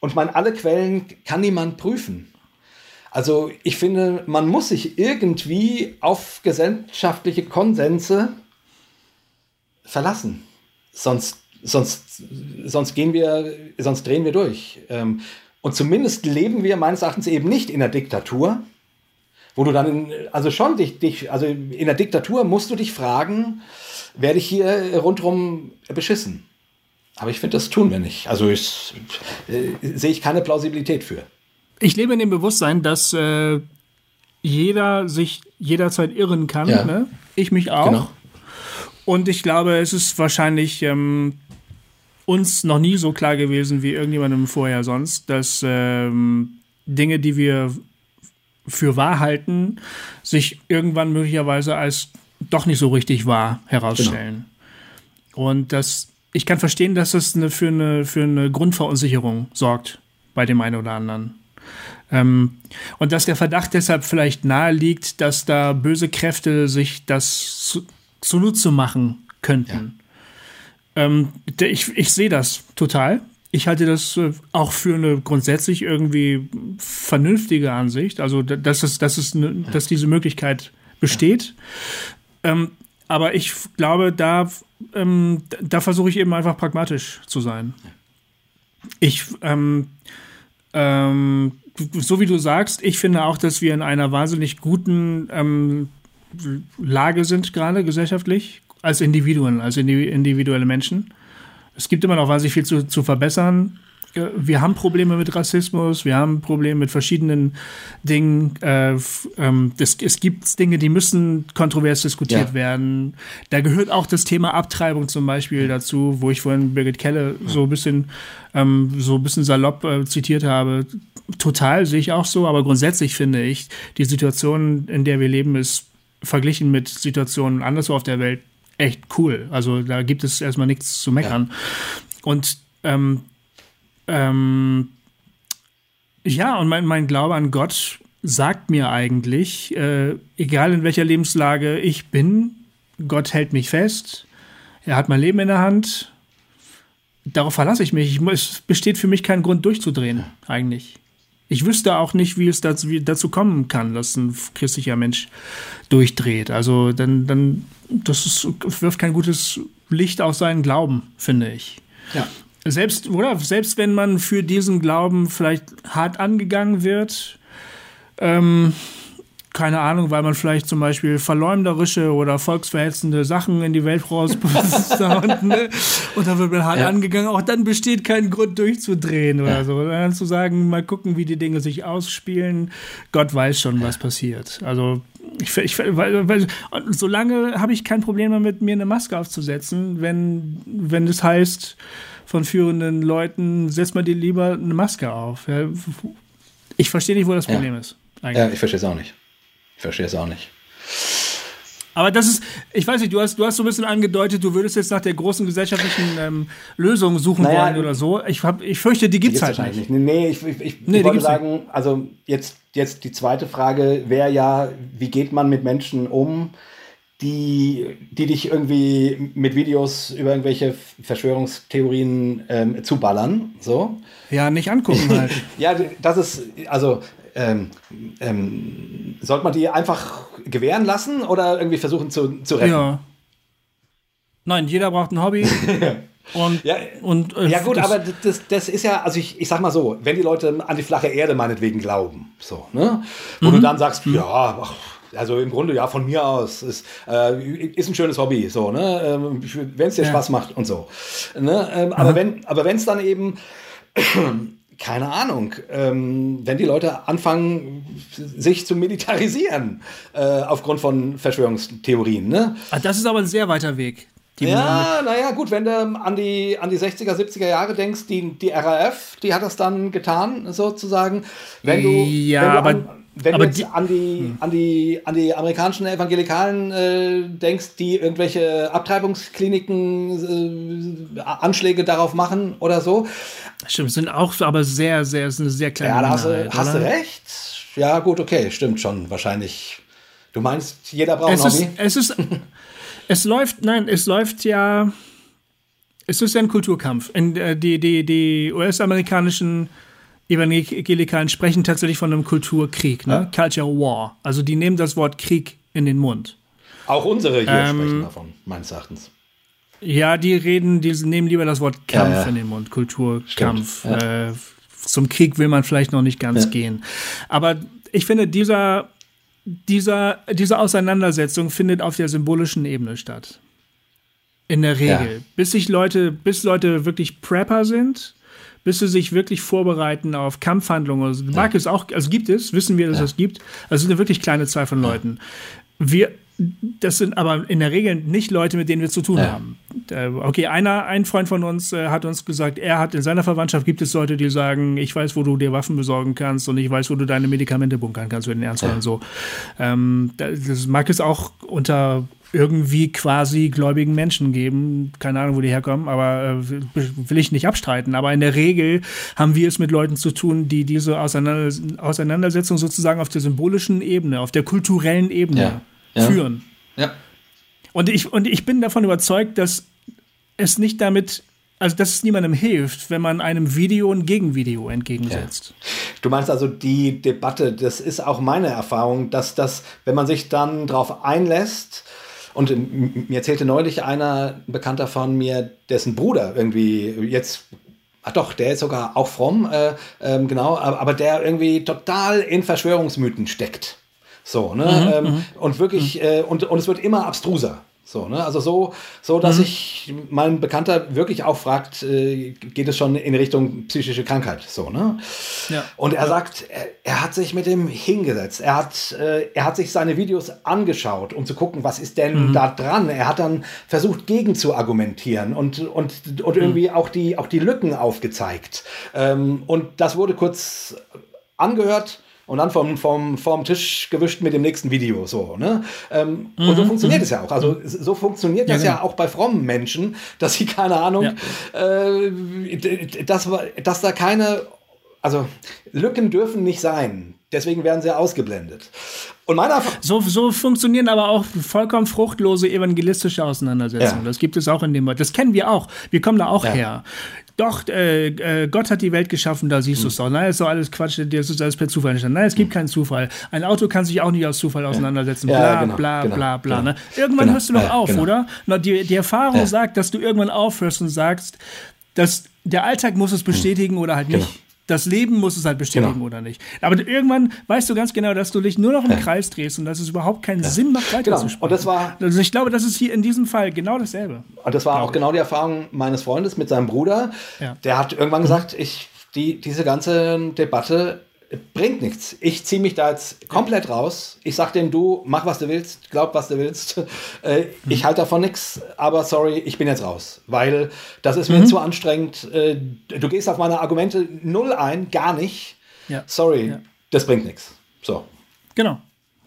und ich meine, alle Quellen kann niemand prüfen. Also ich finde, man muss sich irgendwie auf gesellschaftliche Konsense verlassen. Sonst, sonst, sonst gehen wir, sonst drehen wir durch. Ähm, und zumindest leben wir meines Erachtens eben nicht in der Diktatur, wo du dann, in, also schon dich, dich, also in der Diktatur musst du dich fragen, werde ich hier rundherum beschissen? Aber ich finde, das tun wir nicht. Also ich, äh, sehe ich keine Plausibilität für. Ich lebe in dem Bewusstsein, dass äh, jeder sich jederzeit irren kann. Ja. Ne? Ich mich auch. Genau. Und ich glaube, es ist wahrscheinlich ähm, uns noch nie so klar gewesen wie irgendjemandem vorher sonst, dass ähm, Dinge, die wir für wahr halten, sich irgendwann möglicherweise als doch nicht so richtig wahr herausstellen. Genau. Und das, ich kann verstehen, dass es eine, für, eine, für eine Grundverunsicherung sorgt bei dem einen oder anderen. Ähm, und dass der Verdacht deshalb vielleicht nahe liegt, dass da böse Kräfte sich das zunutze machen könnten. Ähm, ich ich sehe das total. Ich halte das äh, auch für eine grundsätzlich irgendwie vernünftige Ansicht. Also, dass, es, dass, es ne, dass diese Möglichkeit besteht. Ähm, aber ich glaube, da, ähm, da versuche ich eben einfach pragmatisch zu sein. Ich, ähm, ähm, so wie du sagst, ich finde auch, dass wir in einer wahnsinnig guten ähm, Lage sind, gerade gesellschaftlich als Individuen, als individuelle Menschen. Es gibt immer noch wahnsinnig viel zu, zu verbessern. Wir haben Probleme mit Rassismus, wir haben Probleme mit verschiedenen Dingen. Äh, ähm, es gibt Dinge, die müssen kontrovers diskutiert ja. werden. Da gehört auch das Thema Abtreibung zum Beispiel dazu, wo ich vorhin Birgit Kelle so ein bisschen, ähm, so ein bisschen salopp äh, zitiert habe. Total sehe ich auch so, aber grundsätzlich finde ich, die Situation, in der wir leben, ist verglichen mit Situationen anderswo auf der Welt echt cool. Also da gibt es erstmal nichts zu meckern. Ja. Und ähm, ähm, ja, und mein, mein Glaube an Gott sagt mir eigentlich, äh, egal in welcher Lebenslage ich bin, Gott hält mich fest, er hat mein Leben in der Hand, darauf verlasse ich mich. Ich, es besteht für mich kein Grund durchzudrehen, eigentlich. Ich wüsste auch nicht, wie es dazu, wie dazu kommen kann, dass ein christlicher Mensch durchdreht. Also dann, dann das ist, wirft kein gutes Licht auf seinen Glauben, finde ich. Ja. Selbst, oder? Selbst wenn man für diesen Glauben vielleicht hart angegangen wird, ähm, keine Ahnung, weil man vielleicht zum Beispiel verleumderische oder volksverhetzende Sachen in die Welt rauspostet und, ne? und dann wird man hart ja. angegangen. Auch dann besteht kein Grund durchzudrehen oder ja. so. Dann zu sagen, mal gucken, wie die Dinge sich ausspielen. Gott weiß schon, was passiert. Also ich, ich, weil, weil, solange habe ich kein Problem damit, mir eine Maske aufzusetzen, wenn, wenn es heißt von führenden Leuten, setz mal dir lieber eine Maske auf. Ich verstehe nicht, wo das Problem ja. ist. Eigentlich. Ja, ich verstehe es auch nicht. Ich verstehe es auch nicht. Aber das ist, ich weiß nicht, du hast, du hast so ein bisschen angedeutet, du würdest jetzt nach der großen gesellschaftlichen ähm, Lösung suchen naja, wollen oder so. Ich, hab, ich fürchte, die gibt es halt nicht. Nee, ich, ich, ich, nee, wollte sagen, nicht. also jetzt, jetzt die zweite Frage wäre ja, wie geht man mit Menschen um, die, die dich irgendwie mit Videos über irgendwelche Verschwörungstheorien ähm, zuballern. So. Ja, nicht angucken halt. ja, das ist, also ähm, ähm, sollte man die einfach gewähren lassen oder irgendwie versuchen zu, zu retten? Ja. Nein, jeder braucht ein Hobby. Und, ja, und, äh, ja gut, das, aber das, das ist ja, also ich, ich sag mal so, wenn die Leute an die flache Erde meinetwegen glauben, so, ne? Wo mhm. du dann sagst, mhm. ja, ach, also im Grunde ja von mir aus ist, äh, ist ein schönes Hobby, so, ne? Ähm, wenn es dir ja. Spaß macht und so. Ne? Ähm, aber wenn aber wenn es dann eben keine Ahnung, ähm, wenn die Leute anfangen, sich zu militarisieren äh, aufgrund von Verschwörungstheorien. Ne? Ah, das ist aber ein sehr weiter Weg. ja, naja, gut, wenn du an die, an die 60er, 70er Jahre denkst, die, die RAF, die hat das dann getan, sozusagen. Wenn du, ja, wenn du aber an, wenn aber du jetzt die, an, die, hm. an, die, an die amerikanischen Evangelikalen äh, denkst, die irgendwelche Abtreibungskliniken äh, Anschläge darauf machen oder so. Stimmt, sind auch aber sehr, sehr, ist eine sehr kleine Ja, da hast, du, hast du recht. Ja, gut, okay, stimmt schon. Wahrscheinlich. Du meinst, jeder braucht es Hobby? Ist, es ist, es läuft, nein, es läuft ja, es ist ja ein Kulturkampf. In, äh, die die, die US-amerikanischen Evangelikalen sprechen tatsächlich von einem Kulturkrieg, ne? Ja. Culture War. Also die nehmen das Wort Krieg in den Mund. Auch unsere hier ähm, sprechen davon, meines Erachtens. Ja, die reden, die nehmen lieber das Wort Kampf ja, ja. in den Mund, Kulturkampf. Äh, zum Krieg will man vielleicht noch nicht ganz gehen. Aber ich finde, dieser, dieser, diese Auseinandersetzung findet auf der symbolischen Ebene statt. In der Regel. Bis sich Leute, bis Leute wirklich Prepper sind, bis sie sich wirklich vorbereiten auf Kampfhandlungen. Also, mag es auch, also gibt es, wissen wir, dass es gibt. Also eine wirklich kleine Zahl von Leuten. Wir, das sind aber in der Regel nicht Leute, mit denen wir zu tun ja. haben. Okay, einer, ein Freund von uns äh, hat uns gesagt, er hat in seiner Verwandtschaft gibt es Leute, die sagen, ich weiß, wo du dir Waffen besorgen kannst und ich weiß, wo du deine Medikamente bunkern kannst für den Ernstfall ja. und so. Ähm, das mag es auch unter irgendwie quasi gläubigen Menschen geben. Keine Ahnung, wo die herkommen, aber äh, will ich nicht abstreiten. Aber in der Regel haben wir es mit Leuten zu tun, die diese Auseinander Auseinandersetzung sozusagen auf der symbolischen Ebene, auf der kulturellen Ebene ja. Ja. führen. Ja. Und ich, und ich bin davon überzeugt, dass es nicht damit also, dass es niemandem hilft, wenn man einem Video ein Gegenvideo entgegensetzt. Ja. Du meinst also die Debatte, das ist auch meine Erfahrung, dass das, wenn man sich dann darauf einlässt, und mir erzählte neulich einer, ein Bekannter von mir, dessen Bruder irgendwie jetzt Ach doch, der ist sogar auch fromm, äh, äh, genau, aber, aber, der irgendwie total in Verschwörungsmythen steckt. So, ne? Mhm, ähm, mhm. und wirklich, mhm. äh, und, und es wird immer abstruser. So, ne? Also so, so dass mhm. ich mein Bekannter wirklich auch fragt, äh, geht es schon in Richtung psychische Krankheit? So, ne? Ja. Und er sagt, er, er, hat sich mit dem hingesetzt. Er hat, äh, er hat sich seine Videos angeschaut, um zu gucken, was ist denn mhm. da dran. Er hat dann versucht, gegen zu argumentieren und, und, und mhm. irgendwie auch die, auch die Lücken aufgezeigt. Ähm, und das wurde kurz angehört und dann vom, vom, vom Tisch gewischt mit dem nächsten Video. So, ne? Ähm, mhm. Und so mhm. funktioniert mhm. es ja auch. Also so funktioniert ja, das genau. ja auch bei frommen Menschen, dass sie, keine Ahnung, ja. äh, dass, dass da keine, also Lücken dürfen nicht sein. Deswegen werden sie ausgeblendet. Und meiner so, so funktionieren aber auch vollkommen fruchtlose evangelistische Auseinandersetzungen. Ja. Das gibt es auch in dem. Das kennen wir auch. Wir kommen da auch ja. her doch, äh, äh, Gott hat die Welt geschaffen, da siehst hm. du es doch. Nein, ist doch alles Quatsch, das ist alles per Zufall entstanden. Nein, es gibt hm. keinen Zufall. Ein Auto kann sich auch nicht aus Zufall auseinandersetzen. Ja, bla, genau, bla, genau, bla, bla, genau. Ne? Irgendwann genau, hörst du doch ja, auf, genau. oder? Na, die, die Erfahrung sagt, dass du irgendwann aufhörst und sagst, dass der Alltag muss es bestätigen hm. oder halt nicht. Das Leben muss es halt bestätigen genau. oder nicht. Aber irgendwann weißt du ganz genau, dass du dich nur noch im ja. Kreis drehst und dass es überhaupt keinen ja. Sinn macht, weiter genau. Und das war, also ich glaube, das ist hier in diesem Fall genau dasselbe. Und das war auch genau die Erfahrung meines Freundes mit seinem Bruder. Ja. Der hat irgendwann gesagt, ich, die, diese ganze Debatte bringt nichts. Ich ziehe mich da jetzt komplett raus. Ich sag dem, du mach was du willst, glaub was du willst. Äh, mhm. Ich halte davon nichts, aber sorry, ich bin jetzt raus, weil das ist mir mhm. zu anstrengend. Äh, du gehst auf meine Argumente null ein, gar nicht. Ja. Sorry, ja. das bringt nichts. So. Genau,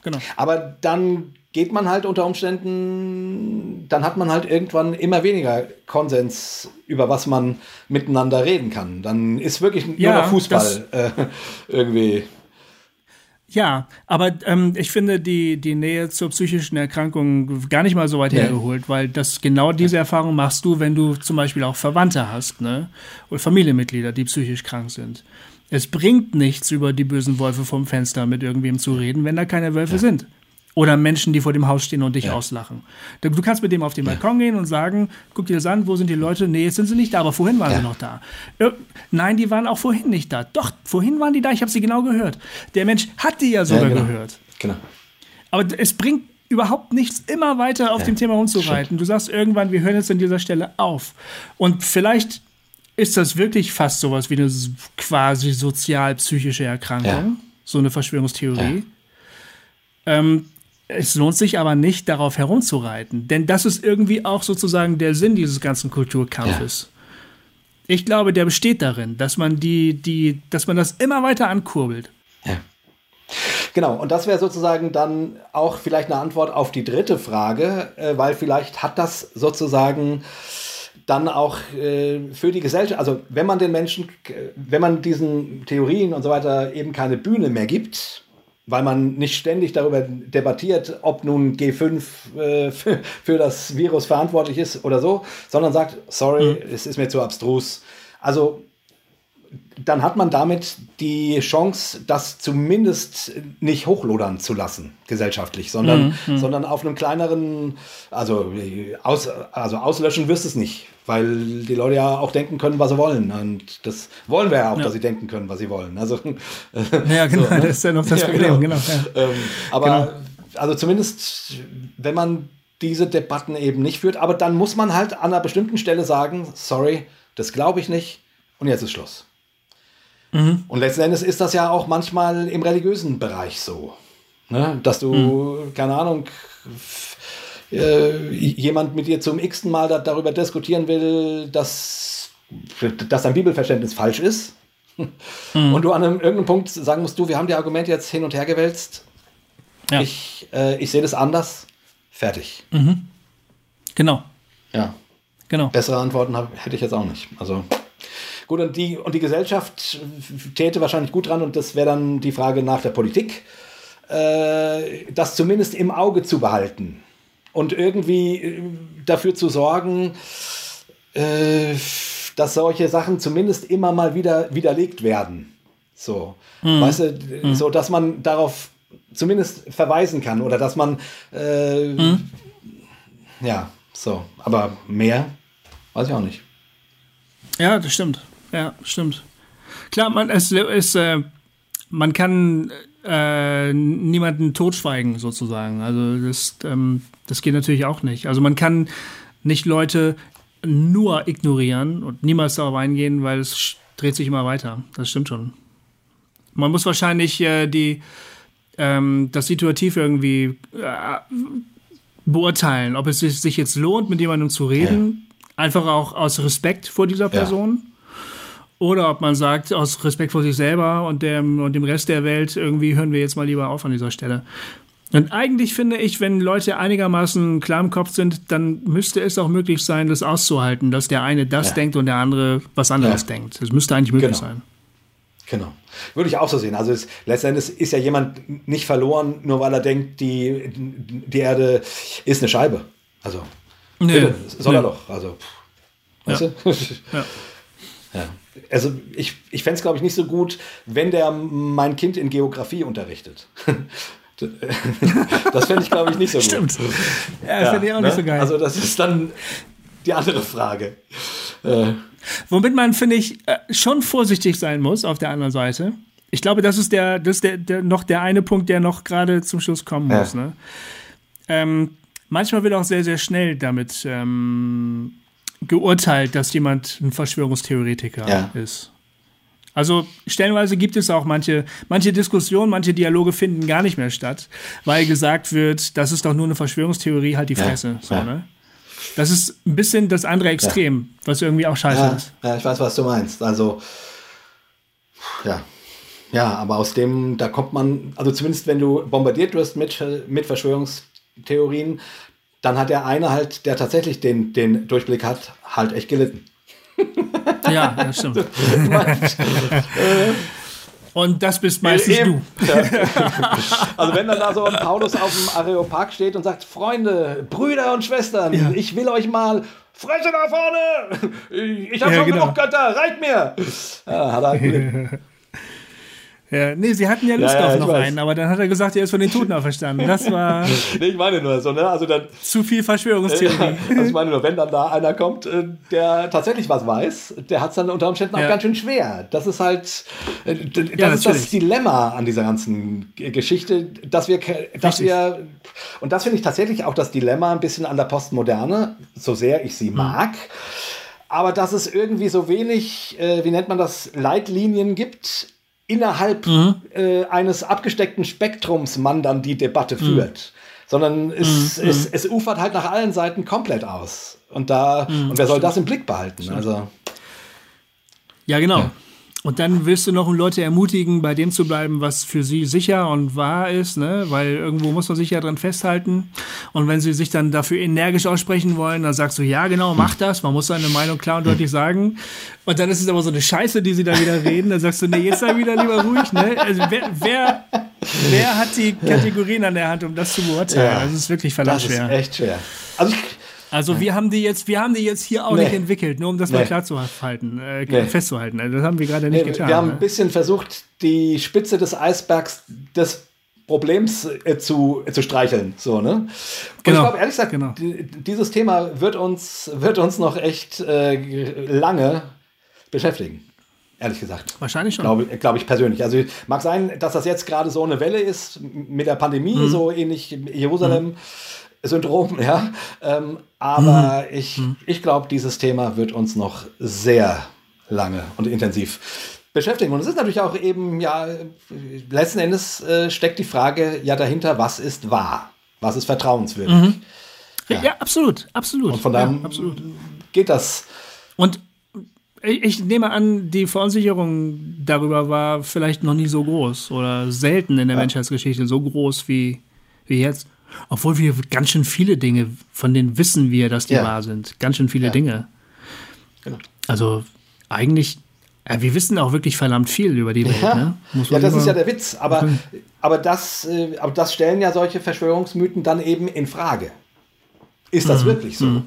genau. Aber dann geht man halt unter Umständen, dann hat man halt irgendwann immer weniger Konsens, über was man miteinander reden kann. Dann ist wirklich ja, nur noch Fußball äh, irgendwie. Ja, aber ähm, ich finde die, die Nähe zur psychischen Erkrankung gar nicht mal so weit ja. hergeholt, weil das genau diese Erfahrung machst du, wenn du zum Beispiel auch Verwandte hast, ne? Oder Familienmitglieder, die psychisch krank sind. Es bringt nichts, über die bösen Wölfe vom Fenster mit irgendwem zu reden, wenn da keine Wölfe ja. sind. Oder Menschen, die vor dem Haus stehen und dich ja. auslachen. Du kannst mit dem auf den Balkon ja. gehen und sagen, guck dir das an, wo sind die Leute? Nee, jetzt sind sie nicht da, aber vorhin waren ja. sie noch da. Nein, die waren auch vorhin nicht da. Doch, vorhin waren die da, ich habe sie genau gehört. Der Mensch hat die ja sogar genau. gehört. Genau. Aber es bringt überhaupt nichts, immer weiter auf dem Thema rumzureiten. Du sagst irgendwann, wir hören jetzt an dieser Stelle auf. Und vielleicht ist das wirklich fast sowas wie eine quasi sozial-psychische Erkrankung, so eine Verschwörungstheorie. Ähm, es lohnt sich aber nicht, darauf herumzureiten, denn das ist irgendwie auch sozusagen der Sinn dieses ganzen Kulturkampfes. Ja. Ich glaube, der besteht darin, dass man die, die, dass man das immer weiter ankurbelt. Ja. Genau, und das wäre sozusagen dann auch vielleicht eine Antwort auf die dritte Frage, äh, weil vielleicht hat das sozusagen dann auch äh, für die Gesellschaft, also wenn man den Menschen, wenn man diesen Theorien und so weiter eben keine Bühne mehr gibt, weil man nicht ständig darüber debattiert, ob nun G5 äh, für, für, das Virus verantwortlich ist oder so, sondern sagt, sorry, mhm. es ist mir zu abstrus. Also dann hat man damit die Chance, das zumindest nicht hochlodern zu lassen, gesellschaftlich, sondern, mhm. sondern auf einem kleineren, also, aus, also auslöschen wirst du es nicht, weil die Leute ja auch denken können, was sie wollen. Und das wollen wir ja auch, ja. dass sie denken können, was sie wollen. Also, ja, genau, so, ne? das ist ja noch das Problem. Genau. genau ja. Ähm, aber genau. also zumindest, wenn man diese Debatten eben nicht führt, aber dann muss man halt an einer bestimmten Stelle sagen, sorry, das glaube ich nicht und jetzt ist Schluss. Mhm. Und letzten Endes ist das ja auch manchmal im religiösen Bereich so. Ne? Dass du, mhm. keine Ahnung, äh, jemand mit dir zum x-ten Mal da, darüber diskutieren will, dass, dass dein Bibelverständnis falsch ist. Mhm. Und du an einem, irgendeinem Punkt sagen musst, du, wir haben die Argumente jetzt hin und her gewälzt. Ja. Ich, äh, ich sehe das anders. Fertig. Mhm. Genau. Ja. Genau. Bessere Antworten hab, hätte ich jetzt auch nicht. Also. Gut, und die, und die Gesellschaft täte wahrscheinlich gut dran, und das wäre dann die Frage nach der Politik, äh, das zumindest im Auge zu behalten und irgendwie äh, dafür zu sorgen, äh, dass solche Sachen zumindest immer mal wieder widerlegt werden. So, mhm. weißt du, mhm. so dass man darauf zumindest verweisen kann oder dass man, äh, mhm. ja, so, aber mehr weiß ich auch nicht. Ja, das stimmt. Ja, stimmt. Klar, man, es ist, äh, man kann äh, niemanden totschweigen, sozusagen. Also das, ähm, das geht natürlich auch nicht. Also man kann nicht Leute nur ignorieren und niemals darauf eingehen, weil es dreht sich immer weiter. Das stimmt schon. Man muss wahrscheinlich äh, die, ähm, das situativ irgendwie äh, beurteilen, ob es sich jetzt lohnt, mit jemandem zu reden. Ja. Einfach auch aus Respekt vor dieser Person. Ja oder ob man sagt, aus Respekt vor sich selber und dem, und dem Rest der Welt, irgendwie hören wir jetzt mal lieber auf an dieser Stelle. Und eigentlich finde ich, wenn Leute einigermaßen klar im Kopf sind, dann müsste es auch möglich sein, das auszuhalten, dass der eine das ja. denkt und der andere was anderes ja. denkt. Das müsste eigentlich möglich genau. sein. Genau. Würde ich auch so sehen. Also es, letztendlich ist ja jemand nicht verloren, nur weil er denkt, die, die Erde ist eine Scheibe. Also, nee. bitte, soll nee. er doch. Also, weißt ja. du? ja. ja also ich, ich fände es, glaube ich, nicht so gut, wenn der mein Kind in Geografie unterrichtet. das fände ich, glaube ich, nicht so gut. Stimmt. Ja, das ja, finde ich auch ne? nicht so geil. Also das ist dann die andere Frage. Äh. Womit man, finde ich, äh, schon vorsichtig sein muss auf der anderen Seite. Ich glaube, das ist der, das ist der, der noch der eine Punkt, der noch gerade zum Schluss kommen muss. Ja. Ne? Ähm, manchmal wird auch sehr, sehr schnell damit ähm, geurteilt, dass jemand ein Verschwörungstheoretiker ja. ist. Also stellenweise gibt es auch manche, manche Diskussionen, manche Dialoge finden gar nicht mehr statt, weil gesagt wird, das ist doch nur eine Verschwörungstheorie, halt die Fresse. Ja, so, ja. Ne? Das ist ein bisschen das andere Extrem, was irgendwie auch scheiße ist. Ja, ich weiß, was du meinst. Also, ja. Ja, aber aus dem, da kommt man, also zumindest wenn du bombardiert wirst mit, mit Verschwörungstheorien, Verschwörungstheorien, dann hat der eine halt, der tatsächlich den, den Durchblick hat, halt echt gelitten. Ja, das stimmt. Und das bist meistens Eben. du. Ja. Also wenn dann da so ein Paulus auf dem Areopag steht und sagt, Freunde, Brüder und Schwestern, ja. ich will euch mal Fresse da vorne! Ich, ich habe ja, schon genau. genug Götter, reicht mir! Ja, hat er halt Ja, nee, sie hatten ja Lust ja, ja, auf noch weiß. einen, aber dann hat er gesagt, er ist von den Toten auferstanden. Das war. nee, ich meine nur so, ne? Also dann. Zu viel Verschwörungstheorie. Ja, also ich meine nur, wenn dann da einer kommt, äh, der tatsächlich was weiß, der hat es dann unter Umständen auch ganz schön schwer. Das ist halt. Äh, das ist das Dilemma an dieser ganzen Geschichte, dass wir. Dass wir und das finde ich tatsächlich auch das Dilemma ein bisschen an der Postmoderne, so sehr ich sie mhm. mag. Aber dass es irgendwie so wenig, äh, wie nennt man das, Leitlinien gibt, innerhalb mhm. äh, eines abgesteckten Spektrums man dann die Debatte mhm. führt. Sondern es, mhm. es, es, ufert halt nach allen Seiten komplett aus. Und da, mhm. und wer soll das im Blick behalten? Also. Ja, genau. Ja. Und dann willst du noch Leute ermutigen, bei dem zu bleiben, was für sie sicher und wahr ist, ne? Weil irgendwo muss man sich ja dran festhalten. Und wenn sie sich dann dafür energisch aussprechen wollen, dann sagst du, ja, genau, mach das. Man muss seine Meinung klar und deutlich sagen. Und dann ist es aber so eine Scheiße, die sie da wieder reden. Dann sagst du, nee, jetzt sei wieder lieber ruhig, ne? Also wer, wer, wer hat die Kategorien an der Hand, um das zu beurteilen? Ja, also es ist wirklich verdammt schwer. Das ist echt schwer. Also ich, also wir haben die jetzt, wir haben die jetzt hier auch nee. nicht entwickelt, nur um das nee. mal klar zu halten, äh, nee. festzuhalten. Also das haben wir gerade nicht getan. Wir haben ne? ein bisschen versucht, die Spitze des Eisbergs des Problems äh, zu, äh, zu streicheln. So, ne? Und genau. ich glaube, ehrlich gesagt, genau. dieses Thema wird uns, wird uns noch echt äh, lange beschäftigen. Ehrlich gesagt. Wahrscheinlich schon. Glaube glaub ich persönlich. Also mag sein, dass das jetzt gerade so eine Welle ist mit der Pandemie, mhm. so ähnlich Jerusalem. Mhm Syndrom, ja. Ähm, aber mhm. ich, mhm. ich glaube, dieses Thema wird uns noch sehr lange und intensiv beschäftigen. Und es ist natürlich auch eben, ja, letzten Endes äh, steckt die Frage ja dahinter, was ist wahr? Was ist vertrauenswürdig? Mhm. Ja. ja. absolut, absolut. Und von daher ja, geht das. Und ich nehme an, die Verunsicherung darüber war vielleicht noch nie so groß oder selten in der ja. Menschheitsgeschichte so groß wie, wie jetzt. Obwohl wir ganz schön viele Dinge, von denen wissen wir, dass die ja. wahr sind. Ganz schön viele ja. Dinge. Genau. Also eigentlich, ja, wir wissen auch wirklich verdammt viel über die Welt. Ja, ne? ja das ist ja der Witz. Aber, aber, das, äh, aber das stellen ja solche Verschwörungsmythen dann eben in Frage. Ist das mhm. wirklich so? Mhm.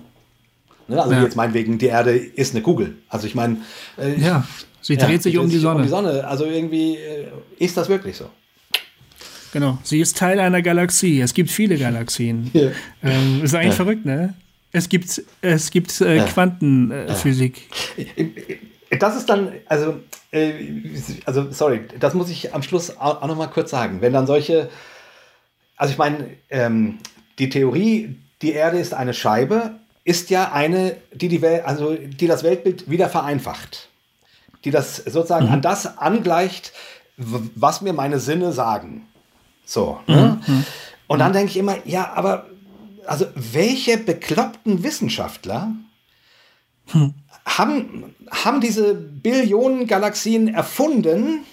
Ne? Also jetzt meinetwegen, die Erde ist eine Kugel. Also ich meine... Äh, ja, sie dreht sich um die Sonne. Um die Sonne. Also irgendwie, äh, ist das wirklich so? Genau. Sie ist Teil einer Galaxie. Es gibt viele Galaxien. Ja. Ähm, ist eigentlich ja. verrückt, ne? Es gibt, es gibt äh, ja. Quantenphysik. Das ist dann, also, äh, also, sorry, das muss ich am Schluss auch, auch noch mal kurz sagen. Wenn dann solche, also ich meine, ähm, die Theorie, die Erde ist eine Scheibe, ist ja eine, die, die, Welt, also, die das Weltbild wieder vereinfacht. Die das sozusagen mhm. an das angleicht, was mir meine Sinne sagen. So. Ne? Mhm. Und dann denke ich immer, ja, aber also welche bekloppten Wissenschaftler hm. haben, haben diese Billionen Galaxien erfunden,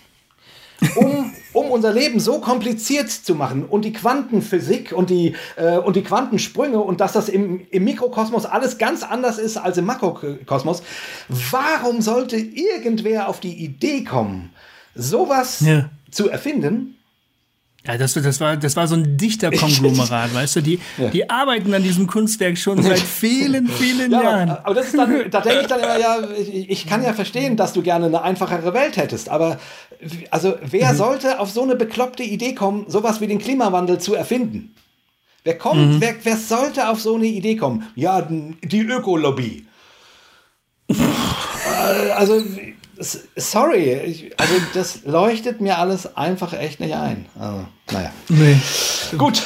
um, um unser Leben so kompliziert zu machen und die Quantenphysik und die, äh, und die Quantensprünge und dass das im, im Mikrokosmos alles ganz anders ist als im Makrokosmos. Warum sollte irgendwer auf die Idee kommen, sowas ja. zu erfinden? Ja, das, das, war, das war so ein Dichterkonglomerat, weißt du? Die, ja. die arbeiten an diesem Kunstwerk schon seit vielen, vielen ja, Jahren. Aber, das ist dann, da denke ich dann immer, ja, ich, ich, kann ja verstehen, dass du gerne eine einfachere Welt hättest, aber also wer mhm. sollte auf so eine bekloppte Idee kommen, sowas wie den Klimawandel zu erfinden? Wer kommt, mhm. wer, wer sollte auf so eine Idee kommen? Ja, die Ökolobby. also sorry, ich, also das leuchtet mir alles einfach echt nicht ein. Also, naja. Nee. Gut,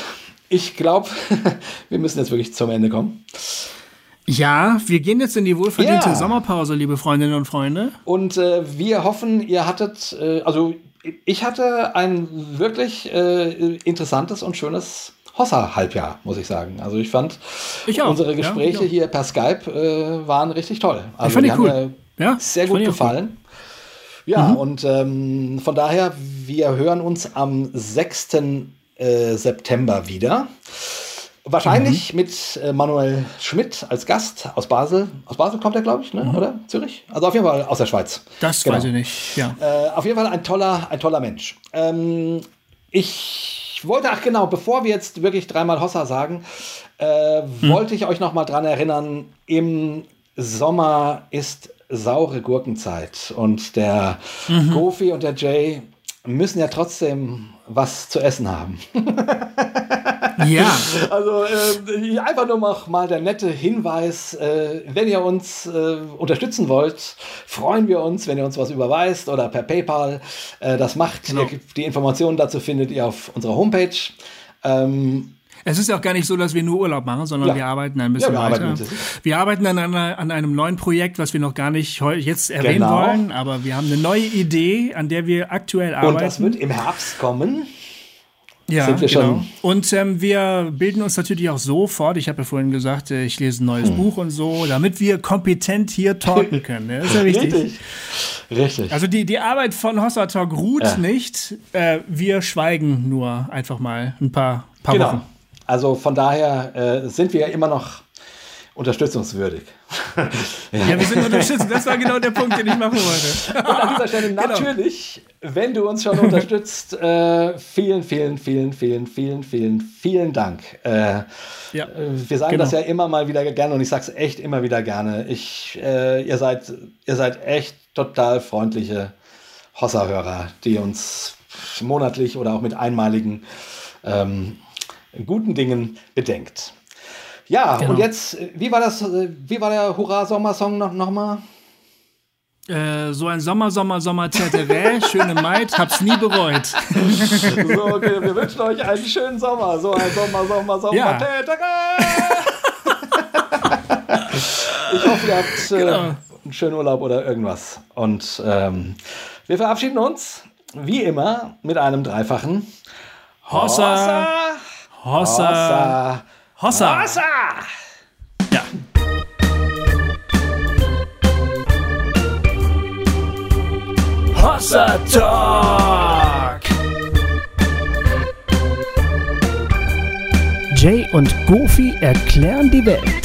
ich glaube, wir müssen jetzt wirklich zum Ende kommen. Ja, wir gehen jetzt in die wohlverdiente ja. Sommerpause, liebe Freundinnen und Freunde. Und äh, wir hoffen, ihr hattet, äh, also ich hatte ein wirklich äh, interessantes und schönes Hossa-Halbjahr, muss ich sagen. Also ich fand, ich unsere Gespräche ja, hier per Skype äh, waren richtig toll. Also ich fand die cool. Ja, sehr gut gefallen. Ja, mhm. und ähm, von daher, wir hören uns am 6. Äh, September wieder. Wahrscheinlich mhm. mit äh, Manuel Schmidt als Gast aus Basel. Aus Basel kommt er, glaube ich, ne? Mhm. oder? Zürich? Also auf jeden Fall aus der Schweiz. Das genau. weiß ich nicht, ja. Äh, auf jeden Fall ein toller, ein toller Mensch. Ähm, ich wollte, ach genau, bevor wir jetzt wirklich dreimal Hossa sagen, äh, mhm. wollte ich euch noch mal dran erinnern, im Sommer ist saure Gurkenzeit und der mhm. Gofi und der Jay müssen ja trotzdem was zu essen haben. ja. Also äh, einfach nur noch mal der nette Hinweis, äh, wenn ihr uns äh, unterstützen wollt, freuen wir uns, wenn ihr uns was überweist oder per PayPal äh, das macht. Genau. Die Informationen dazu findet ihr auf unserer Homepage. Ähm, es ist ja auch gar nicht so, dass wir nur Urlaub machen, sondern ja. wir arbeiten ein bisschen ja, wir weiter. Arbeiten wir arbeiten an, einer, an einem neuen Projekt, was wir noch gar nicht jetzt erwähnen genau. wollen, aber wir haben eine neue Idee, an der wir aktuell arbeiten. Und das wird im Herbst kommen. Ja, sind wir genau. schon. Und ähm, wir bilden uns natürlich auch so fort. Ich habe ja vorhin gesagt, äh, ich lese ein neues hm. Buch und so, damit wir kompetent hier talken können. Das ist ja wichtig. Richtig. Richtig. Also die, die Arbeit von Hossa Talk ruht ja. nicht. Äh, wir schweigen nur einfach mal ein paar, paar genau. Wochen. Also von daher äh, sind wir ja immer noch unterstützungswürdig. ja. wir sind unterstützend. Das war genau der Punkt, den ich machen wollte. Und an dieser Stelle genau. natürlich, wenn du uns schon unterstützt, äh, vielen, vielen, vielen, vielen, vielen, vielen, vielen Dank. Äh, ja. Wir sagen genau. das ja immer mal wieder gerne und ich sage es echt immer wieder gerne. Ich, äh, ihr, seid, ihr seid echt total freundliche Hossa-Hörer, die uns monatlich oder auch mit einmaligen ähm, guten Dingen bedenkt. Ja, genau. und jetzt, wie war das, wie war der Hurra-Sommersong noch, noch mal? Äh, so ein Sommer, Sommer, Sommer, Täterä, schöne Maid, hab's nie bereut. so, okay, wir wünschen euch einen schönen Sommer. So ein Sommer, Sommer, Sommer, ja. Täterä. ich hoffe, ihr habt äh, genau. einen schönen Urlaub oder irgendwas. Und ähm, wir verabschieden uns, wie immer, mit einem dreifachen Hossa. Hossa. Hossa. Hossa. Hossa. Ja. Hossa Talk. Jay und Goofy erklären die Welt.